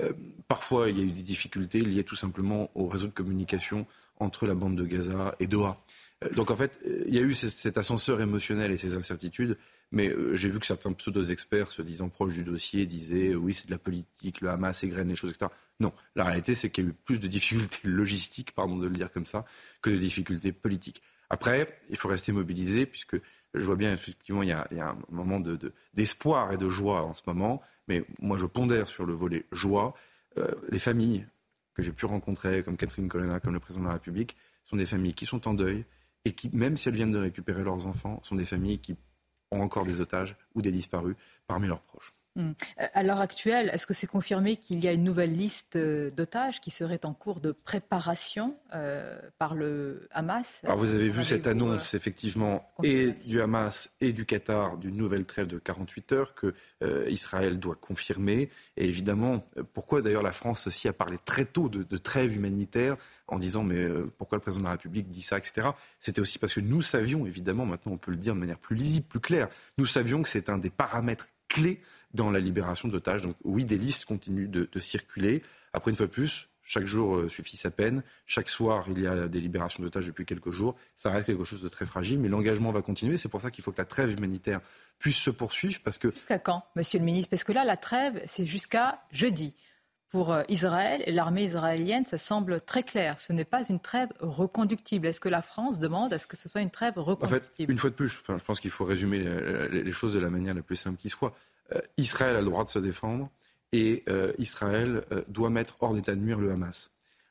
Euh, parfois, il y a eu des difficultés liées tout simplement au réseau de communication entre la bande de Gaza et Doha. Euh, donc en fait, il y a eu cet ascenseur émotionnel et ces incertitudes mais euh, j'ai vu que certains pseudo-experts, se disant proches du dossier, disaient oui, c'est de la politique, le Hamas égrène les choses, etc. Non, la réalité, c'est qu'il y a eu plus de difficultés logistiques, pardon de le dire comme ça, que de difficultés politiques. Après, il faut rester mobilisé, puisque je vois bien, effectivement, il y a, un moment d'espoir et de joie en ce moment. Mais moi, je pondère sur le volet joie. Euh, les familles que j'ai pu rencontrer, comme Catherine Colonna, comme le président de la République, sont des familles qui sont en deuil et qui, même si elles viennent de récupérer leurs enfants, sont des familles qui ont encore des otages ou des disparus parmi leurs proches. Hmm. À l'heure actuelle, est-ce que c'est confirmé qu'il y a une nouvelle liste euh, d'otages qui serait en cours de préparation euh, par le Hamas? Alors vous avez vu cette annonce, euh, effectivement, et du Hamas et du Qatar d'une nouvelle trêve de 48 heures que Israël doit confirmer. Et évidemment, pourquoi d'ailleurs la France aussi a parlé très tôt de, de trêve humanitaire en disant mais pourquoi le président de la République dit ça, etc. C'était aussi parce que nous savions, évidemment, maintenant on peut le dire de manière plus lisible, plus claire, nous savions que c'est un des paramètres clé dans la libération d'otages. Donc oui, des listes continuent de, de circuler. Après, une fois de plus, chaque jour euh, suffit sa peine. Chaque soir, il y a des libérations d'otages depuis quelques jours. Ça reste quelque chose de très fragile, mais l'engagement va continuer. C'est pour ça qu'il faut que la trêve humanitaire puisse se poursuivre. Parce que... Jusqu'à quand, monsieur le ministre? Parce que là, la trêve, c'est jusqu'à jeudi. Pour euh, Israël et l'armée israélienne, ça semble très clair. Ce n'est pas une trêve reconductible. Est-ce que la France demande à ce que ce soit une trêve reconductible En fait, une fois de plus, enfin, je pense qu'il faut résumer les, choses de la manière la plus simple qui soit. Euh, Israël a le droit de se défendre et euh, Israël euh, doit mettre hors d'état de nuire le Hamas.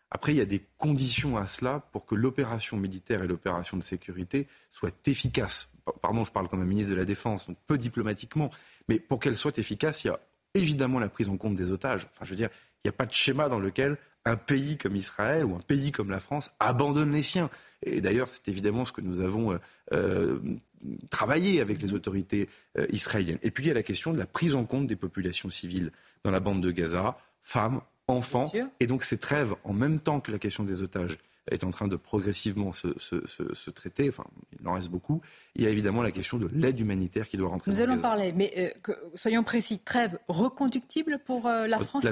Après, il y a des conditions à cela pour que l'opération militaire et l'opération de sécurité soient efficaces. Pardon, je parle comme un ministre de la Défense, donc peu diplomatiquement, mais pour qu'elles soient efficaces, il y a évidemment la prise en compte des otages. Enfin, je veux dire, il n'y a pas de schéma dans lequel un pays comme Israël ou un pays comme la France abandonne les siens. Et d'ailleurs, c'est évidemment ce que nous avons euh, travaillé avec les autorités euh, israéliennes. Et puis, il y a la question de la prise en compte des populations civiles dans la bande de Gaza, femmes, enfants. Et donc, ces trêves, en même temps que la question des otages est en train de progressivement se, traiter, enfin, il en reste beaucoup. Il y a évidemment la question de l'aide humanitaire qui doit rentrer. Nous allons parler, mais soyons précis, trêve reconductible pour la France?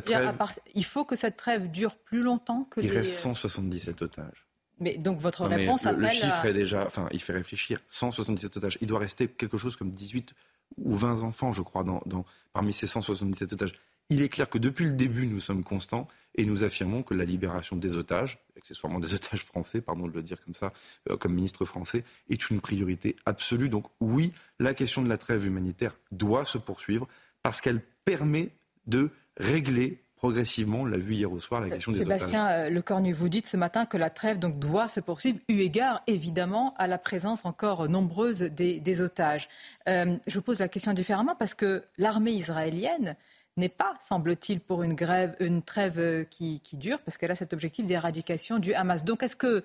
Il faut que cette trêve dure plus longtemps que Il reste 177 otages. Mais donc votre réponse le, le chiffre est déjà, enfin, il fait réfléchir. 177 otages. Il doit rester quelque chose comme 18 ou 20 enfants, je crois, dans, parmi ces 177 otages. Il est clair que depuis le début, nous sommes constants et nous affirmons que la libération des otages, accessoirement des otages français, pardon de le dire comme ça, euh, comme ministre français, est une priorité absolue. Donc oui, la question de la trêve humanitaire doit se poursuivre parce qu'elle permet de régler progressivement, on l'a vu hier au soir, la question des Sébastien otages. Euh, Lecornu, vous dites ce matin que la trêve donc, doit se poursuivre, eu égard évidemment à la présence encore nombreuse des, otages. Euh, je vous pose la question différemment parce que l'armée israélienne n'est pas, semble-t-il, pour une, grève, une trêve qui, dure, parce qu'elle a cet objectif d'éradication du Hamas. Donc est-ce que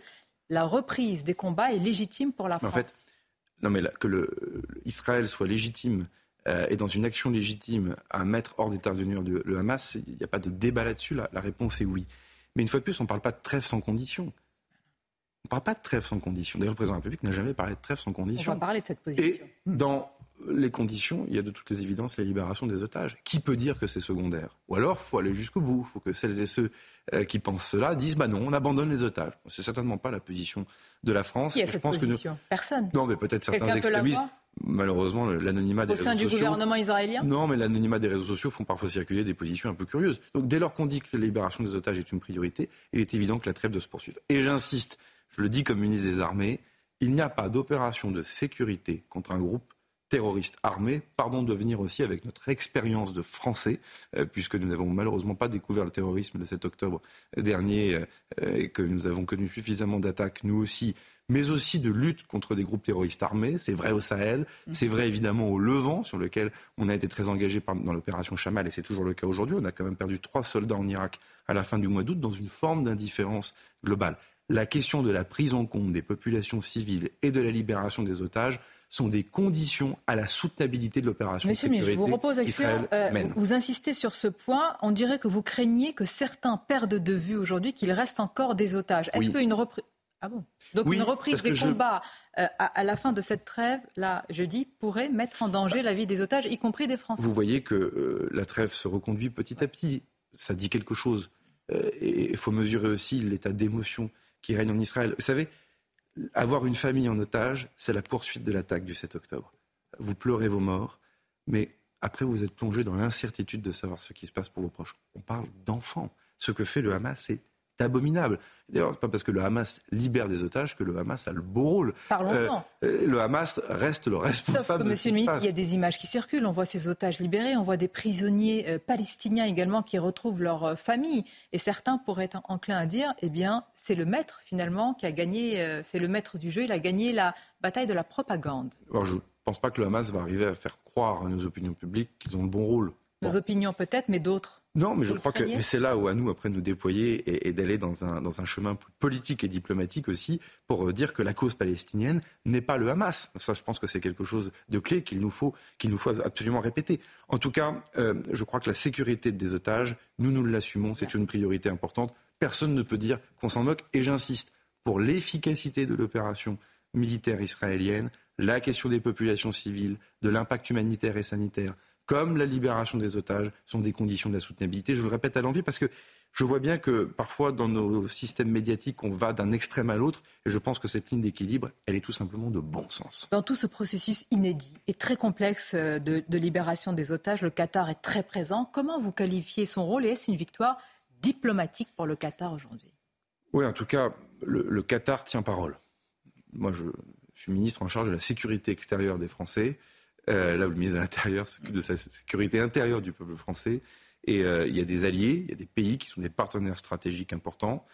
la reprise des combats est légitime pour la France En fait, non mais que le, Israël soit légitime euh, et dans une action légitime à mettre hors d'état de nuire le Hamas, il n'y a pas de débat là-dessus. La, réponse est oui. Mais une fois de plus, on ne parle pas de trêve sans condition. On ne parle pas de trêve sans condition. D'ailleurs, le président de la République n'a jamais parlé de trêve sans condition. On va parler de cette position. Et dans les conditions, il y a de toutes les évidences la libération des otages. Qui peut dire que c'est secondaire? Ou alors, il faut aller jusqu'au bout. Il faut que celles et ceux euh, qui pensent cela disent bah non, on abandonne les otages. C'est certainement pas la position de la France. Qui a cette position? Personne. Non, mais peut-être certains extrémistes malheureusement, l'anonymat des réseaux sociaux. Au sein du gouvernement israélien? Non, mais l'anonymat des réseaux sociaux font parfois circuler des positions un peu curieuses. Donc, dès lors qu'on dit que la libération des otages est une priorité, il est évident que la trêve doit se poursuivre. Et j'insiste, je le dis comme ministre des Armées, il n'y a pas d'opération de sécurité contre un groupe terroriste armé, pardon de venir aussi avec notre expérience de Français, euh, puisque nous n'avons malheureusement pas découvert le terrorisme le 7 octobre dernier euh, et que nous avons connu suffisamment d'attaques, nous aussi, mais aussi de lutte contre des groupes terroristes armés. C'est vrai au Sahel, mm. c'est vrai évidemment au Levant, sur lequel on a été très engagé dans l'opération Chamal, et c'est toujours le cas aujourd'hui. On a quand même perdu trois soldats en Irak à la fin du mois d'août dans une forme d'indifférence globale. La question de la prise en compte des populations civiles et de la libération des otages sont des conditions à la soutenabilité de l'opération. Monsieur le je vous repose euh, vous insistez sur ce point. On dirait que vous craignez que certains perdent de vue aujourd'hui qu'il reste encore des otages. Est-ce qu'une reprise ah bon? Donc une reprise des combats euh, à, la fin de cette trêve, là, jeudi, pourrait mettre en danger la vie des otages, y compris des Français. Vous voyez que euh, la trêve se reconduit petit à petit. Ça dit quelque chose. Euh, et il faut mesurer aussi l'état d'émotion qui règne en Israël. Vous savez, avoir une famille en otage, c'est la poursuite de l'attaque du 7 octobre. Vous pleurez vos morts, mais après vous êtes plongé dans l'incertitude de savoir ce qui se passe pour vos proches. On parle d'enfants. Ce que fait le Hamas, c'est abominable. D'ailleurs, c'est pas parce que le Hamas libère des otages que le Hamas a le beau rôle. Parlons euh, euh, le Hamas reste le responsable Sauf que, de Monsieur le ministre, il y a des images qui circulent. On voit ces otages libérés, on voit des prisonniers euh, palestiniens également qui retrouvent leur famille. Et certains pourraient être enclins à dire, eh bien, c'est le maître finalement qui a gagné, c'est le maître du jeu, il a gagné la bataille de la propagande. Alors, je ne pense pas que le Hamas va arriver à faire croire à nos opinions publiques qu'ils ont le bon rôle. Nos opinions peut-être, mais d'autres non, mais je crois que c'est là où à nous après nous déployer et, d'aller dans un, dans un chemin politique et diplomatique aussi pour euh, dire que la cause palestinienne n'est pas le Hamas. Ça, je pense que c'est quelque chose de clé qu'il nous faut qu'il nous faut absolument répéter. En tout cas, euh, je crois que la sécurité des otages, nous nous l'assumons, c'est une priorité importante. Personne ne peut dire qu'on s'en moque. Et j'insiste pour l'efficacité de l'opération militaire israélienne, la question des populations civiles, de l'impact humanitaire et sanitaire comme la libération des otages, sont des conditions de la soutenabilité. Je le répète à l'envie parce que je vois bien que parfois dans nos systèmes médiatiques, on va d'un extrême à l'autre et je pense que cette ligne d'équilibre, elle est tout simplement de bon sens. Dans tout ce processus inédit et très complexe euh, de, de libération des otages, le Qatar est très présent. Comment vous qualifiez son rôle et est-ce une victoire diplomatique pour le Qatar aujourd'hui? Oui, en tout cas, le, le, Qatar tient parole. Moi, je suis ministre en charge de la sécurité extérieure des Français. Euh, là où le ministre de l'Intérieur s'occupe de sa sécurité intérieure du peuple français. Et euh, il y a des alliés, il y a des pays qui sont des partenaires stratégiques importants,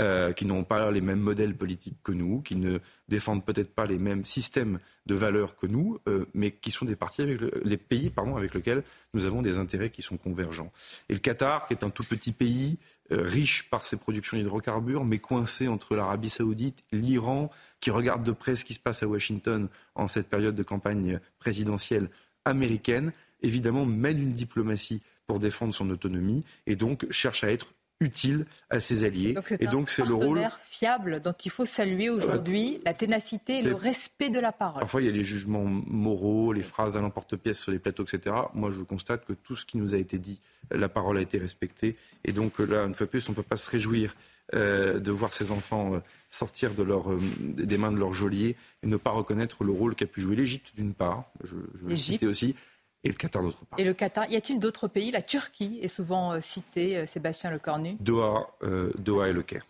euh, qui n'ont pas les mêmes modèles politiques que nous, qui ne défendent peut-être pas les mêmes systèmes de valeurs que nous, euh, mais qui sont des parties avec le, les pays pardon, avec lesquels nous avons des intérêts qui sont convergents. Et le Qatar, qui est un tout petit pays, euh, riche par ses productions d'hydrocarbures, mais coincé entre l'Arabie saoudite, l'Iran, qui regarde de près ce qui se passe à Washington en cette période de campagne présidentielle américaine, évidemment mène une diplomatie pour défendre son autonomie et donc cherche à être utile à ses alliés. Donc et donc c'est le rôle fiable dont il faut saluer aujourd'hui la ténacité et le respect de la parole. Parfois il y a les jugements moraux, les phrases à l'emporte-pièce sur les plateaux, etc. Moi je constate que tout ce qui nous a été dit, la parole a été respectée et donc là une fois plus on ne peut pas se réjouir euh, de voir ces enfants euh, sortir de leur, euh, des mains de leur geôlier et ne pas reconnaître le rôle qu'a pu jouer l'Égypte d'une part, je, je veux le citer aussi, et le Qatar d'autre part. Et le Qatar, y a-t-il d'autres pays? La Turquie est souvent euh, citée, euh, Sébastien Lecornu. Doha, euh, Doha et le Caire.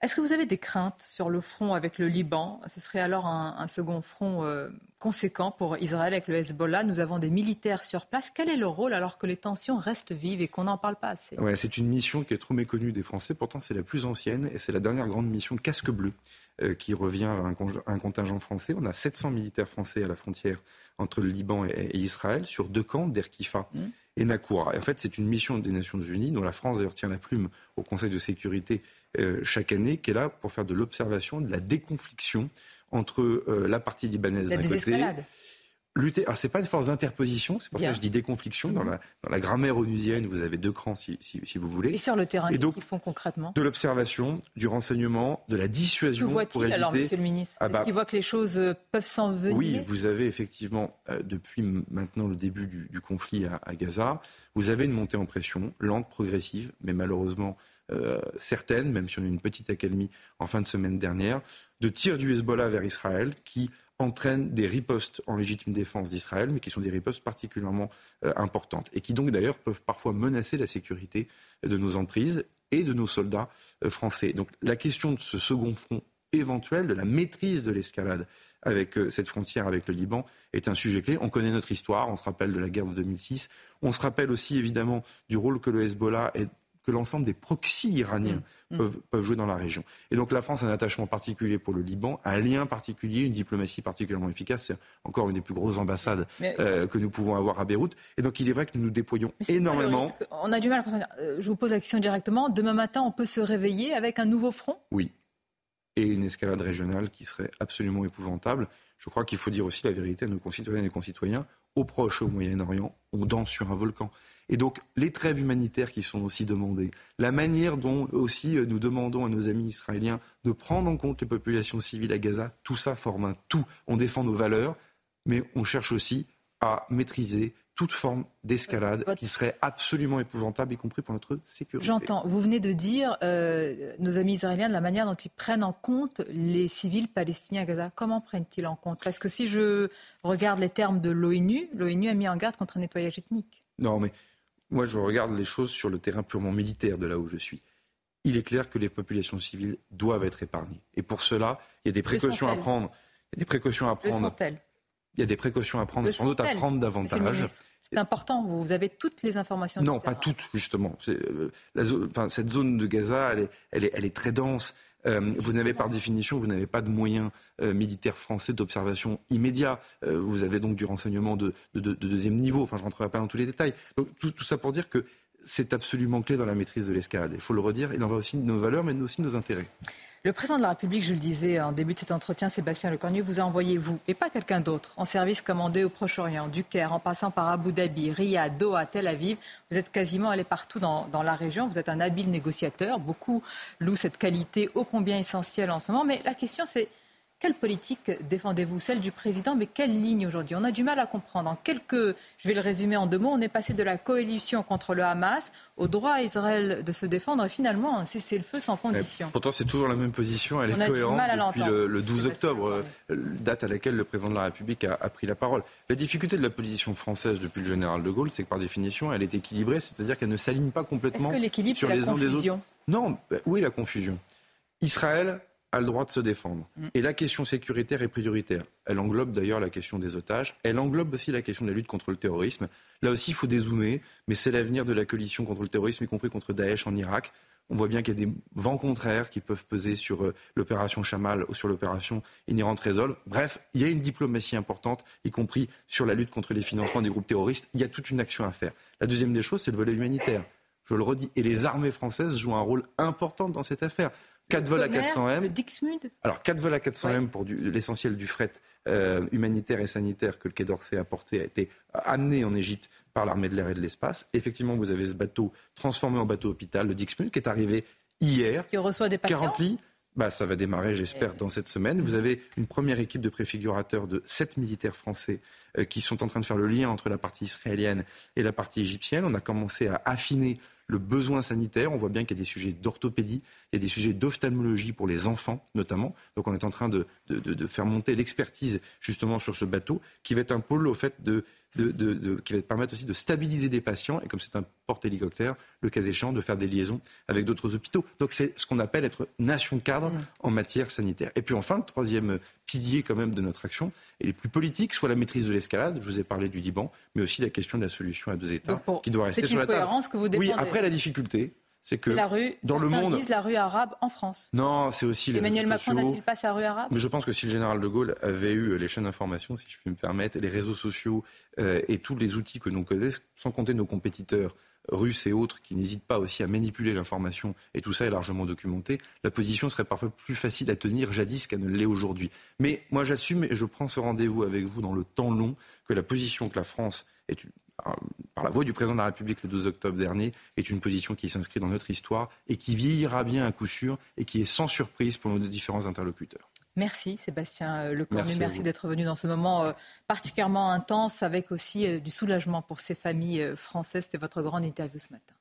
Est-ce que vous avez des craintes sur le front avec le Liban? Ce serait alors un, un second front euh, conséquent pour Israël avec le Hezbollah. Nous avons des militaires sur place. Quel est leur rôle alors que les tensions restent vives et qu'on n'en parle pas assez? Ouais, C'est une mission qui est trop méconnue des Français. Pourtant, c'est la plus ancienne et c'est la dernière grande mission casque bleu euh, qui revient à un, un, contingent français. On a 700 militaires français à la frontière entre le Liban et, Israël sur deux camps, d'Erkifa mmh. et Nakoura. Et en fait, c'est une mission des Nations Unies dont la France d'ailleurs tient la plume au Conseil de sécurité euh, chaque année, qui est là pour faire de l'observation, de la déconfliction entre euh, la partie libanaise d'un côté. Lutter. Alors, c'est pas une force d'interposition, c'est pour Bien. ça que je dis déconfliction. Mmh. Dans, la, dans la grammaire onusienne, vous avez deux crans, si, si, si vous voulez. Et sur le terrain, qu'est-ce qu'ils font concrètement? De l'observation, du renseignement, de la dissuasion. Que voit-il éviter... alors, monsieur le ministre? Ah bah... Est-ce qu'il voit que les choses euh, peuvent s'en venir Oui, vous avez effectivement, euh, depuis maintenant le début du, du conflit à, à, Gaza, vous avez une montée en pression, lente, progressive, mais malheureusement euh, certaines, même si on a eu une petite accalmie en fin de semaine dernière, de tirs du Hezbollah vers Israël qui entraînent des ripostes en légitime défense d'Israël, mais qui sont des ripostes particulièrement euh, importantes et qui donc d'ailleurs peuvent parfois menacer la sécurité de nos emprises et de nos soldats euh, français. Donc la question de ce second front éventuel, de la maîtrise de l'escalade avec euh, cette frontière avec le Liban est un sujet clé. On connaît notre histoire, on se rappelle de la guerre de 2006, on se rappelle aussi évidemment du rôle que le Hezbollah est que l'ensemble des proxys iraniens mmh. peuvent, peuvent, jouer dans la région. Et donc la France a un attachement particulier pour le Liban, un lien particulier, une diplomatie particulièrement efficace. C'est encore une des plus grosses ambassades Mais... euh, que nous pouvons avoir à Beyrouth. Et donc il est vrai que nous nous déployons énormément. On a du mal à euh, Je vous pose la question directement. Demain matin, on peut se réveiller avec un nouveau front? Oui. Et une escalade régionale qui serait absolument épouvantable. Je crois qu'il faut dire aussi la vérité à nos concitoyennes et concitoyens. Au Proche et au Moyen-Orient, on danse sur un volcan. Et donc, les trêves humanitaires qui sont aussi demandées, la manière dont aussi nous demandons à nos amis israéliens de prendre en compte les populations civiles à Gaza, tout ça forme un tout. On défend nos valeurs, mais on cherche aussi à maîtriser toute forme d'escalade qui serait absolument épouvantable, y compris pour notre sécurité. J'entends. Vous venez de dire, euh, nos amis israéliens, de la manière dont ils prennent en compte les civils palestiniens à Gaza. Comment prennent-ils en compte? Parce que si je regarde les termes de l'ONU, l'ONU a mis en garde contre un nettoyage ethnique. Non, mais moi, je regarde les choses sur le terrain purement militaire de là où je suis. Il est clair que les populations civiles doivent être épargnées. Et pour cela, il y a des précautions à prendre. Il y a des précautions à prendre. Il y a des précautions à prendre, sans doute à prendre davantage. C'est important, vous avez toutes les informations. Non, pas toutes, justement. Euh, la zone, enfin, cette zone de Gaza, elle est, elle est, elle est très dense. Euh, vous n'avez par définition, vous n'avez pas de moyens euh, militaires français d'observation immédiat. Euh, vous avez donc du renseignement de, de, de, de, deuxième niveau. Enfin, je ne rentrerai pas dans tous les détails. Tout ça pour dire que c'est absolument clé dans la maîtrise de l'escalade. Il faut le redire, il en va aussi de nos valeurs, mais aussi de nos intérêts. Le président de la République, je le disais en début de cet entretien, Sébastien Lecornu, vous a envoyé, vous, et pas quelqu'un d'autre, en service commandé au Proche-Orient, du Caire, en passant par Abu Dhabi, Riyad, Doha, Tel Aviv. Vous êtes quasiment allé partout dans, dans, la région. Vous êtes un habile négociateur. Beaucoup louent cette qualité ô combien essentielle en ce moment. Mais la question, c'est Quelle politique défendez-vous Celle du président, mais quelle ligne aujourd'hui? On a du mal à comprendre. En quelques, je vais le résumer en deux mots, on est passé de la coalition contre le Hamas au droit à Israël de se défendre et finalement un cessez-le-feu sans condition. pourtant, c'est toujours la même position, elle est cohérente depuis le, 12 octobre, euh, date à laquelle le président de la République a, a, pris la parole. La difficulté de la position française depuis le général de Gaulle, c'est que par définition, elle est équilibrée, c'est-à-dire qu'elle ne s'aligne pas complètement sur les uns des autres? Non, bah, où est la confusion? Israël a le droit de se défendre. Mm. Et la question sécuritaire est prioritaire. Elle englobe d'ailleurs la question des otages. Elle englobe aussi la question de la lutte contre le terrorisme. Là aussi, il faut dézoomer, mais c'est l'avenir de la coalition contre le terrorisme, y compris contre Daesh en Irak. On voit bien qu'il y a des vents contraires qui peuvent peser sur euh, l'opération Chamal ou sur l'opération Inherent Resolve. Bref, il y a une diplomatie importante, y compris sur la lutte contre les financements des groupes terroristes. Il y a toute une action à faire. La deuxième des choses, c'est le volet humanitaire. Je le redis. Et les armées françaises jouent un rôle important dans cette affaire. 4 vols à 400 M. Alors 4 vols à 400 M pour l'essentiel du fret euh, humanitaire et sanitaire que le Quai d'Orsay a porté a été amené en Égypte par l'armée de l'air et de l'espace. Effectivement, vous avez ce bateau transformé en bateau hôpital, le Dixmude, qui est arrivé hier. Qui reçoit des patients. 40 lits. Bah, ça va démarrer, j'espère, dans cette semaine. Vous avez une première équipe de préfigurateurs de sept militaires français euh, qui sont en train de faire le lien entre la partie israélienne et la partie égyptienne. On a commencé à affiner le besoin sanitaire. On voit bien qu'il y a des sujets d'orthopédie, il y a des sujets d'ophtalmologie pour les enfants notamment. Donc on est en train de, de faire monter l'expertise justement sur ce bateau qui va être un pôle au fait de qui va permettre aussi de stabiliser des patients et comme c'est un porte-hélicoptère, le cas échéant, de faire des liaisons avec d'autres hôpitaux. Donc c'est ce qu'on appelle être nation cadre mmh. en matière sanitaire. Et puis enfin, le troisième pilier quand même de notre action, et les plus politiques, soit la maîtrise de l'escalade, je vous ai parlé du Liban, mais aussi la question de la solution à deux États qui doit rester sur la table. Que vous défendez. oui, après la difficulté, c'est que la rue, dans le monde, disent la rue arabe en France. Non, c'est aussi Emmanuel Macron n'a-t-il pas sa rue arabe? Mais je pense que si le général de Gaulle avait eu les chaînes d'information, si je puis me permettre, les réseaux sociaux euh, et tous les outils que nous connaissons, sans compter nos compétiteurs russes et autres qui n'hésitent pas aussi à manipuler l'information, et tout ça est largement documenté, la position serait parfois plus facile à tenir jadis qu'elle ne l'est aujourd'hui. Mais moi j'assume et je prends ce rendez-vous avec vous dans le temps long que la position que la France est par la voix du président de la République le 12 octobre dernier, est une position qui s'inscrit dans notre histoire et qui vieillira bien à coup sûr et qui est sans surprise pour nos différents interlocuteurs. Merci Sébastien Lecornu, merci, merci d'être venu dans ce moment euh, particulièrement intense avec aussi euh, du soulagement pour ces familles euh, françaises. C'était votre grande interview ce matin.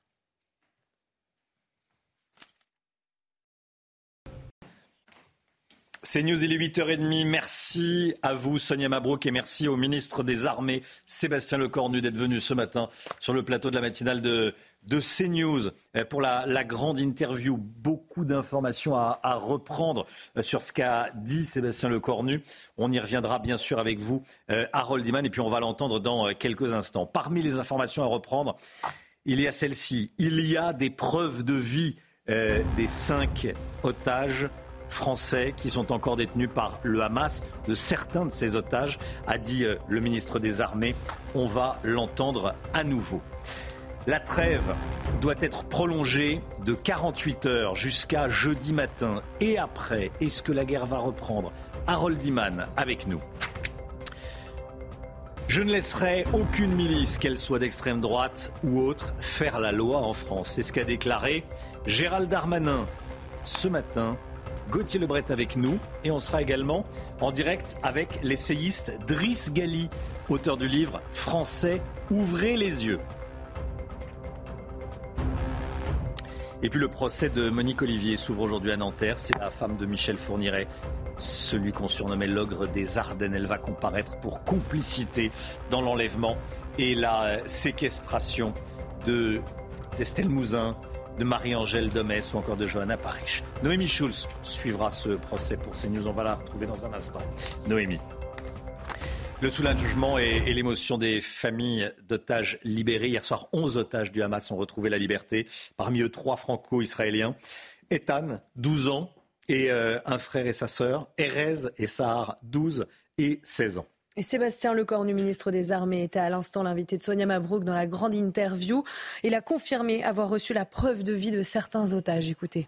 C'est News, il est 8h30. Merci à vous, Sonia Mabrouk, et merci au ministre des Armées, Sébastien Lecornu, d'être venu ce matin sur le plateau de la matinale de, CNews euh, pour la, grande interview. Beaucoup d'informations à, reprendre euh, sur ce qu'a dit Sébastien Lecornu. On y reviendra bien sûr avec vous, euh, Harold Iman, et puis on va l'entendre dans quelques instants. Parmi les informations à reprendre, il y a celle-ci. Il y a des preuves de vie des cinq otages français qui sont encore détenus par le Hamas. De certains de ces otages, a dit euh, le ministre des Armées. On va l'entendre à nouveau. La trêve doit être prolongée de 48 heures jusqu'à jeudi matin. Et après, est-ce que la guerre va reprendre? Harold Iman avec nous. Je ne laisserai aucune milice, qu'elle soit d'extrême droite ou autre, faire la loi en France. C'est ce qu'a déclaré Gérald Darmanin ce matin Gauthier Lebret avec nous et on sera également en direct avec l'essayiste Driss Gali, auteur du livre Français, ouvrez les yeux. Et puis le procès de Monique Olivier s'ouvre aujourd'hui à Nanterre. C'est la femme de Michel Fourniret, celui qu'on surnommait l'ogre des Ardennes. Elle va comparaître pour complicité dans l'enlèvement et la séquestration de d'Estelle Mouzin, de Marie-Angèle Domès ou encore de Johanna Parich. Noémie Schulz suivra ce procès pour CNews. On va la retrouver dans un instant. Noémie. Le soulagement et, l'émotion des familles d'otages libérés. Hier soir, 11 otages du Hamas ont retrouvé la liberté. Parmi eux, trois franco-israéliens. Ethan, 12 ans, et euh, un frère et sa sœur. Erez et Sahar, 12 et 16 ans. Sébastien Lecornu, ministre des Armées, était à l'instant l'invité de Sonia Mabrouk dans la grande interview. Il a confirmé avoir reçu la preuve de vie de certains otages. Écoutez.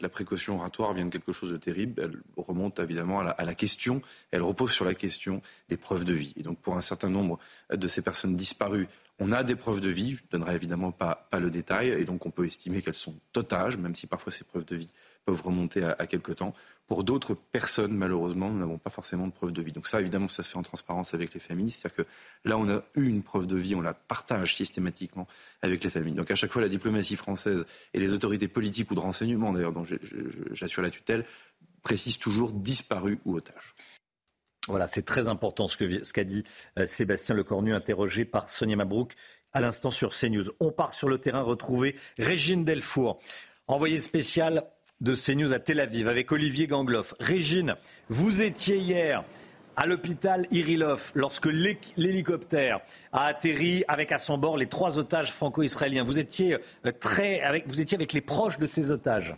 La précaution oratoire vient de quelque chose de terrible. Elle remonte évidemment à la, question, elle repose sur la question des preuves de vie. Et donc pour un certain nombre de ces personnes disparues On a des preuves de vie, je ne donnerai évidemment pas, pas le détail, et donc on peut estimer qu'elles sont d'otages, même si parfois ces preuves de vie peuvent remonter à, à quelque temps. Pour d'autres personnes, malheureusement, nous n'avons pas forcément de preuve de vie. Donc ça, évidemment, ça se fait en transparence avec les familles. C'est-à-dire que là, on a eu une preuve de vie, on la partage systématiquement avec les familles. Donc à chaque fois, la diplomatie française et les autorités politiques ou de renseignement, d'ailleurs, dont j'assure la tutelle, précisent toujours disparu ou otage. Voilà, c'est très important ce qu'a ce dit euh, Sébastien Lecornu, interrogé par Sonia Mabrouk à l'instant sur CNews. On part sur le terrain retrouver Régine Delfour, envoyée spéciale de CNews à Tel Aviv avec Olivier Gangloff. Régine, vous étiez hier à l'hôpital Irilov lorsque l'hélicoptère a atterri avec à son bord les trois otages franco-israéliens. Vous étiez euh, vous étiez avec les proches de ces otages.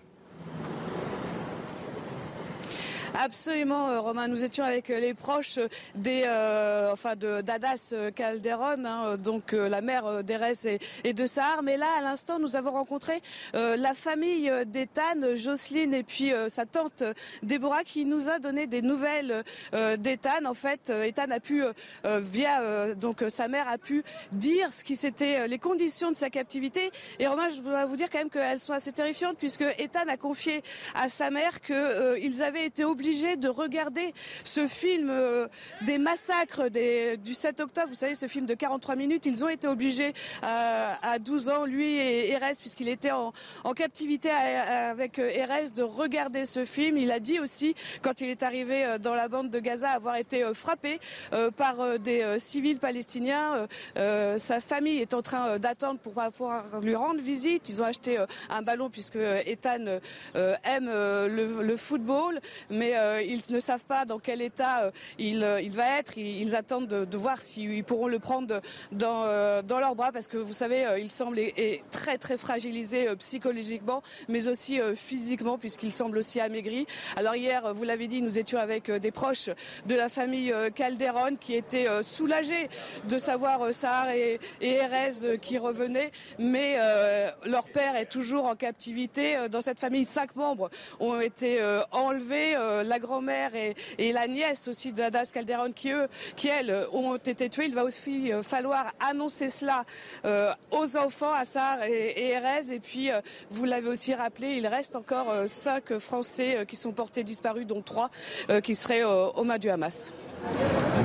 Absolument, euh, Romain. Nous étions avec euh, les proches des, euh, enfin de d'Adas Calderon, hein, donc la mère d'Erès et, de Sahar. Mais là, à l'instant, nous avons rencontré la famille d'Ethan, Jocelyne et puis sa tante Déborah, qui nous a donné des nouvelles d'Ethan. En fait, Ethan a pu, via donc sa mère, a pu dire ce qui c'était les conditions de sa captivité. Et Romain, je dois vous dire quand même qu'elles sont assez terrifiantes, puisque Ethan a confié à sa mère qu'ils avaient été obligés de regarder ce film euh, des massacres du 7 octobre. Vous savez, ce film de 43 minutes, ils ont été obligés euh, à 12 ans, lui et Erez, puisqu'il était en, captivité avec Erez, de regarder ce film. Il a dit aussi, quand il est arrivé euh, dans la bande de Gaza, avoir été frappé par des civils palestiniens. sa famille est en train d'attendre pour pouvoir lui rendre visite. Ils ont acheté un ballon puisque Ethan aime le, football, mais euh, ils ne savent pas dans quel état euh, euh, il, va être. Ils, attendent de, voir s'ils pourront le prendre dans, dans leurs bras parce que vous savez, il semble est, très très fragilisé psychologiquement, mais aussi physiquement puisqu'il semble aussi amaigri. Alors hier, vous l'avez dit, nous étions avec des proches de la famille Calderon qui étaient soulagés de savoir Sahar et, et Erez qui revenaient, mais leur père est toujours en captivité. Dans cette famille, cinq membres ont été enlevés la grand-mère et, la nièce aussi d'Adas Calderon qui, eux, qui elles ont été tuées. Il va aussi euh, falloir annoncer cela euh, aux enfants, à et, et Erez. Et puis, euh, vous l'avez aussi rappelé, il reste encore cinq Français qui sont portés disparus, dont trois qui seraient aux mains du Hamas.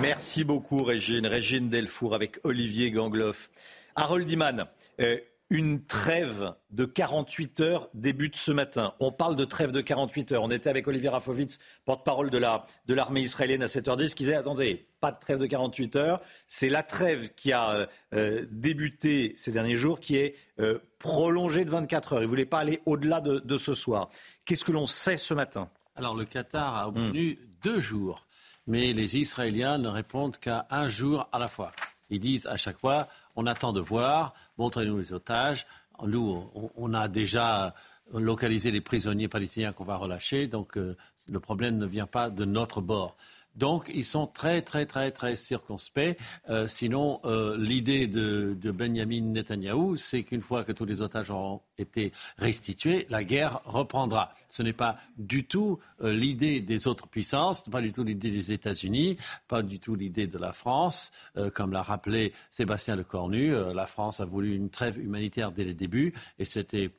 Merci beaucoup, Régine. Régine Delfour avec Olivier Gangloff. Harold Iman, une trêve de 48 heures débute ce matin. On parle de trêve de 48 heures. On était avec Olivier Rafovitz, porte-parole de, l'armée israélienne à 7h10, qui disait attendez, pas de trêve de 48 heures. C'est la trêve qui a euh, débuté ces derniers jours, qui est euh, prolongée de 24 heures. Il ne voulait pas aller au-delà de, ce soir. Qu'est-ce que l'on sait ce matin? Alors le Qatar a obtenu hmm. deux jours, mais les Israéliens ne répondent qu'à un jour à la fois. Ils disent à chaque fois on attend de voir, montrez-nous les otages. On, a déjà localisé les prisonniers palestiniens qu'on va relâcher, donc euh, le problème ne vient pas de notre bord. Donc, ils sont très, très, très, très circonspects. Euh, sinon, euh, l'idée de, Benjamin Netanyahou, c'est qu'une fois que tous les otages auront été restitués, la guerre reprendra. Ce n'est pas du tout euh, l'idée des autres puissances, pas du tout l'idée des États-Unis, pas du tout l'idée de la France. comme l'a rappelé Sébastien Lecornu, la France a voulu une trêve humanitaire dès le début, et c'était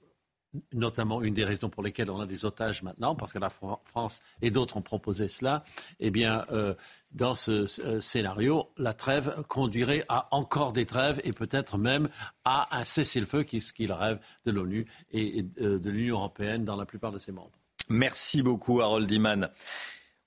notamment une des raisons pour lesquelles on a des otages maintenant, parce que la France et d'autres ont proposé cela, eh bien, euh, dans ce scénario, la trêve conduirait à encore des trêves et peut-être même à un cessez-le-feu qui ce qu'il rêve de l'ONU et euh, de l'Union européenne dans la plupart de ses membres. Merci beaucoup, Harold Iman.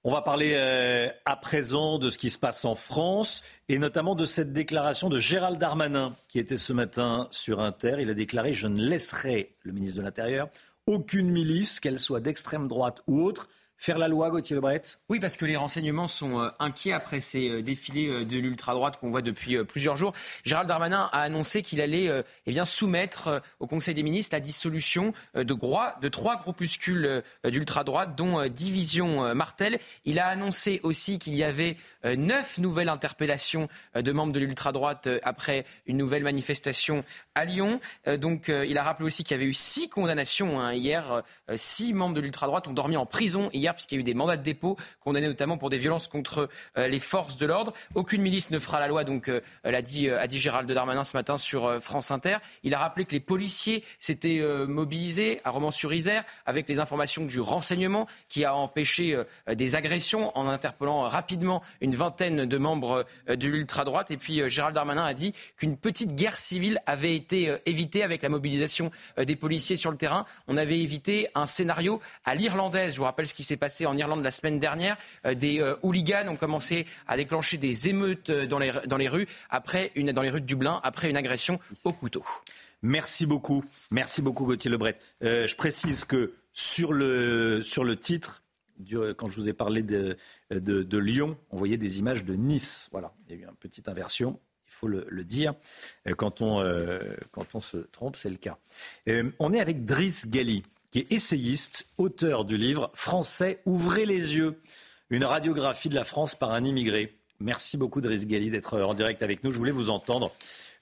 On va parler euh, à présent de ce qui se passe en France et notamment de cette déclaration de Gérald Darmanin qui était ce matin sur Inter. Il a déclaré Je ne laisserai, le ministre de l'Intérieur, aucune milice, qu'elle soit d'extrême droite ou autre, faire la loi, Gauthier Lebret Oui, parce que les renseignements sont euh, inquiets après ces euh, défilés euh, de l'ultra-droite qu'on voit depuis plusieurs jours. Gérald Darmanin a annoncé qu'il allait eh bien, soumettre au Conseil des ministres la dissolution de, trois groupuscules d'ultra-droite, dont Division Martel. Il a annoncé aussi qu'il y avait neuf nouvelles interpellations de membres de l'ultra-droite après une nouvelle manifestation à Lyon. Donc, il a rappelé aussi qu'il y avait eu six condamnations hein, hier. Six membres de l'ultra-droite ont dormi en prison puisqu'il y a eu des mandats de dépôt condamnés notamment pour des violences contre les forces de l'ordre. Aucune milice ne fera la loi, donc l'a dit, a dit Gérald Darmanin ce matin sur France Inter. Il a rappelé que les policiers s'étaient mobilisés à Romans-sur-Isère avec les informations du renseignement qui a empêché des agressions en interpellant rapidement une vingtaine de membres de l'ultra-droite. Et puis Gérald Darmanin a dit qu'une petite guerre civile avait été évitée avec la mobilisation des policiers sur le terrain. On avait évité un scénario à l'irlandaise. Je vous rappelle ce qui s'est passé en Irlande la semaine dernière. Des hooligans ont commencé à déclencher des émeutes dans les, dans les rues après une, dans les rues de Dublin après une agression au couteau. Merci beaucoup. Merci beaucoup, Gauthier Lebret. Euh, je précise que sur le, sur le titre, quand je vous ai parlé de, de, Lyon, on voyait des images de Nice. Voilà, il y a eu une petite inversion, il faut le, dire. Euh, quand on, euh, quand on se trompe, c'est le cas. on est avec Driss Gali, qui est essayiste, auteur du livre Français, ouvrez les yeux, une radiographie de la France par un immigré. Merci beaucoup, Driss Gali, d'être en direct avec nous. Je voulais vous entendre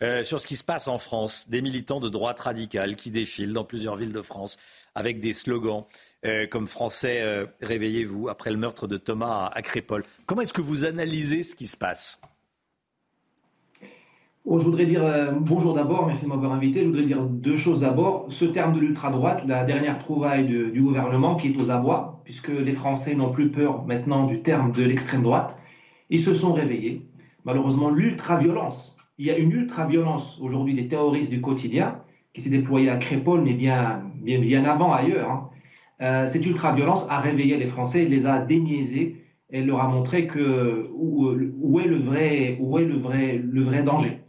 euh, sur ce qui se passe en France. Des militants de droite radicale qui défilent dans plusieurs villes de France avec des slogans euh, comme Français, euh, réveillez-vous, après le meurtre de Thomas à, Crépole. Comment est-ce que vous analysez ce qui se passe? Oh, je voudrais dire bonjour d'abord, merci de m'avoir invité. Je voudrais dire deux choses d'abord. Ce terme de l'ultra-droite, la dernière trouvaille du gouvernement qui est aux abois, puisque les Français n'ont plus peur maintenant du terme de l'extrême droite. Ils se sont réveillés. Malheureusement, l'ultra-violence il y a une ultra-violence aujourd'hui des terroristes du quotidien qui s'est déployée à Crépole, mais bien, bien, bien avant ailleurs. Hein. Euh, cette ultra-violence a réveillé les Français, les a déniaisés et leur a montré que, où, est, le vrai, où est le vrai, le vrai danger.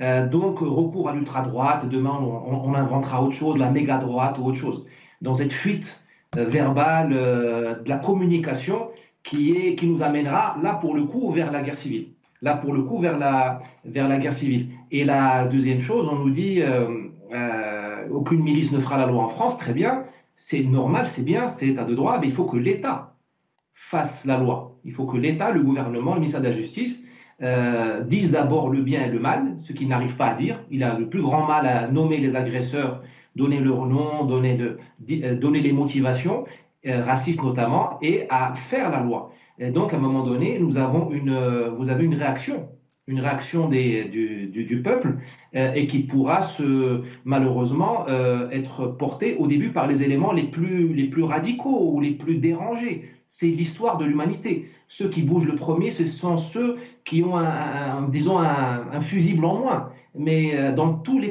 Euh, donc, recours à l'ultra-droite, demain on, inventera autre chose, la méga-droite ou autre chose. Dans cette fuite euh, verbale de la communication qui, est, qui nous amènera, là pour le coup, vers la guerre civile là pour le coup vers la, vers la guerre civile. Et la deuxième chose, on nous dit euh, euh, aucune milice ne fera la loi en France, très bien, c'est normal, c'est bien, c'est l'état de droit, mais il faut que l'État fasse la loi. Il faut que l'État, le gouvernement, le ministère de la Justice euh, disent d'abord le bien et le mal, ce qu'il n'arrive pas à dire. Il a le plus grand mal à nommer les agresseurs, donner leur nom, donner, donner les motivations, racistes notamment, et à faire la loi. Et donc, à un moment donné, nous avons une, euh, vous avez une réaction, une réaction du, peuple, euh, et qui pourra se, malheureusement euh, être portée au début par les éléments les plus radicaux ou les plus dérangés. C'est l'histoire de l'humanité. Ceux qui bougent le premier, ce sont ceux qui ont, un, disons, un, fusible en moins mais euh, dans tous les,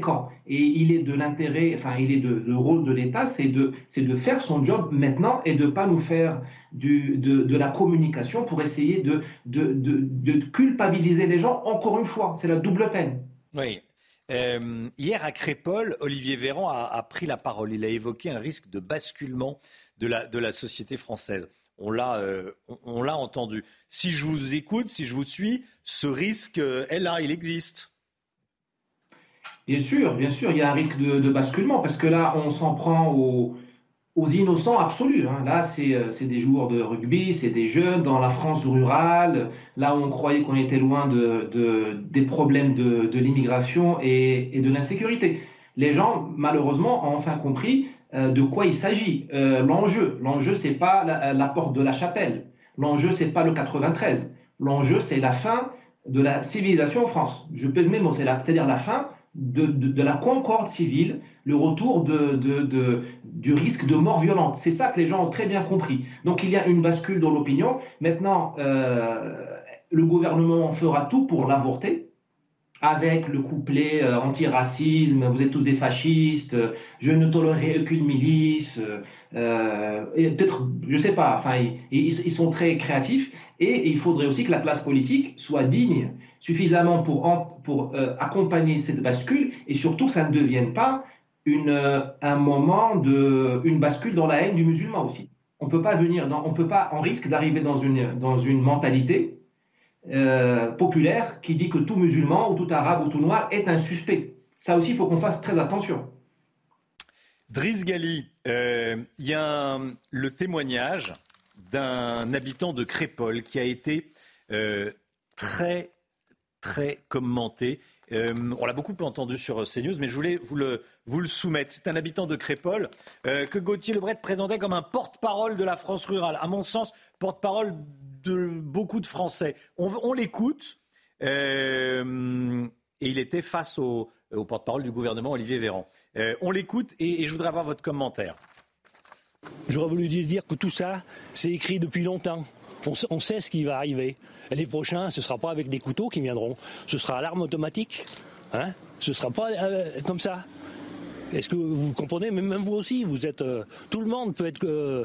camps. Et il est de l'intérêt, enfin, il est de, le rôle de l'État, c'est de, de faire son job maintenant et de ne pas nous faire de, la communication pour essayer de, culpabiliser les gens. Encore une fois, c'est la double peine. Oui. Euh, hier à Crépole, Olivier Véran a, pris la parole. Il a évoqué un risque de basculement de la, de la société française. On l'a, euh, on l'a entendu. Si je vous écoute, si je vous suis, ce risque euh, est là, il existe. Bien sûr, bien sûr, il y a un risque de, basculement parce que là, on s'en prend aux, innocents absolus. Hein. Là, euh, c'est des joueurs de rugby, c'est des jeunes dans la France rurale, là où on croyait qu'on était loin de, des problèmes de, l'immigration et, et de l'insécurité. Les gens, malheureusement, ont enfin compris de quoi il s'agit. Euh, l'enjeu, l'enjeu, c'est pas la, porte de la chapelle. L'enjeu, c'est pas le 93. L'enjeu, c'est la fin de la civilisation en France. Je pèse mes mots, c'est-à-dire la fin de, la concorde civile, le retour de, du risque de mort violente. C'est ça que les gens ont très bien compris. Donc il y a une bascule dans l'opinion. Maintenant, euh, le gouvernement en fera tout pour l'avorter avec le couplet euh, anti-racisme, vous êtes tous des fascistes, euh, je ne tolérerai aucune milice, euh, et peut-être, je sais pas, enfin, ils, sont très créatifs, et il faudrait aussi que la place politique soit digne suffisamment pour, pour accompagner cette bascule, et surtout que ça ne devienne pas un moment de, une bascule dans la haine du musulman aussi. On peut pas venir, dans, on peut pas, en risque d'arriver dans une, dans une mentalité euh, populaire qui dit que tout musulman ou tout arabe ou tout noir est un suspect. Ça aussi, il faut qu'on fasse très attention. Driss Gali, euh, il y a le témoignage d'un habitant de Crépole qui a été euh, très, très commenté. on l'a beaucoup entendu sur CNews, mais je voulais vous le, soumettre. C'est un habitant de Crépole que Gauthier Lebret présentait comme un porte-parole de la France rurale. À mon sens, porte-parole beaucoup de Français. On, l'écoute. et il était face au, porte-parole du gouvernement, Olivier Véran. on l'écoute et, et je voudrais avoir votre commentaire. J'aurais voulu dire que tout ça, c'est écrit depuis longtemps. On, sait ce qui va arriver. les prochains, ce ne sera pas avec des couteaux qui viendront. Ce sera à l'arme automatique. Hein ce ne sera pas euh, comme ça. Est-ce que vous comprenez Même vous aussi, vous êtes. Euh, tout le monde peut être, euh,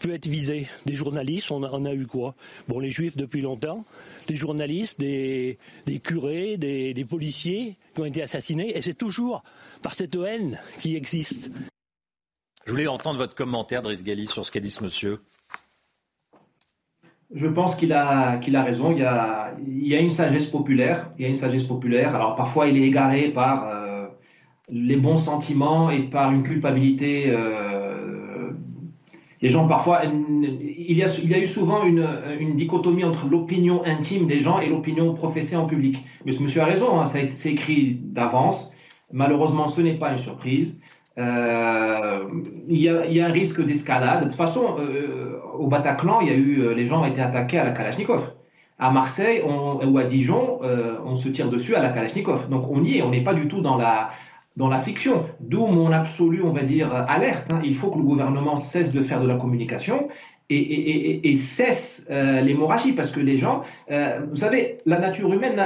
peut être visé. Des journalistes, on a, eu quoi? Bon, les juifs depuis longtemps, des journalistes, des, curés, des, des policiers qui ont été assassinés, et c'est toujours par cette haine qui existe. Je voulais entendre votre commentaire, Driss Gali, sur ce qu'a dit ce monsieur. Je pense qu'il a, qu'il a raison. Il y a, il y a une sagesse populaire. Il y a une sagesse populaire. Alors parfois, il est égaré par euh, les bons sentiments et par une culpabilité. Euh, les gens, parfois, il y a, eu souvent une, dichotomie entre l'opinion intime des gens et l'opinion professée en public. Mais ce monsieur a raison. Hein, été écrit d'avance. Malheureusement, ce n'est pas une surprise. Euh, il, y a, un risque d'escalade. De toute façon, euh, au Bataclan, il y a eu, les gens ont été attaqués à la Kalachnikov. À Marseille ou à Dijon, on se tire dessus à la Kalachnikov. Donc on y est, on n'est pas du tout dans la, dans la fiction. D'où mon absolu, on va dire, alerte. Hein. Il faut que le gouvernement cesse de faire de la communication et, cesse l'hémorragie parce que les gens, vous savez, la nature humaine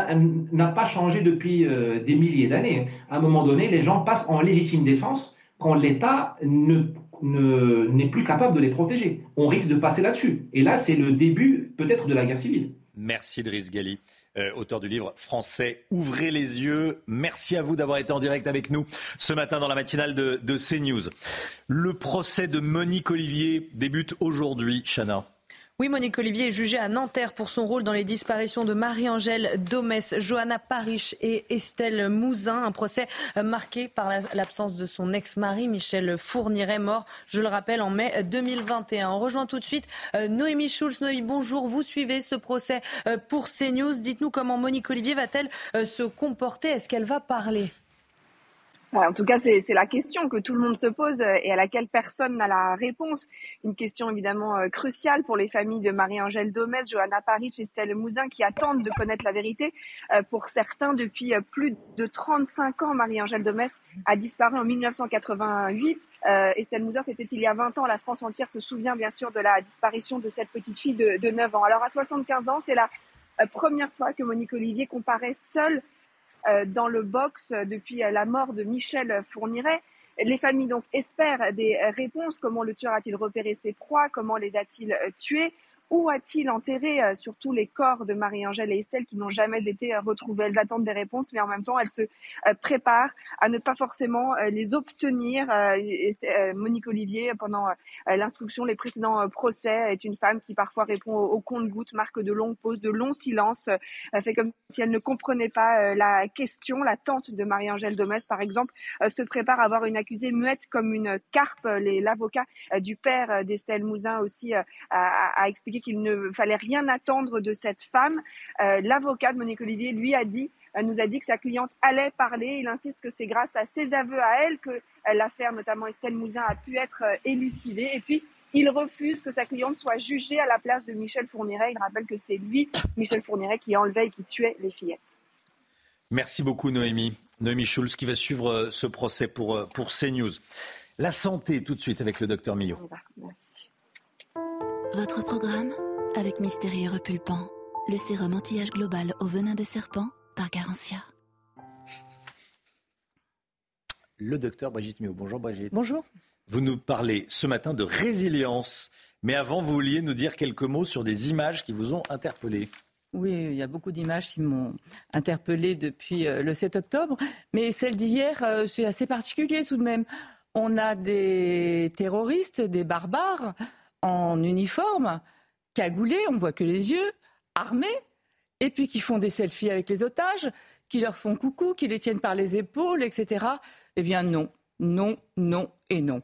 n'a pas changé depuis des milliers d'années. À un moment donné, les gens passent en légitime défense quand l'État ne n'est plus capable de les protéger. On risque de passer là-dessus. Et là, c'est le début peut-être de la guerre civile. Merci Driss Gali, euh, auteur du livre Français, ouvrez les yeux. Merci à vous d'avoir été en direct avec nous ce matin dans la matinale de, de CNews. Le procès de Monique Olivier débute aujourd'hui, Chana. Oui, Monique Olivier est jugée à Nanterre pour son rôle dans les disparitions de Marie-Angèle Domès, Johanna Parish et Estelle Mouzin. Un procès marqué par l'absence de son ex-mari Michel Fourniret, mort, je le rappelle, en mai 2021. On rejoint tout de suite euh, Noémie Schulz. Noémie, bonjour. Vous suivez ce procès euh, pour CNews. Dites-nous comment Monique Olivier va-t-elle euh, se comporter? Est-ce qu'elle va parler? En tout cas, c'est la question que tout le monde se pose euh, et à laquelle personne n'a la réponse. Une question évidemment euh, cruciale pour les familles de Marie-Angèle Domès, Johanna Paris Estelle Mouzin qui attendent de connaître la vérité. Euh, pour certains, depuis plus de 35 ans, Marie-Angèle Domès a disparu en 1988. Estelle Mouzin, c'était il y a 20 ans. La France entière se souvient bien sûr de la disparition de cette petite fille de, de 9 ans. Alors à 75 ans, c'est la première fois que Monique Olivier comparaît seule dans le box depuis la mort de Michel Fourniret. Les familles donc espèrent des réponses. Comment le tueur a-t-il repéré ses proies? Comment les a-t-il tués? Où a-t-il enterré euh, surtout les corps de Marie-Angèle et Estelle qui n'ont jamais été euh, retrouvés? Elles attendent des réponses, mais en même temps, elles se euh, préparent à ne pas forcément les obtenir. Monique Olivier, pendant l'instruction, les précédents procès, est une femme qui parfois répond au compte-gouttes, marque de longues pauses, de longs silences, fait comme si elle ne comprenait pas la question. La tante de Marie-Angèle Domès, par exemple, se prépare à avoir une accusée muette comme une carpe. L'avocat du père d'Estelle Mouzin aussi a, a expliqué qu'il ne fallait rien attendre de cette femme. Euh, l'avocat de Monique Olivier, lui, a dit euh, nous a dit que sa cliente allait parler. Il insiste que c'est grâce à ses aveux à elle que euh, l'affaire, notamment Estelle Mouzin, a pu être élucidée. Et puis, il refuse que sa cliente soit jugée à la place de Michel Fourniret. Il rappelle que c'est lui, Michel Fourniret, qui enlevait et qui tuait les fillettes. Merci beaucoup, Noémie. Noémie Schulz qui va suivre ce procès pour, pour CNews. La santé, tout de suite, avec le docteur Millot. Merci. Votre programme avec Mystérieux Repulpant, le sérum anti-âge global au venin de serpent par Garantia. Le docteur Brigitte Mio. Bonjour Brigitte. Bonjour. Vous nous parlez ce matin de résilience. Mais avant, vous vouliez nous dire quelques mots sur des images qui vous ont interpellé. Oui, il y a beaucoup d'images qui m'ont interpellé depuis euh, le 7 octobre. Mais celle d'hier, euh, c'est assez particulier tout de même. On a des terroristes, des barbares en uniforme, cagoulés, on voit que les yeux, armés, et puis qui font des selfies avec les otages, qui leur font coucou, qui les tiennent par les épaules, etc. Eh bien non, non, non et non.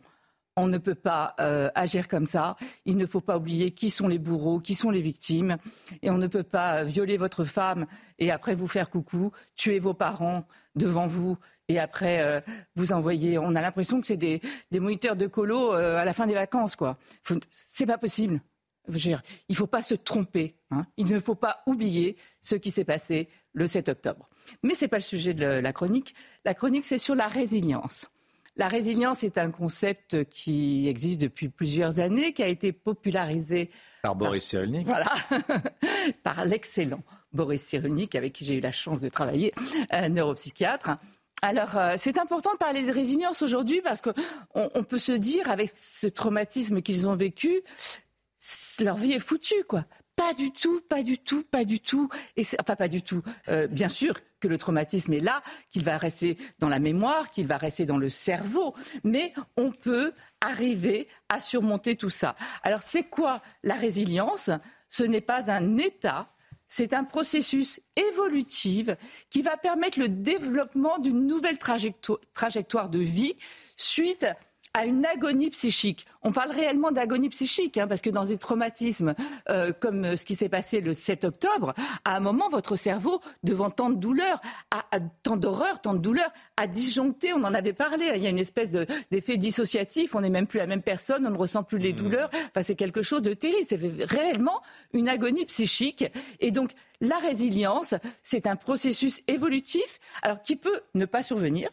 on ne peut pas euh, agir comme ça. Il ne faut pas oublier qui sont les bourreaux, qui sont les victimes. Et on ne peut pas violer votre femme et après vous faire coucou, tuer vos parents devant vous et après euh, vous envoyer. On a l'impression que c'est des, moniteurs de colo euh, à la fin des vacances, quoi. C'est pas possible. il ne faut pas se tromper. Hein. Il ne faut pas oublier ce qui s'est passé le 7 octobre. Mais ce n'est pas le sujet de la chronique. La chronique, c'est sur la résilience. La résilience est un concept qui existe depuis plusieurs années, qui a été popularisé par Boris Cyrulnik. Voilà, par l'excellent Boris Cyrulnik, avec qui j'ai eu la chance de travailler, un neuropsychiatre. Alors, euh, c'est important de parler de résilience aujourd'hui parce qu'on on peut se dire, avec ce traumatisme qu'ils ont vécu, leur vie est foutue, quoi. Pas du tout, pas du tout, pas du tout. Enfin, pas du tout. Euh, bien sûr que le traumatisme est là, qu'il va rester dans la mémoire, qu'il va rester dans le cerveau. Mais on peut arriver à surmonter tout ça. Alors, c'est quoi la résilience? Ce n'est pas un état, c'est un processus évolutif qui va permettre le développement d'une nouvelle trajectoire de vie suite à une agonie psychique. On parle réellement d'agonie psychique, hein, parce que dans des traumatismes euh, comme ce qui s'est passé le 7 octobre, à un moment, votre cerveau, devant tant de douleurs, a, tant d'horreur, tant de douleurs, a disjoncté. On en avait parlé. Hein. Il y a une espèce d'effet dissociatif. On n'est même plus la même personne. On ne ressent plus les mmh. douleurs. Enfin, c'est quelque chose de terrible. C'est réellement une agonie psychique. Et donc, la résilience, c'est un processus évolutif, alors qui peut ne pas survenir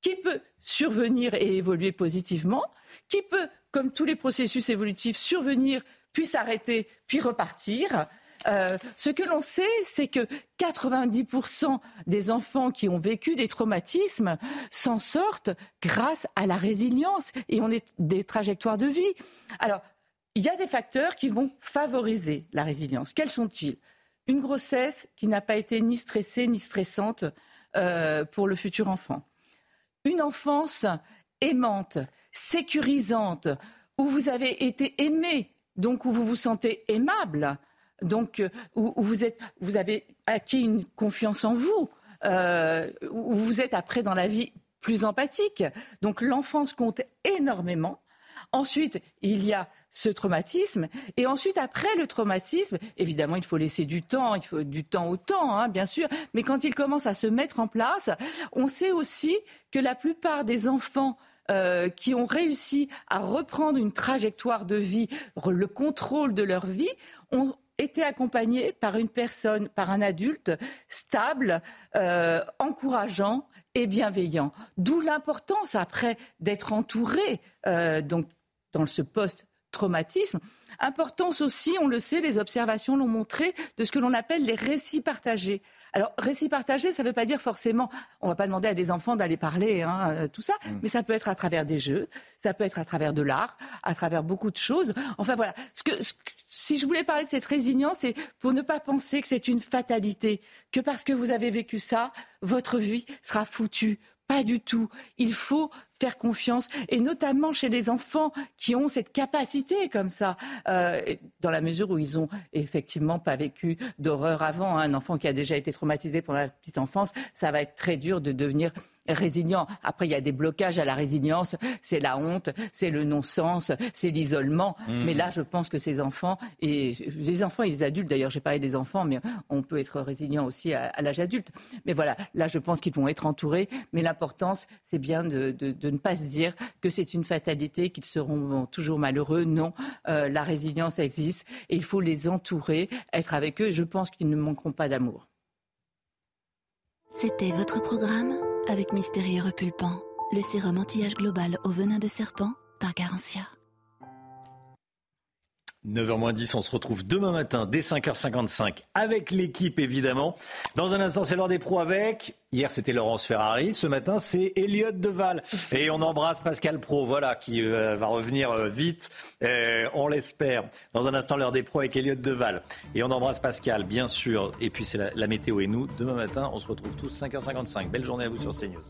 qui peut survenir et évoluer positivement, qui peut, comme tous les processus évolutifs, survenir, puis s'arrêter, puis repartir. Euh, ce que l'on sait, c'est que 90% des enfants qui ont vécu des traumatismes s'en sortent grâce à la résilience et on des trajectoires de vie. Alors, il y a des facteurs qui vont favoriser la résilience. Quels sont-ils? Une grossesse qui n'a pas été ni stressée ni stressante euh, pour le futur enfant une enfance aimante, sécurisante, où vous avez été aimé, donc où vous vous sentez aimable, donc euh, où, vous, êtes, vous avez acquis une confiance en vous, euh, où vous êtes après dans la vie plus empathique. Donc l'enfance compte énormément. Ensuite, il y a ce traumatisme. Et ensuite, après le traumatisme, évidemment, il faut laisser du temps, il faut du temps au temps, hein, bien sûr. Mais quand il commence à se mettre en place, on sait aussi que la plupart des enfants euh, qui ont réussi à reprendre une trajectoire de vie, le contrôle de leur vie, ont été accompagnés par une personne, par un adulte stable, euh, encourageant et bienveillant. D'où l'importance après d'être entouré euh, donc dans ce poste traumatisme. Importance aussi, on le sait, les observations l'ont montré, de ce que l'on appelle les récits partagés. Alors, récits partagés, ça ne veut pas dire forcément, on ne va pas demander à des enfants d'aller parler, hein, euh, tout ça, mm. mais ça peut être à travers des jeux, ça peut être à travers de l'art, à travers beaucoup de choses. Enfin voilà, ce que, si je voulais parler de cette résilience, c'est pour ne pas penser que c'est une fatalité, que parce que vous avez vécu ça, votre vie sera foutue. Pas du tout. Il faut faire confiance, et notamment chez les enfants qui ont cette capacité comme ça, euh, dans la mesure où ils ont effectivement pas vécu d'horreur avant. Hein. Un enfant qui a déjà été traumatisé pendant la petite enfance, ça va être très dur de devenir résilient. Après, il y a des blocages à la résilience. C'est la honte, c'est le non-sens, c'est l'isolement. Mmh. Mais là, je pense que ces enfants, et les enfants et les adultes, d'ailleurs, j'ai parlé des enfants, mais on peut être résilient aussi à, l'âge adulte. Mais voilà, là, je pense qu'ils vont être entourés. Mais l'importance, c'est bien de, ne pas se dire que c'est une fatalité, qu'ils seront toujours malheureux. Non, euh, la résilience existe et il faut les entourer, être avec eux. Je pense qu'ils ne manqueront pas d'amour. C'était votre programme avec Mystérieux Repulpant, le sérum anti-âge global au venin de serpent par Garantia. 9h10, on se retrouve demain matin dès 5h55 avec l'équipe évidemment. Dans un instant, c'est l'heure des pros avec. Hier, c'était Laurence Ferrari. Ce matin, c'est Elliot Deval. Et on embrasse Pascal Pro, voilà, qui euh, va revenir euh, vite. Euh, on l'espère. Dans un instant, l'heure des pros avec Elliot Deval. Et on embrasse Pascal, bien sûr. Et puis, c'est la, la météo et nous. Demain matin, on se retrouve tous 5h55. Belle journée à vous sur CNews.